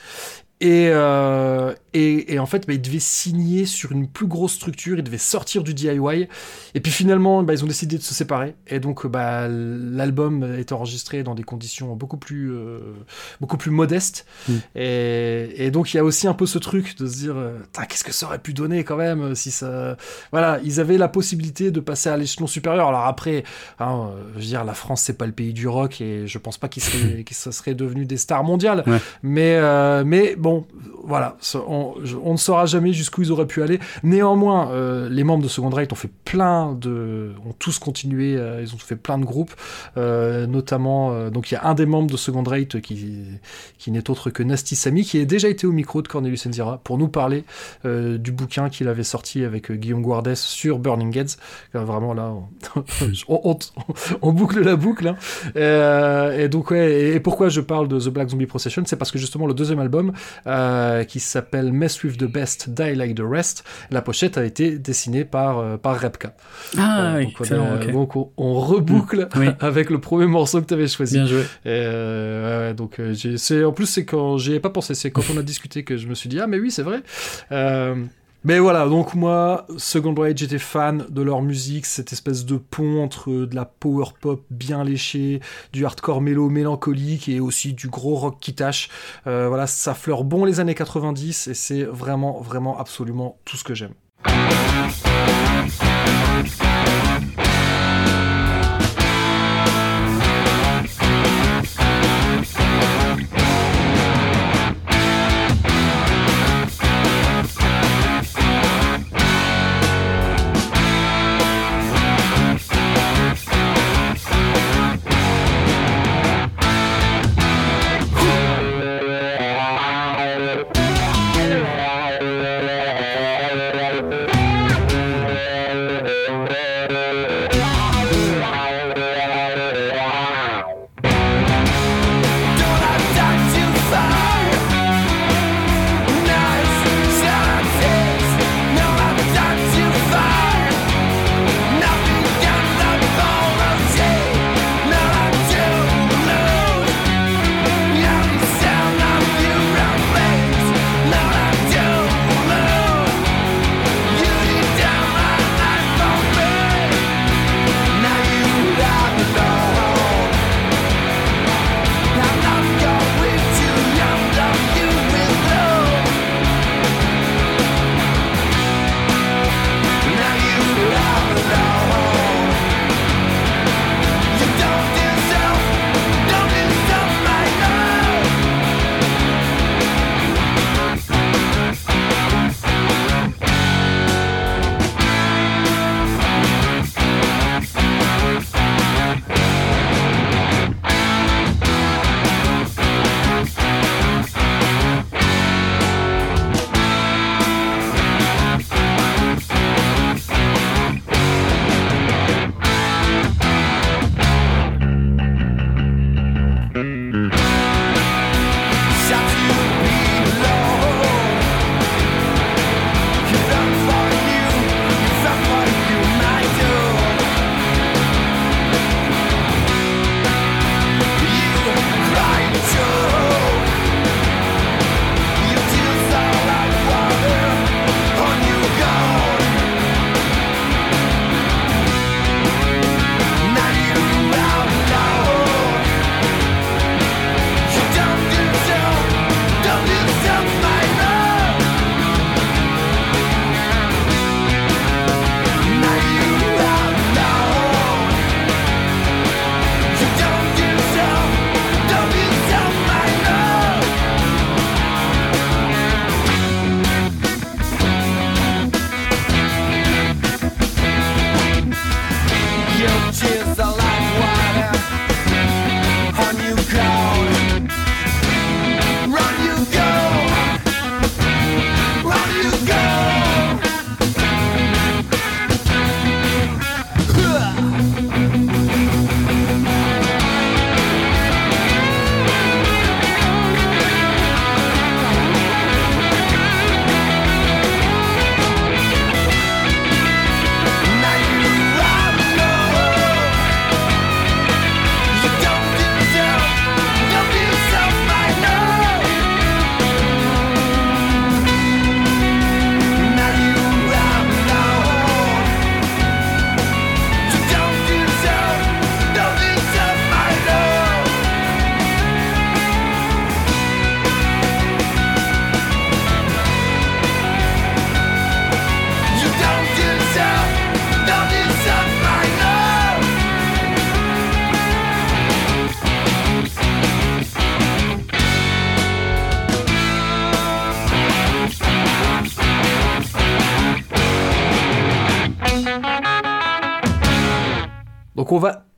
Et, euh, et, et en fait, bah, ils devaient signer sur une plus grosse structure, ils devaient sortir du DIY. Et puis finalement, bah, ils ont décidé de se séparer. Et donc, bah, l'album est enregistré dans des conditions beaucoup plus, euh, beaucoup plus modestes. Mm. Et, et donc, il y a aussi un peu ce truc de se dire, euh, qu'est-ce que ça aurait pu donner quand même si ça. Voilà, ils avaient la possibilité de passer à l'échelon supérieur. Alors après, hein, euh, je veux dire, la France, c'est pas le pays du rock et je pense pas qu'ils seraient, seraient devenus des stars mondiales. Ouais. Mais, euh, mais bon, voilà, on, ne saura jamais jusqu'où ils auraient pu aller. Néanmoins, euh, les membres de Second Right ont fait plein de, ont tous continué, euh, ils ont fait plein de groupes, euh, notamment, donc il y a un des membres de Second Right qui, qui n'est autre que Nasty Samy, qui a déjà été au micro de Cornelius Enzira pour nous parler du bouquin qu'il avait sorti avec Guillaume Guardès sur Burning Heads. Vraiment là, on, boucle la boucle. hein. Et donc ouais, et, pourquoi je parle de The Black Zombie Procession, c'est parce que justement le deuxième album qui s'appelle Mess with the Best, Die Like the Rest. La pochette a été dessinée par, euh, par Repka. Ah, Euh, oui, donc, on, donc on reboucle Mm, oui. avec le premier morceau que tu avais choisi. Bien joué. Et, euh, donc euh, en plus c'est quand j'y ai pas pensé, c'est quand on a discuté que je me suis dit ah mais oui c'est vrai. Mais voilà, donc moi, Second Rage, j'étais fan de leur musique, cette espèce de pont entre de la power pop bien léchée, du hardcore mélo mélancolique et aussi du gros rock qui tâche. Euh, voilà, ça fleure bon les années 90 et c'est vraiment, vraiment, absolument tout ce que j'aime.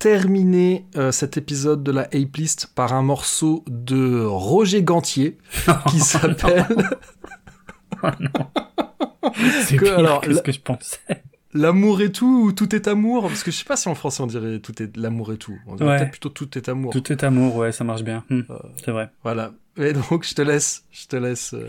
Terminer euh, cet épisode de la Ape List par un morceau de Roger Gantier qui s'appelle C'est Que- pire alors, que la- ce que je pensais. L'amour et tout ou Tout est amour? Parce que je sais pas si en français on dirait tout est l'amour et tout. On dirait Ouais. peut-être plutôt tout est amour. Tout est amour, ouais, ça marche bien. Hmm, Euh, C'est vrai. Voilà. Et donc, je te laisse, je te laisse, euh,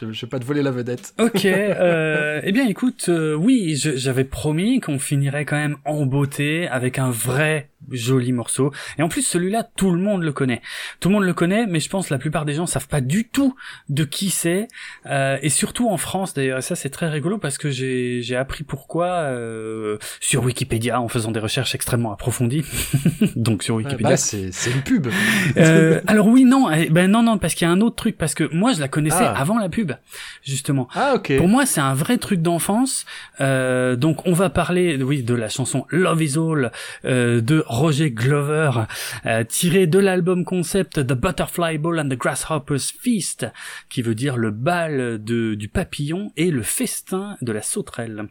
je, je vais pas te voler la vedette. Ok, euh, eh bien écoute, oui, je- j'avais promis qu'on finirait quand même en beauté avec un vrai joli morceau. Et en plus, celui-là, tout le monde le connaît. Tout le monde le connaît, mais je pense que la plupart des gens savent pas du tout de qui c'est. Euh, et surtout en France, d'ailleurs, et ça c'est très rigolo parce que j'ai j'ai appris pourquoi euh, sur Wikipédia en faisant des recherches extrêmement approfondies. Donc sur Wikipédia. bah, c'est c'est une pub. Euh, alors oui, non, eh, ben non, non, parce qu'il y a un autre truc, parce que moi je la connaissais Ah. avant la pub, justement. Ah, ok. Pour moi, c'est un vrai truc d'enfance. Euh, donc, on va parler, oui, de la chanson Love Is All euh, de Roger Glover, euh, tiré de l'album concept The Butterfly Ball and the Grasshopper's Feast, qui veut dire le bal du papillon et le festin de la sauterelle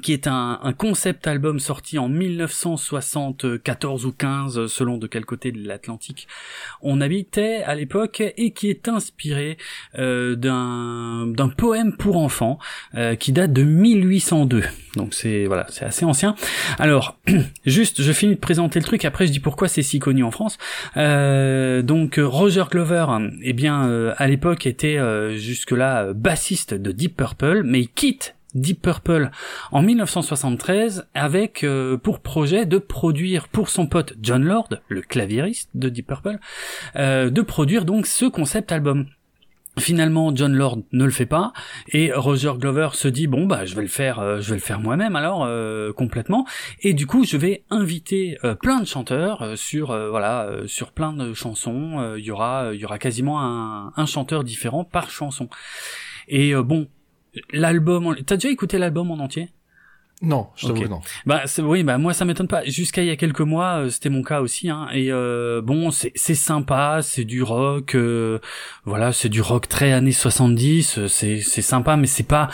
qui est un, un concept album sorti en 1974 ou 15 selon de quel côté de l'Atlantique on habitait à l'époque et qui est inspiré euh, d'un d'un poème pour enfants euh, qui date de 1802. Donc c'est voilà, c'est assez ancien. Alors juste, je finis de présenter le truc. Après, je dis pourquoi c'est si connu en France. Euh, donc Roger Glover, eh bien euh, à l'époque était euh, jusque là bassiste de Deep Purple, mais il quitte Deep Purple en 1973 avec euh, pour projet de produire pour son pote John Lord, le claviériste de Deep Purple, euh, de produire donc ce concept album. Finalement, John Lord ne le fait pas et Roger Glover se dit bon bah je vais le faire, euh, je vais le faire moi-même alors euh, complètement et du coup je vais inviter euh, plein de chanteurs euh, sur euh, voilà euh, sur plein de chansons. Il y aura il y aura quasiment un, un chanteur différent par chanson. Et bon, l'album, en- t'as déjà écouté l'album en entier? Non, je t'avoue Ok. que non. bah c'est- oui, bah moi ça m'étonne pas. Jusqu'à il y a quelques mois, euh, c'était mon cas aussi. Hein, et euh, bon, c'est c'est sympa, c'est du rock, euh, voilà, c'est du rock très années 70. euh, C'est c'est sympa, mais c'est pas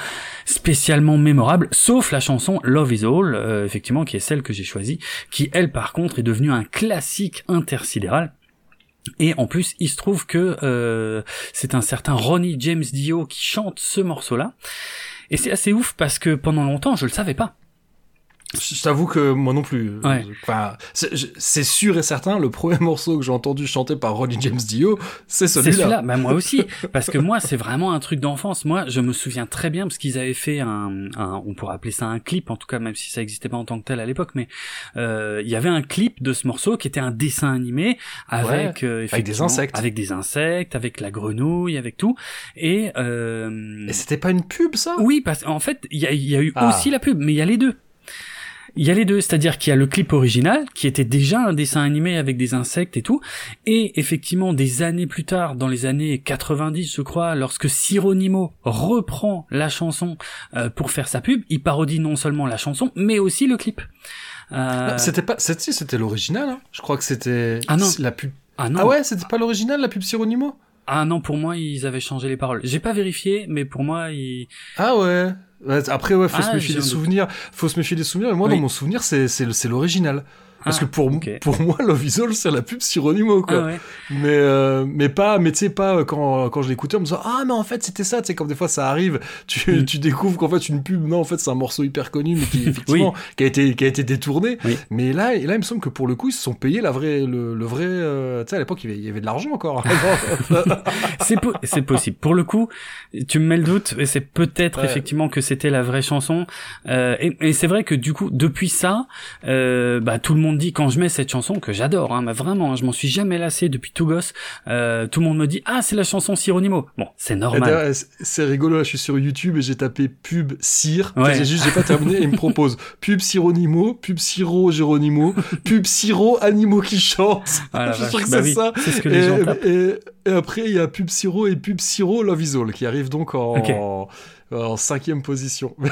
spécialement mémorable. Sauf la chanson Love Is All, euh, effectivement, qui est celle que j'ai choisie, qui elle par contre est devenue un classique intersidéral. Et en plus, il se trouve que euh, c'est un certain Ronnie James Dio qui chante ce morceau-là. Et c'est assez ouf parce que pendant longtemps, je le savais pas. Je t'avoue que moi non plus. Ouais. Enfin, c'est sûr et certain, le premier morceau que j'ai entendu chanter par Ronnie James Dio, c'est C'est celui-là. celui-là, bah moi aussi, parce que moi c'est vraiment un truc d'enfance. Moi, je me souviens très bien parce qu'ils avaient fait un, un- on pourrait appeler ça un clip en tout cas, même si ça existait pas en tant que tel à l'époque, mais euh, il y avait un clip de ce morceau qui était un dessin animé avec euh, des effectivement, insectes. avec des insectes, avec la grenouille, avec tout, et, euh, Et c'était pas une pub, ça? Oui, parce qu'en fait, il y a, il y a eu Ah. aussi la pub, mais il y a les deux. Il y a les deux, c'est-à-dire qu'il y a le clip original, qui était déjà un dessin animé avec des insectes et tout, et effectivement, des années plus tard, dans les années 90, je crois, lorsque Sironimo reprend la chanson euh, pour faire sa pub, il parodie non seulement la chanson, mais aussi le clip. Euh, C'était pas, c'était si, c'était l'original. Hein. Je crois que c'était Ah non. la pub. ah non, Ah ouais, c'était pas l'original, la pub Sironimo? Ah non, pour moi, ils avaient changé les paroles. J'ai pas vérifié, mais pour moi, ils... Ah ouais. Après, ouais, faut Ah, se méfier des souvenirs. Faut se méfier des souvenirs. Mais moi, Oui. dans mon souvenir, c'est c'est le- c'est l'original. Parce Ah, que pour, pour moi, Love Is All, c'est la pub Sironimo, quoi. Ah ouais. Mais, euh, mais pas, mais tu sais, pas euh, quand, quand je l'écoutais en me disant, ah, mais en fait, c'était ça, tu sais, comme des fois ça arrive, tu, Mm. tu découvres qu'en fait, une pub, non, en fait, c'est un morceau hyper connu, mais qui, effectivement, qui a été, qui a été détourné. Oui. Mais là, et là, il me semble que pour le coup, ils se sont payés la vraie, le, le vrai, euh, tu sais, à l'époque, il y avait, il y avait de l'argent encore. c'est po- c'est possible. Pour le coup, tu me mets le doute, et c'est peut-être Ouais. effectivement que c'était la vraie chanson. Euh, et et c'est vrai que du coup, depuis ça, euh, bah tout le monde dit quand je mets cette chanson que j'adore, hein, mais vraiment, hein, je m'en suis jamais lassé depuis tout gosse. Euh, tout le monde me dit ah c'est la chanson Sironimo. Bon, c'est Et normal. d'ailleurs, c'est- C'est rigolo, là, je suis sur YouTube et j'ai tapé pub Cire. Ouais. J'ai juste, j'ai pas terminé et il me propose pub Sironimo, pub Siro Géronimo, pub Siro Animaux qui chantent. Ah la je sûr que Bah c'est oui, ça. C'est ce que Et, les gens tapent. et- et après, il y a pub Siro et pub Siro Love Is All qui arrivent donc en. En cinquième position.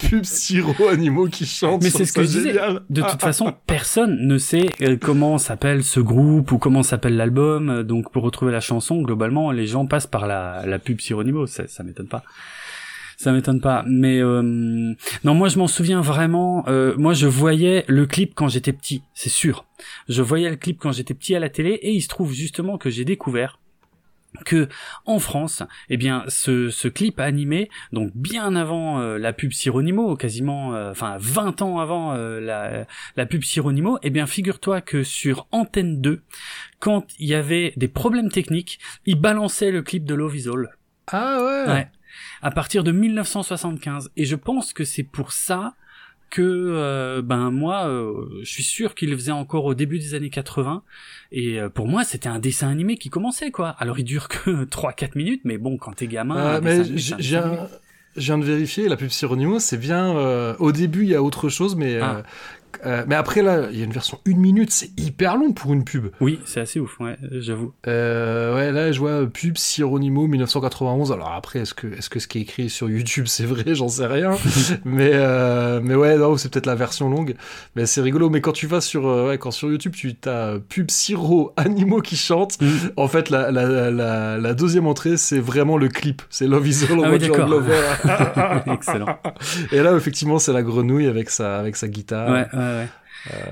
Pub Siro Animaux qui chantent. Mais c'est ce que je disais. De toute façon, personne ne sait euh, comment s'appelle ce groupe ou comment s'appelle l'album. Donc, pour retrouver la chanson, globalement, les gens passent par la, la pub Sironimo. Ça, ça m'étonne pas. Ça m'étonne pas. Mais euh, non, moi, je m'en souviens vraiment. euh, moi, je voyais le clip quand j'étais petit, c'est sûr. Je voyais le clip quand j'étais petit à la télé, et il se trouve justement que j'ai découvert que en France, eh bien, ce, ce clip animé, donc bien avant euh, la pub Sironimo, quasiment, euh, enfin 20 ans avant euh, la, la pub Sironimo, eh bien, figure-toi que sur Antenne 2, quand il y avait des problèmes techniques, ils balançaient le clip de Love Is All. Ah ouais. Ouais. À partir de 1975. Et je pense que c'est pour ça que euh, ben moi euh, je suis sûr qu'il faisait encore au début des années 80 et euh, pour moi c'était un dessin animé qui commençait quoi alors il dure que 3 4 minutes mais bon quand t'es gamin Euh, j'ai je viens de vérifier, la pub Sironimo, c'est bien. euh, au début, il y a autre chose, mais Ah. euh, mais après là, il y a une version une minute, c'est hyper long pour une pub. oui c'est assez ouf ouais j'avoue Euh, ouais, là, je vois euh, pub Sironimo 1991. Alors après, est-ce que est-ce que ce qui est écrit sur YouTube c'est vrai? J'en sais rien. mais euh, mais ouais, non, c'est peut-être la version longue. Mais c'est rigolo. Mais quand tu vas sur euh, ouais, quand sur YouTube, tu as euh, pub Siro animaux qui chantent. Mm. En fait, la, la, la, la deuxième entrée, c'est vraiment le clip. C'est Love Is All Ah oui. Glover. excellent Et là, effectivement, c'est la grenouille avec sa avec sa guitare. ouais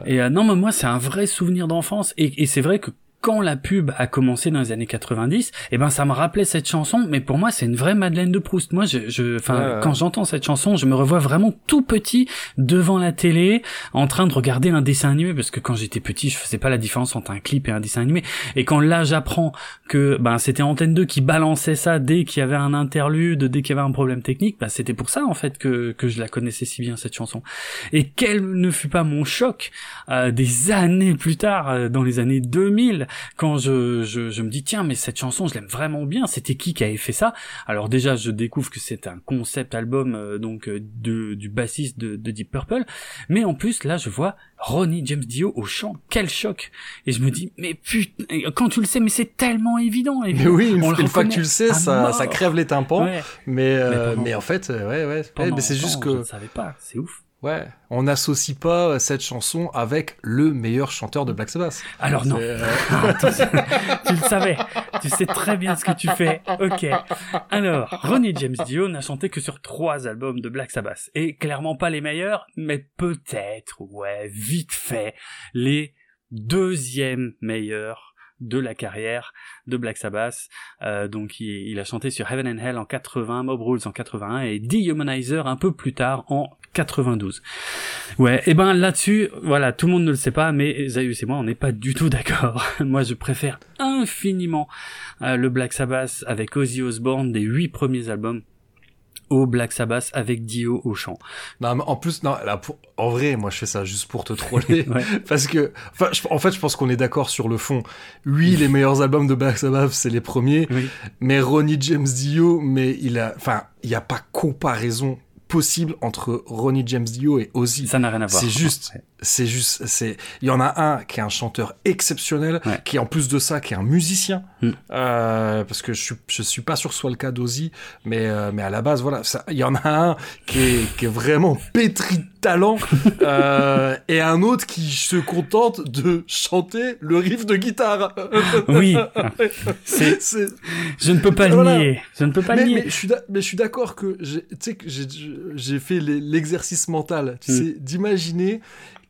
et euh, non mais moi c'est un vrai souvenir d'enfance et c'est vrai que quand la pub a commencé dans les années 90, eh ben ça me rappelait cette chanson, mais pour moi c'est une vraie Madeleine de Proust. Moi, je, je, ouais. quand j'entends cette chanson, je me revois vraiment tout petit devant la télé, en train de regarder un dessin animé, parce que quand j'étais petit, je faisais pas la différence entre un clip et un dessin animé. Et quand là j'apprends que ben c'était Antenne 2 qui balançait ça dès qu'il y avait un interlude, dès qu'il y avait un problème technique, ben c'était pour ça en fait que que je la connaissais si bien cette chanson. Et quel ne fut pas mon choc euh, des années plus tard, euh, dans les années 2000, quand je, je, je me dis tiens mais cette chanson je l'aime vraiment bien, c'était qui qui avait fait ça? Alors déjà je découvre que c'est un concept album euh, donc euh, de, du bassiste de, de Deep Purple, mais en plus là je vois Ronnie James Dio au chant, quel choc Et je me dis mais putain, quand tu le sais mais c'est tellement évident. Mais oui, une, On le une fois que tu le sais, ça, ça crève les tympans. Ouais, Mais, euh, pendant- mais en fait, euh, ouais, ouais. pendant mais c'est juste longtemps, Je que, ne savais pas, c'est ouf. Ouais, on n'associe pas cette chanson avec le meilleur chanteur de Black Sabbath. Alors non. Euh, Ah, tu le savais. Tu sais très bien ce que tu fais. Ok. Alors, Ronnie James Dio n'a chanté que sur trois albums de Black Sabbath. Et clairement pas les meilleurs, mais peut-être, ouais, vite fait, les deuxièmes meilleurs de la carrière de Black Sabbath. Euh, donc il, il a chanté sur Heaven and Hell en 80, Mob Rules en 81 et Dehumanizer un peu plus tard en 92. Ouais, et ben là-dessus, voilà, tout le monde ne le sait pas, mais Zayus et moi, on n'est pas du tout d'accord. moi, je préfère infiniment euh, le Black Sabbath avec Ozzy Osbourne des huit premiers albums au Black Sabbath avec Dio au chant. non, mais en plus, non, là, pour- en vrai, moi, je fais ça juste pour te troller. Ouais. Parce que, enfin, je- en fait, je pense qu'on est d'accord sur le fond. Oui, les meilleurs albums de Black Sabbath, c'est les premiers. Oui. Mais Ronnie James Dio, mais il a, enfin, il n'y a pas comparaison possible entre Ronnie James Dio et Ozzy. Ça n'a rien à voir. C'est juste, Ouais. C'est juste, c'est, il y en a un qui est un chanteur exceptionnel, Ouais. qui en plus de ça, qui est un musicien, Mm. euh, parce que je suis, je suis pas sûr que ce soit le cas d'Ozzy, mais, euh, mais à la base, voilà, ça, il y en a un qui est, qui est vraiment pétri de talent, euh, et un autre qui se contente de chanter le riff de guitare. Oui. C'est- c'est, Je ne peux pas le Voilà. nier. Je ne peux pas mais, le nier. mais je suis mais je suis d'accord que j'ai- tu sais que j'ai j'ai fait l'exercice mental, tu Mm. sais, d'imaginer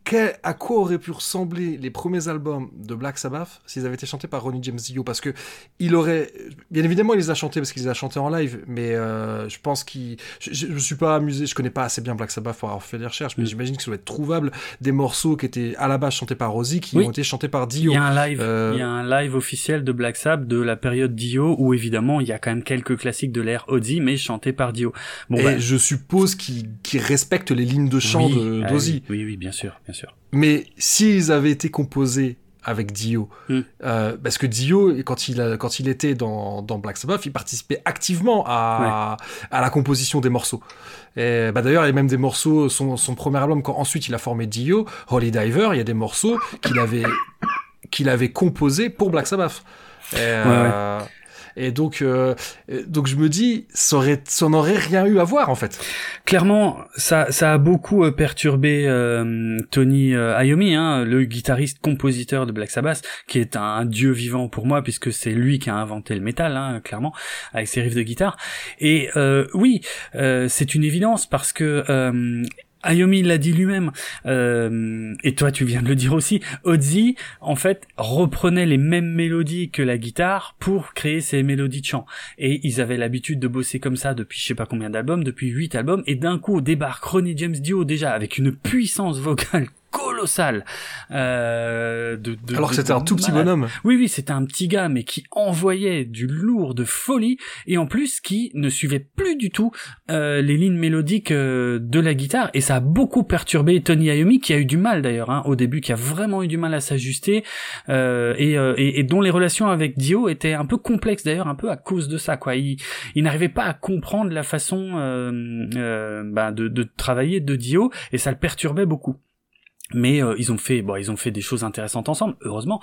quel- à quoi auraient pu ressembler les premiers albums de Black Sabbath s'ils avaient été chantés par Ronnie James Dio? Parce que il aurait bien évidemment il les a chantés parce qu'il les a chantés en live mais euh, je pense qu'il je, me suis pas amusé je connais pas assez bien Black Sabbath pour avoir fait des recherches mais Mm. j'imagine que ça doit être trouvable des morceaux qui étaient à la base chantés par Ozzy qui Oui. ont été chantés par Il Dio y a un live, Euh, il y a un live officiel de Black Sabbath de la période Dio où évidemment il y a quand même quelques classiques de l'ère Ozzy mais chantés par Dio. Bon et bah, je suppose qu'ils respectent les lignes de chant oui, ah d'Ozzy oui, oui, oui, bien sûr, bien sûr. Mais s'ils avaient été composés avec Dio, Mm. euh, parce que Dio, quand il, a- quand il était dans, dans Black Sabbath, il participait activement à, à la composition des morceaux. Et, bah D'ailleurs, il y a même des morceaux, son, son premier album, quand ensuite il a formé Dio, Holy Diver, il y a des morceaux qu'il avait, qu'il avait composés pour Black Sabbath. Et, euh, et donc, euh, donc je me dis, ça, aurait, ça n'aurait rien eu à voir en fait. Clairement, ça, ça a beaucoup euh, perturbé euh, Tony euh, Iommi, hein, le guitariste-compositeur de Black Sabbath, qui est un, dieu vivant pour moi puisque c'est lui qui a inventé le métal, hein, clairement, avec ses riffs de guitare. Et euh, oui, euh, c'est une évidence parce que Ayomi l'a dit lui-même, euh, et toi tu viens de le dire aussi, Ozzy, en fait, reprenait les mêmes mélodies que la guitare pour créer ces mélodies de chant. Et ils avaient l'habitude de bosser comme ça depuis je sais pas combien d'albums, depuis huit albums, et d'un coup débarque Ronnie James Dio déjà avec une puissance vocale colossale. Euh, de, de- Alors c'était un tout petit malade. bonhomme. Oui, oui, c'était un petit gars, mais qui envoyait du lourd de folie, et en plus qui ne suivait plus du tout euh, les lignes mélodiques euh, de la guitare, et ça a beaucoup perturbé Tony Iommi, qui a eu du mal d'ailleurs hein, au début, qui a vraiment eu du mal à s'ajuster, euh, et, euh, et, et dont les relations avec Dio étaient un peu complexes d'ailleurs, un peu à cause de ça, quoi. Il, il n'arrivait pas à comprendre la façon euh, euh, bah, de, de travailler de Dio, et ça le perturbait beaucoup mais euh, ils ont fait bon ils ont fait des choses intéressantes ensemble heureusement.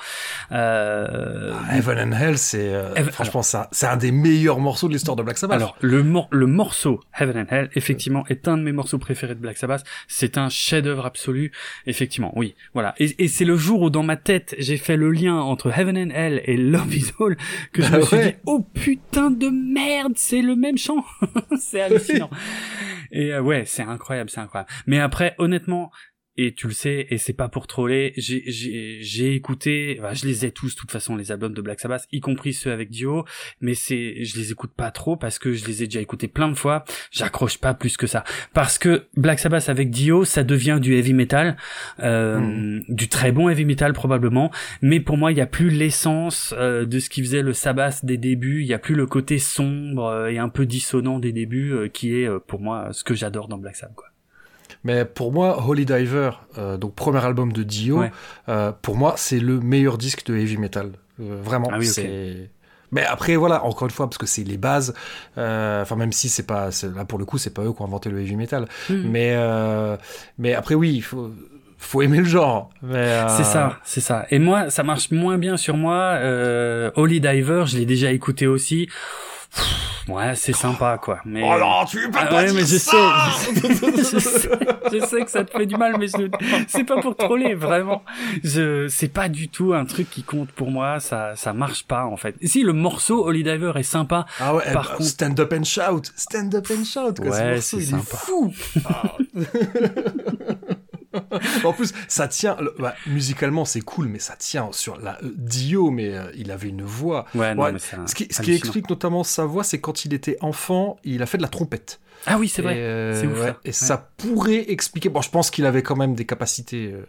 Euh, Heaven and Hell, c'est euh, Heaven- franchement un, c'est un des meilleurs morceaux de l'histoire de Black Sabbath. alors le mor- le morceau Heaven and Hell effectivement est un de mes morceaux préférés de Black Sabbath. C'est un chef-d'œuvre absolu effectivement oui voilà. Et, et c'est le jour où dans ma tête j'ai fait le lien entre Heaven and Hell et Love Is All que je Ah me suis dit oh putain de merde c'est le même chant. C'est hallucinant. Et euh, ouais c'est incroyable c'est incroyable. Mais après honnêtement et tu le sais, et c'est pas pour troller, j'ai, j'ai, j'ai écouté, enfin, je les ai tous, de toute façon, les albums de Black Sabbath, y compris ceux avec Dio, mais c'est, je les écoute pas trop parce que je les ai déjà écoutés plein de fois, j'accroche pas plus que ça. Parce que Black Sabbath avec Dio, ça devient du heavy metal, euh, Mhm. du très bon heavy metal probablement, mais pour moi, il y a plus l'essence euh, de ce qui faisait le Sabbath des débuts, il y a plus le côté sombre euh, et un peu dissonant des débuts, euh, qui est, euh, pour moi, ce que j'adore dans Black Sabbath, quoi. Mais pour moi, Holy Diver, euh, donc premier album de Dio, Ouais. euh, pour moi c'est le meilleur disque de heavy metal. Euh, vraiment, Ah oui. Mais après voilà, encore une fois parce que c'est les bases. euh, Enfin même si c'est pas là pour le coup c'est pas eux qui ont inventé le heavy metal. Mhm. Mais euh, mais après oui, il faut faut aimer le genre. Euh, C'est ça, c'est ça. Et moi, ça marche moins bien sur moi. Euh, Holy Diver, je l'ai déjà écouté aussi. Ouais, c'est sympa, quoi. Mais... Oh non, tu peux Ah pas ouais, dire mais je ça sais, je sais, je sais que ça te fait du mal, mais je... c'est pas pour troller, vraiment. Je, c'est pas du tout un truc qui compte pour moi, ça, ça marche pas, en fait. Si, le morceau Holy Diver est sympa, Ah ouais, Par bah, contre- stand up and shout, stand up and shout. Quoi, Ouais, c'est sympa. est fou. en plus, ça tient. bah, musicalement, c'est cool, mais ça tient sur la euh, Dio. Mais euh, il avait une voix. ouais, non, mais Ce qui, ce qui hallucinant. explique notamment sa voix, c'est quand il était enfant, il a fait de la trompette. Ah oui, c'est vrai. Et, euh, C'est ouf, ouais, ça. Et Ouais. ça pourrait expliquer. Bon, je pense qu'il avait quand même des capacités euh,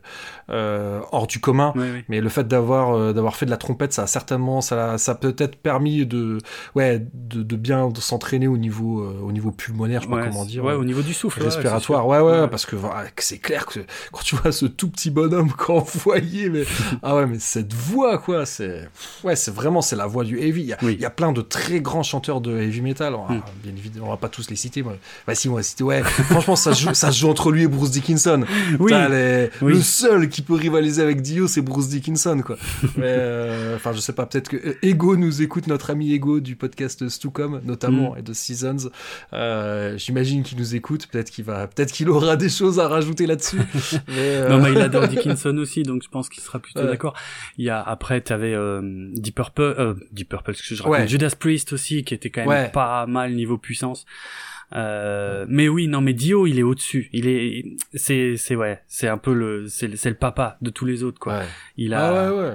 euh, hors du commun. Ouais, ouais. Mais le fait d'avoir euh, d'avoir fait de la trompette, ça a certainement, ça, ça a peut-être permis de, ouais, de, de bien s'entraîner au niveau, euh, au niveau pulmonaire, je sais pas comment dire, ouais, euh, au niveau du souffle. respiratoire. Ouais, ouais, ouais, parce que voilà, que c'est clair que quand tu vois ce tout petit bonhomme qu'envoyé, mais ah ouais, mais cette voix, quoi, c'est, ouais, c'est vraiment, c'est la voix du heavy. Il y a, Oui. il y a plein de très grands chanteurs de heavy metal. On va- Hmm. Bien évidemment, on va pas tous les citer. Moi. Bah si, moi, citer. Ouais, franchement, ça se joue, ça se joue entre lui et Bruce Dickinson. Oui. Putain, les- Oui. Le seul qui peut rivaliser avec Dio, c'est Bruce Dickinson, quoi. Mais, euh, enfin, je sais pas, peut-être que euh, Ego nous écoute, notre ami Ego du podcast Stucom, notamment, Mm. et de Seasons. Euh, J'imagine qu'il nous écoute. Peut-être qu'il va, peut-être qu'il aura des choses à rajouter là-dessus. mais, Non, mais il adore Dickinson aussi, donc je pense qu'il sera plutôt Ouais. d'accord. Il y a après, t'avais euh, Deep Purple, euh, Deep Purple, ce que je raconte, Ouais. Judas Priest aussi, qui était quand même Ouais. pas mal niveau puissance. Euh, mais oui, non, mais Dio, il est au-dessus. Il est, c'est, c'est ouais, c'est un peu le, c'est, le- papa de tous les autres, quoi. ouais. Il a, Ah ouais, ouais.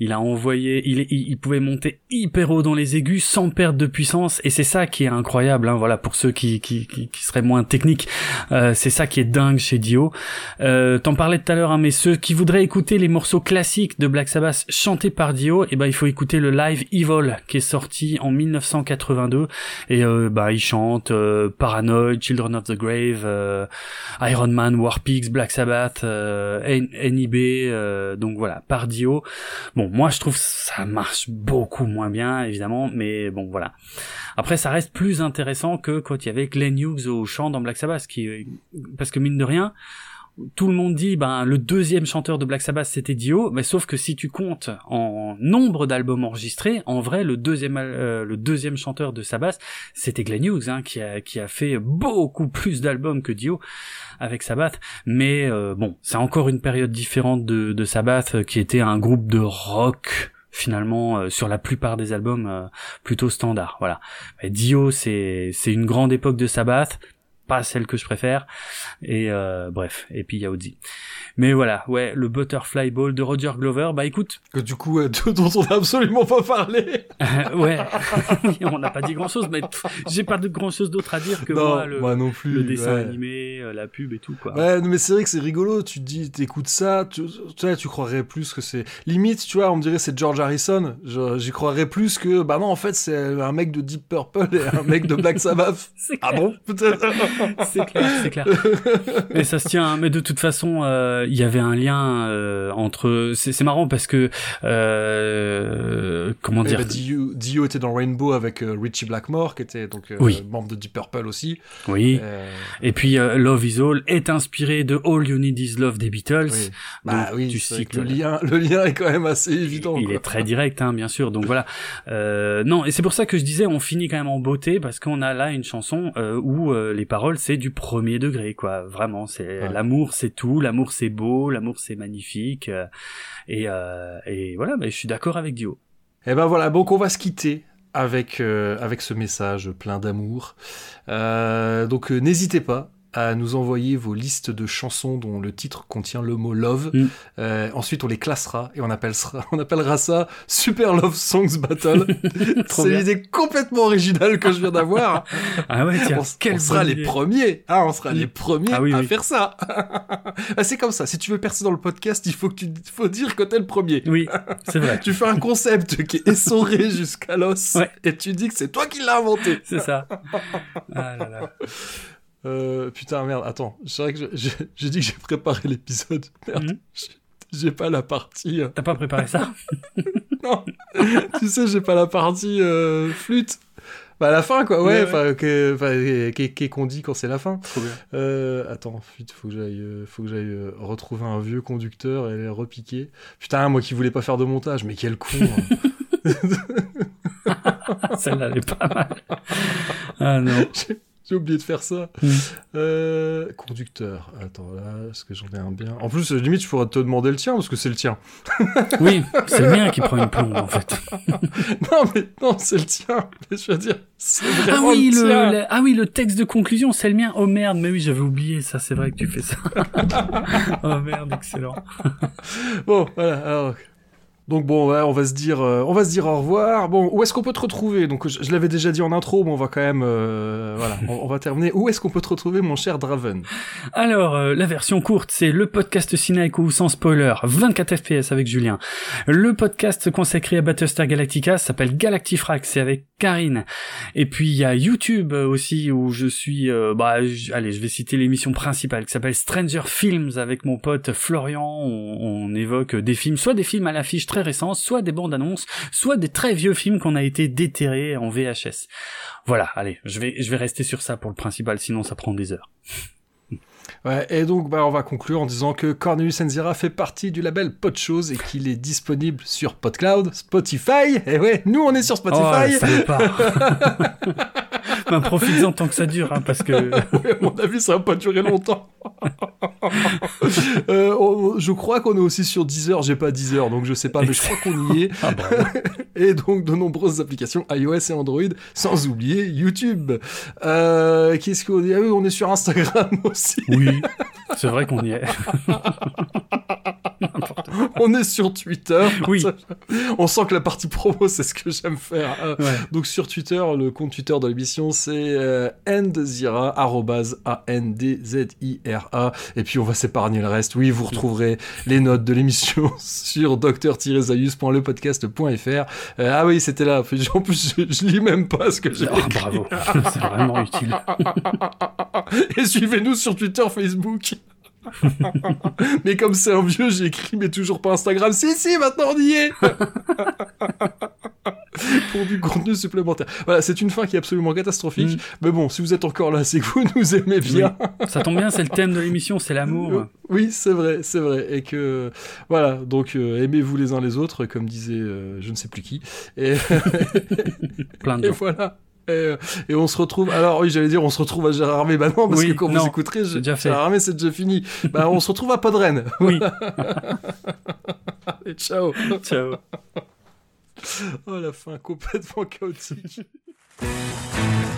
Il a envoyé, il, pouvait monter hyper haut dans les aigus sans perdre de puissance, et c'est ça qui est incroyable, hein, voilà, pour ceux qui, seraient moins techniques, euh, c'est ça qui est dingue chez Dio. Euh, T'en parlais tout à l'heure, hein, mais ceux qui voudraient écouter les morceaux classiques de Black Sabbath chantés par Dio, eh ben il faut écouter le live Evil qui est sorti en 1982, et euh, bah il chante euh, Paranoid, Children of the Grave, Iron Man, War Pigs, Black Sabbath, N- NIB, donc voilà, par Dio. Bon, moi je trouve ça marche beaucoup moins bien, évidemment, mais bon, voilà. Après, ça reste plus intéressant que quand il y avait Glenn Hughes au chant dans Black Sabbath, qui, parce que mine de rien, tout le monde dit, ben, le deuxième chanteur de Black Sabbath c'était Dio, mais sauf que si tu comptes en nombre d'albums enregistrés, en vrai, le deuxième, euh, le deuxième chanteur de Sabbath, c'était Glenn Hughes, hein, qui a, qui a fait beaucoup plus d'albums que Dio avec Sabbath, mais euh, bon, c'est encore une période différente de, de Sabbath, qui était un groupe de rock finalement euh, sur la plupart des albums euh, plutôt standard. Voilà. Mais Dio, c'est c'est une grande époque de Sabbath. Pas celle que je préfère. Et euh, bref, et puis il y a Ozzy. Mais voilà, ouais, le Butterfly Ball de Roger Glover, bah écoute, Que du coup, euh, dont on n'a absolument pas parlé. euh, ouais, on n'a pas dit grand chose, mais j'ai pas de grand chose d'autre à dire que non, moi, le, moi non plus. le dessin ouais. animé, euh, la pub et tout, quoi. Ouais, mais c'est vrai que c'est rigolo. Tu te dis, t'écoutes ça, tu, tu tu croirais plus que c'est. Limite, tu vois, on me dirait c'est George Harrison. J'y croirais plus que. Bah non, en fait, c'est un mec de Deep Purple et un mec de Black Sabbath. C'est Ah bon? Peut-être. c'est clair, c'est clair. Mais ça se tient. hein. Mais de toute façon, euh, il y avait un lien euh, entre. C'est marrant parce que euh, comment Eh dire? Ben, Dio, Dio était dans Rainbow avec Richie Blackmore, qui était donc Oui. membre de Deep Purple aussi. Oui. Et puis Love Is All est inspiré de All You Need Is Love des Beatles. oui. Bah Donc, oui, que cites- le lien, le lien est quand même assez évident. Il est très direct, hein, bien sûr. Donc voilà. Non, et c'est pour ça que je disais, on finit quand même en beauté parce qu'on a là une chanson où les paroles c'est du premier degré, quoi. Vraiment, c'est Ouais. l'amour, c'est tout. L'amour, c'est beau. L'amour, c'est magnifique. euh, et, euh, et voilà. Mais je suis d'accord avec Dio. Et ben voilà, donc on va se quitter avec, euh, avec ce message plein d'amour. Donc n'hésitez pas à nous envoyer vos listes de chansons dont le titre contient le mot love. Mm. Euh, ensuite, on les classera et on appellera, on appellera ça Super Love Songs Battle. C'est l'idée complètement originale que je viens d'avoir. Ah ouais, tiens. on, sera bonne les idée. premiers. hein, on sera Mm. les premiers Ah oui, à oui. faire ça. Ah, C'est comme ça. Si tu veux percer dans le podcast, il faut que tu, faut dire que t'es le premier. Oui, c'est vrai. Tu fais un concept qui est essoré jusqu'à l'os Ouais. et tu dis que c'est toi qui l'as inventé. C'est ça. Ah là là. Euh, putain, merde, attends. C'est vrai que j'ai dit que j'ai préparé l'épisode. Merde, Mhm. j'ai- j'ai pas la partie. euh, T'as pas préparé ça Non, tu sais, j'ai pas la partie euh, flûte. Bah, à la fin, quoi, ouais, Ouais, enfin, que- enfin, euh, qu'est- qu'est qu'on dit quand c'est la fin. Trop bien. Attends, flûte, faut que j'aille, faut que j'aille retrouver un vieux conducteur et les repiquer. Putain, moi qui voulais pas faire de montage, mais quel con. hein. Celle-là, elle est pas mal. Ah non. J'ai oublié de faire ça. Mm. Euh, conducteur. Attends, là, est-ce que j'en ai un bien? En plus, limite, je pourrais te demander le tien, parce que c'est le tien. Oui, c'est le mien qui prend une plombe en fait. Non, mais non, c'est le tien. Mais je veux dire, c'est Ah oui, le le, tien. le- ah oui, le texte de conclusion, c'est le mien. Oh merde, mais oui, j'avais oublié ça. C'est vrai que tu fais ça. oh merde, excellent. Bon, voilà, alors... Donc bon, ouais, on va se dire, euh, on va se dire au revoir. Bon, où est-ce qu'on peut te retrouver? Donc, je, je l'avais déjà dit en intro, mais on va quand même, euh, voilà, on, va terminer. Où est-ce qu'on peut te retrouver, mon cher Draven? Alors, euh, la version courte, c'est le podcast Cinéaco sans spoiler, 24 FPS avec Julien. Le podcast consacré à Battlestar Galactica s'appelle Galactifrax, c'est avec Karine. Et puis il y a YouTube euh, aussi où je suis, euh, bah, allez, je vais citer l'émission principale qui s'appelle Stranger Films avec mon pote Florian. On, on évoque des films, soit des films à l'affiche très récents, soit des bandes annonces, soit des très vieux films qu'on a été déterrés en VHS. Voilà, allez, je vais, je vais rester sur ça pour le principal, sinon ça prend des heures. Ouais, et donc, bah, on va conclure en disant que Cornelius Enzira fait partie du label Podchose et qu'il est disponible sur PodCloud, Spotify. Et ouais, nous, on est sur Oh, Spotify. salopard. ben, profites-en tant que ça dure, hein, parce que... Ouais, à mon avis, ça va pas durer longtemps. Euh, on- je crois qu'on est aussi sur Deezer. J'ai pas Deezer, donc je sais pas, mais je crois qu'on y est. Ah, bravo. Et donc de nombreuses applications iOS et Android, sans oublier YouTube. Euh, Qu'est-ce qu'on dit? Ah oui, on est sur Instagram aussi. Oui, c'est vrai qu'on y est. On est sur Twitter. Oui. On sent que la partie promo, c'est ce que j'aime faire. Euh, Ouais. Donc sur Twitter, le compte Twitter de l'émission, c'est euh, ndzira, A-N-D-Z-I-R-A. Et puis on va s'épargner le reste. Oui, vous retrouverez les notes de l'émission sur docteur-zaius.lepodcast.fr. Euh, ah oui, c'était là. En plus, je, je lis même pas ce que j'ai Oh, bravo, c'est vraiment utile. Et suivez-nous sur Twitter, Facebook. mais comme c'est un vieux, j'ai écrit, mais toujours pas Instagram. Si, si, maintenant on y est Pour du contenu supplémentaire. Voilà, c'est une fin qui est absolument catastrophique. Mm. Mais bon, si vous êtes encore là, c'est que vous nous aimez bien. Ça tombe bien, c'est le thème de l'émission, c'est l'amour. Oui, c'est vrai, c'est vrai. Et que, voilà, donc euh, aimez-vous les uns les autres, comme disait euh, je ne sais plus qui. Et, Plein de et gens. voilà. Et, et on se retrouve. Alors oui, j'allais dire, on se retrouve à Gérard Armé. Bah non, parce Oui, que quand non, vous écouterez, déjà fait. Gérard Armé, c'est déjà fini. bah on se retrouve à Podren. Oui, Et ciao. ciao. Oh la fin complètement chaotique.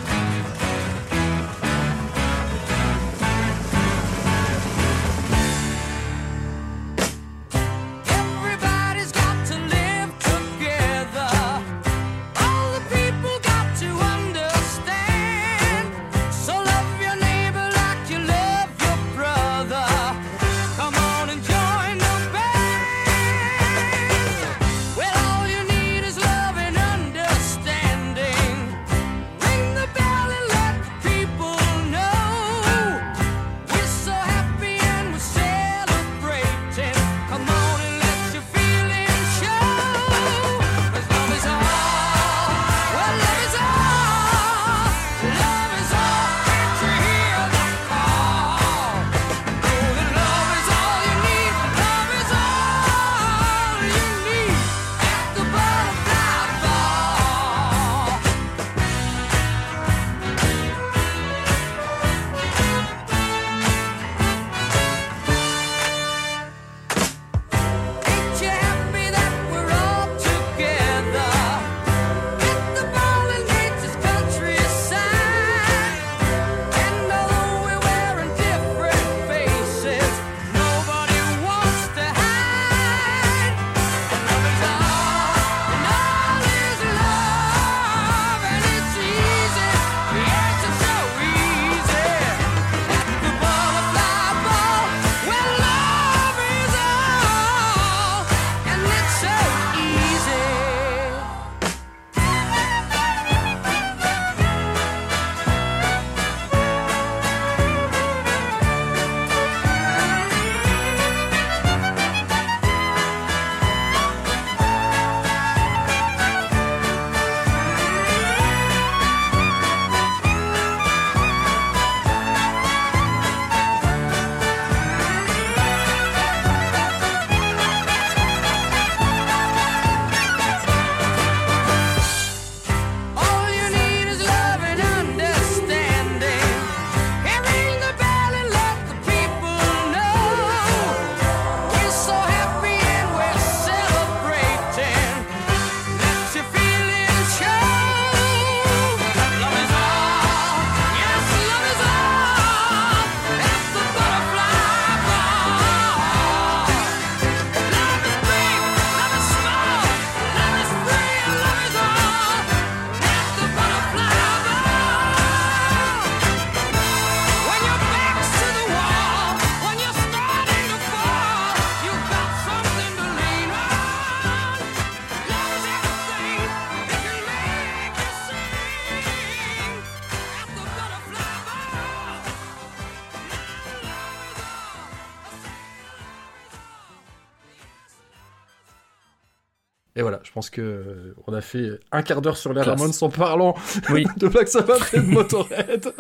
pense que euh, on a fait un quart d'heure sur les Classe. Ramones en parlant Oui. de Black Sabbath et de Motorhead.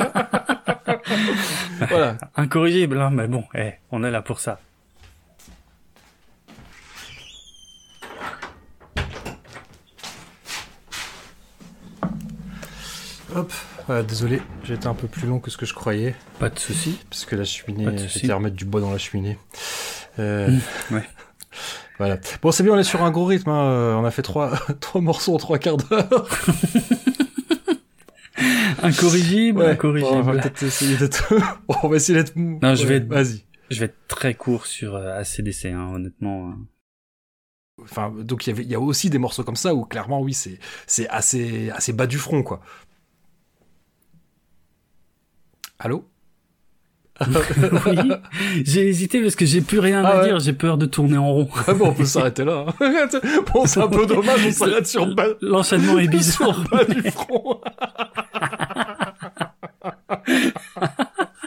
voilà. Incorrigible, hein, mais bon, eh, on est là pour ça. Hop. Voilà, désolé, j'ai été un peu plus long que ce que je croyais, Pas de souci. parce que la cheminée, j'étais à remettre du bois dans la cheminée. Euh, Mmh, ouais. Voilà. Bon, c'est bien, on est sur un gros rythme. hein. Euh, On a fait trois, trois morceaux en trois quarts d'heure. Incorrigible, Ouais. incorrigible. Bon, on va peut-être essayer d'être. Bon, on va essayer d'être. Non, je Ouais, vais être- Vas-y. Je vais être très court sur euh, ACDC, hein, honnêtement. euh. Enfin, donc il y y a aussi des morceaux comme ça où clairement, oui, c'est, c'est assez, assez bas du front, quoi. Allô? Oui, j'ai hésité parce que j'ai plus rien Ah à ouais. dire, j'ai peur de tourner en rond. Ah bon, on peut s'arrêter là. hein. bon, c'est un peu dommage, on s'arrête sur bas, L'enchaînement est bizarre. sur bas du front.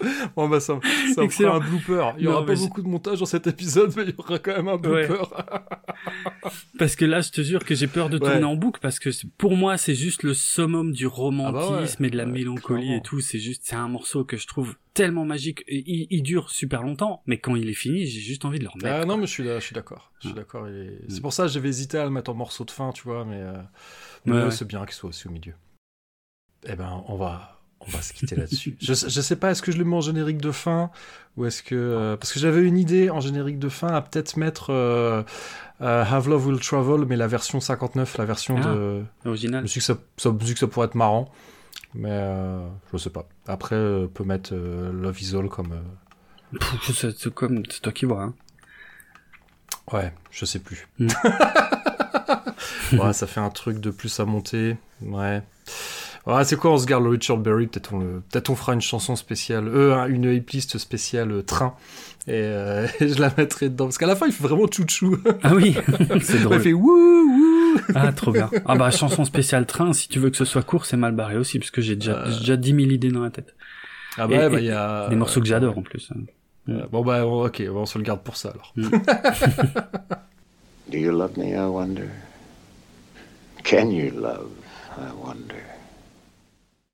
bon, bah, ça, ça me fera un blooper. Il y aura pas beaucoup de montage dans cet épisode, mais il y aura quand même un Ouais. blooper. Parce que là, je te jure que j'ai peur de Ouais. tourner en boucle parce que c'est- pour moi, c'est juste le summum du romantisme Ah bah ouais. et de la Ouais, mélancolie clairement. et tout. C'est juste, c'est un morceau que je trouve tellement magique. Et il, il dure super longtemps, mais quand il est fini, j'ai juste envie de le remettre. Ah quoi. non, mais je suis, là- je suis d'accord. Je suis Ouais. d'accord. il est- Mm. C'est pour ça que j'avais hésité à le mettre en morceau de fin, tu vois, mais, euh, mais Ouais, ouais, ouais. c'est bien qu'il soit aussi au milieu. Eh ben, on va, on va se quitter là-dessus. Je, sais- je sais pas, est-ce que je le mets en générique de fin ou est-ce que euh, parce que j'avais une idée en générique de fin à peut-être mettre euh, euh, Have Love Will Travel, mais la version 59, la version Ah. de. Je Original. me suis dit que ça, ça, me suis dit que ça pourrait être marrant, mais euh, je sais pas. Après, euh, on peut mettre euh, Love Is All euh, c'est comme, c'est toi qui vois. Hein. Ouais, je sais plus. Mm. ouais, ça fait un truc de plus à monter. Ouais. Ouais, c'est quoi, on se garde le Richard Berry, peut-être on, le... peut on fera une chanson spéciale, euh, une playlist spéciale euh, train, et, euh, et je la mettrai dedans, parce qu'à la fin il fait vraiment chouchou, Ah oui, c'est il drôle. fait wouh wouh Ah, trop bien. Ah bah, chanson spéciale train, si tu veux que ce soit court, c'est mal barré aussi, parce que j'ai déjà, Euh. j'ai déjà 10 000 idées dans la tête. Ah bah, bah il y a... Des morceaux que j'adore en plus. hein. Euh, bon bah ok, on se le garde pour ça alors. Do you love me, I wonder? Can you love, I wonder?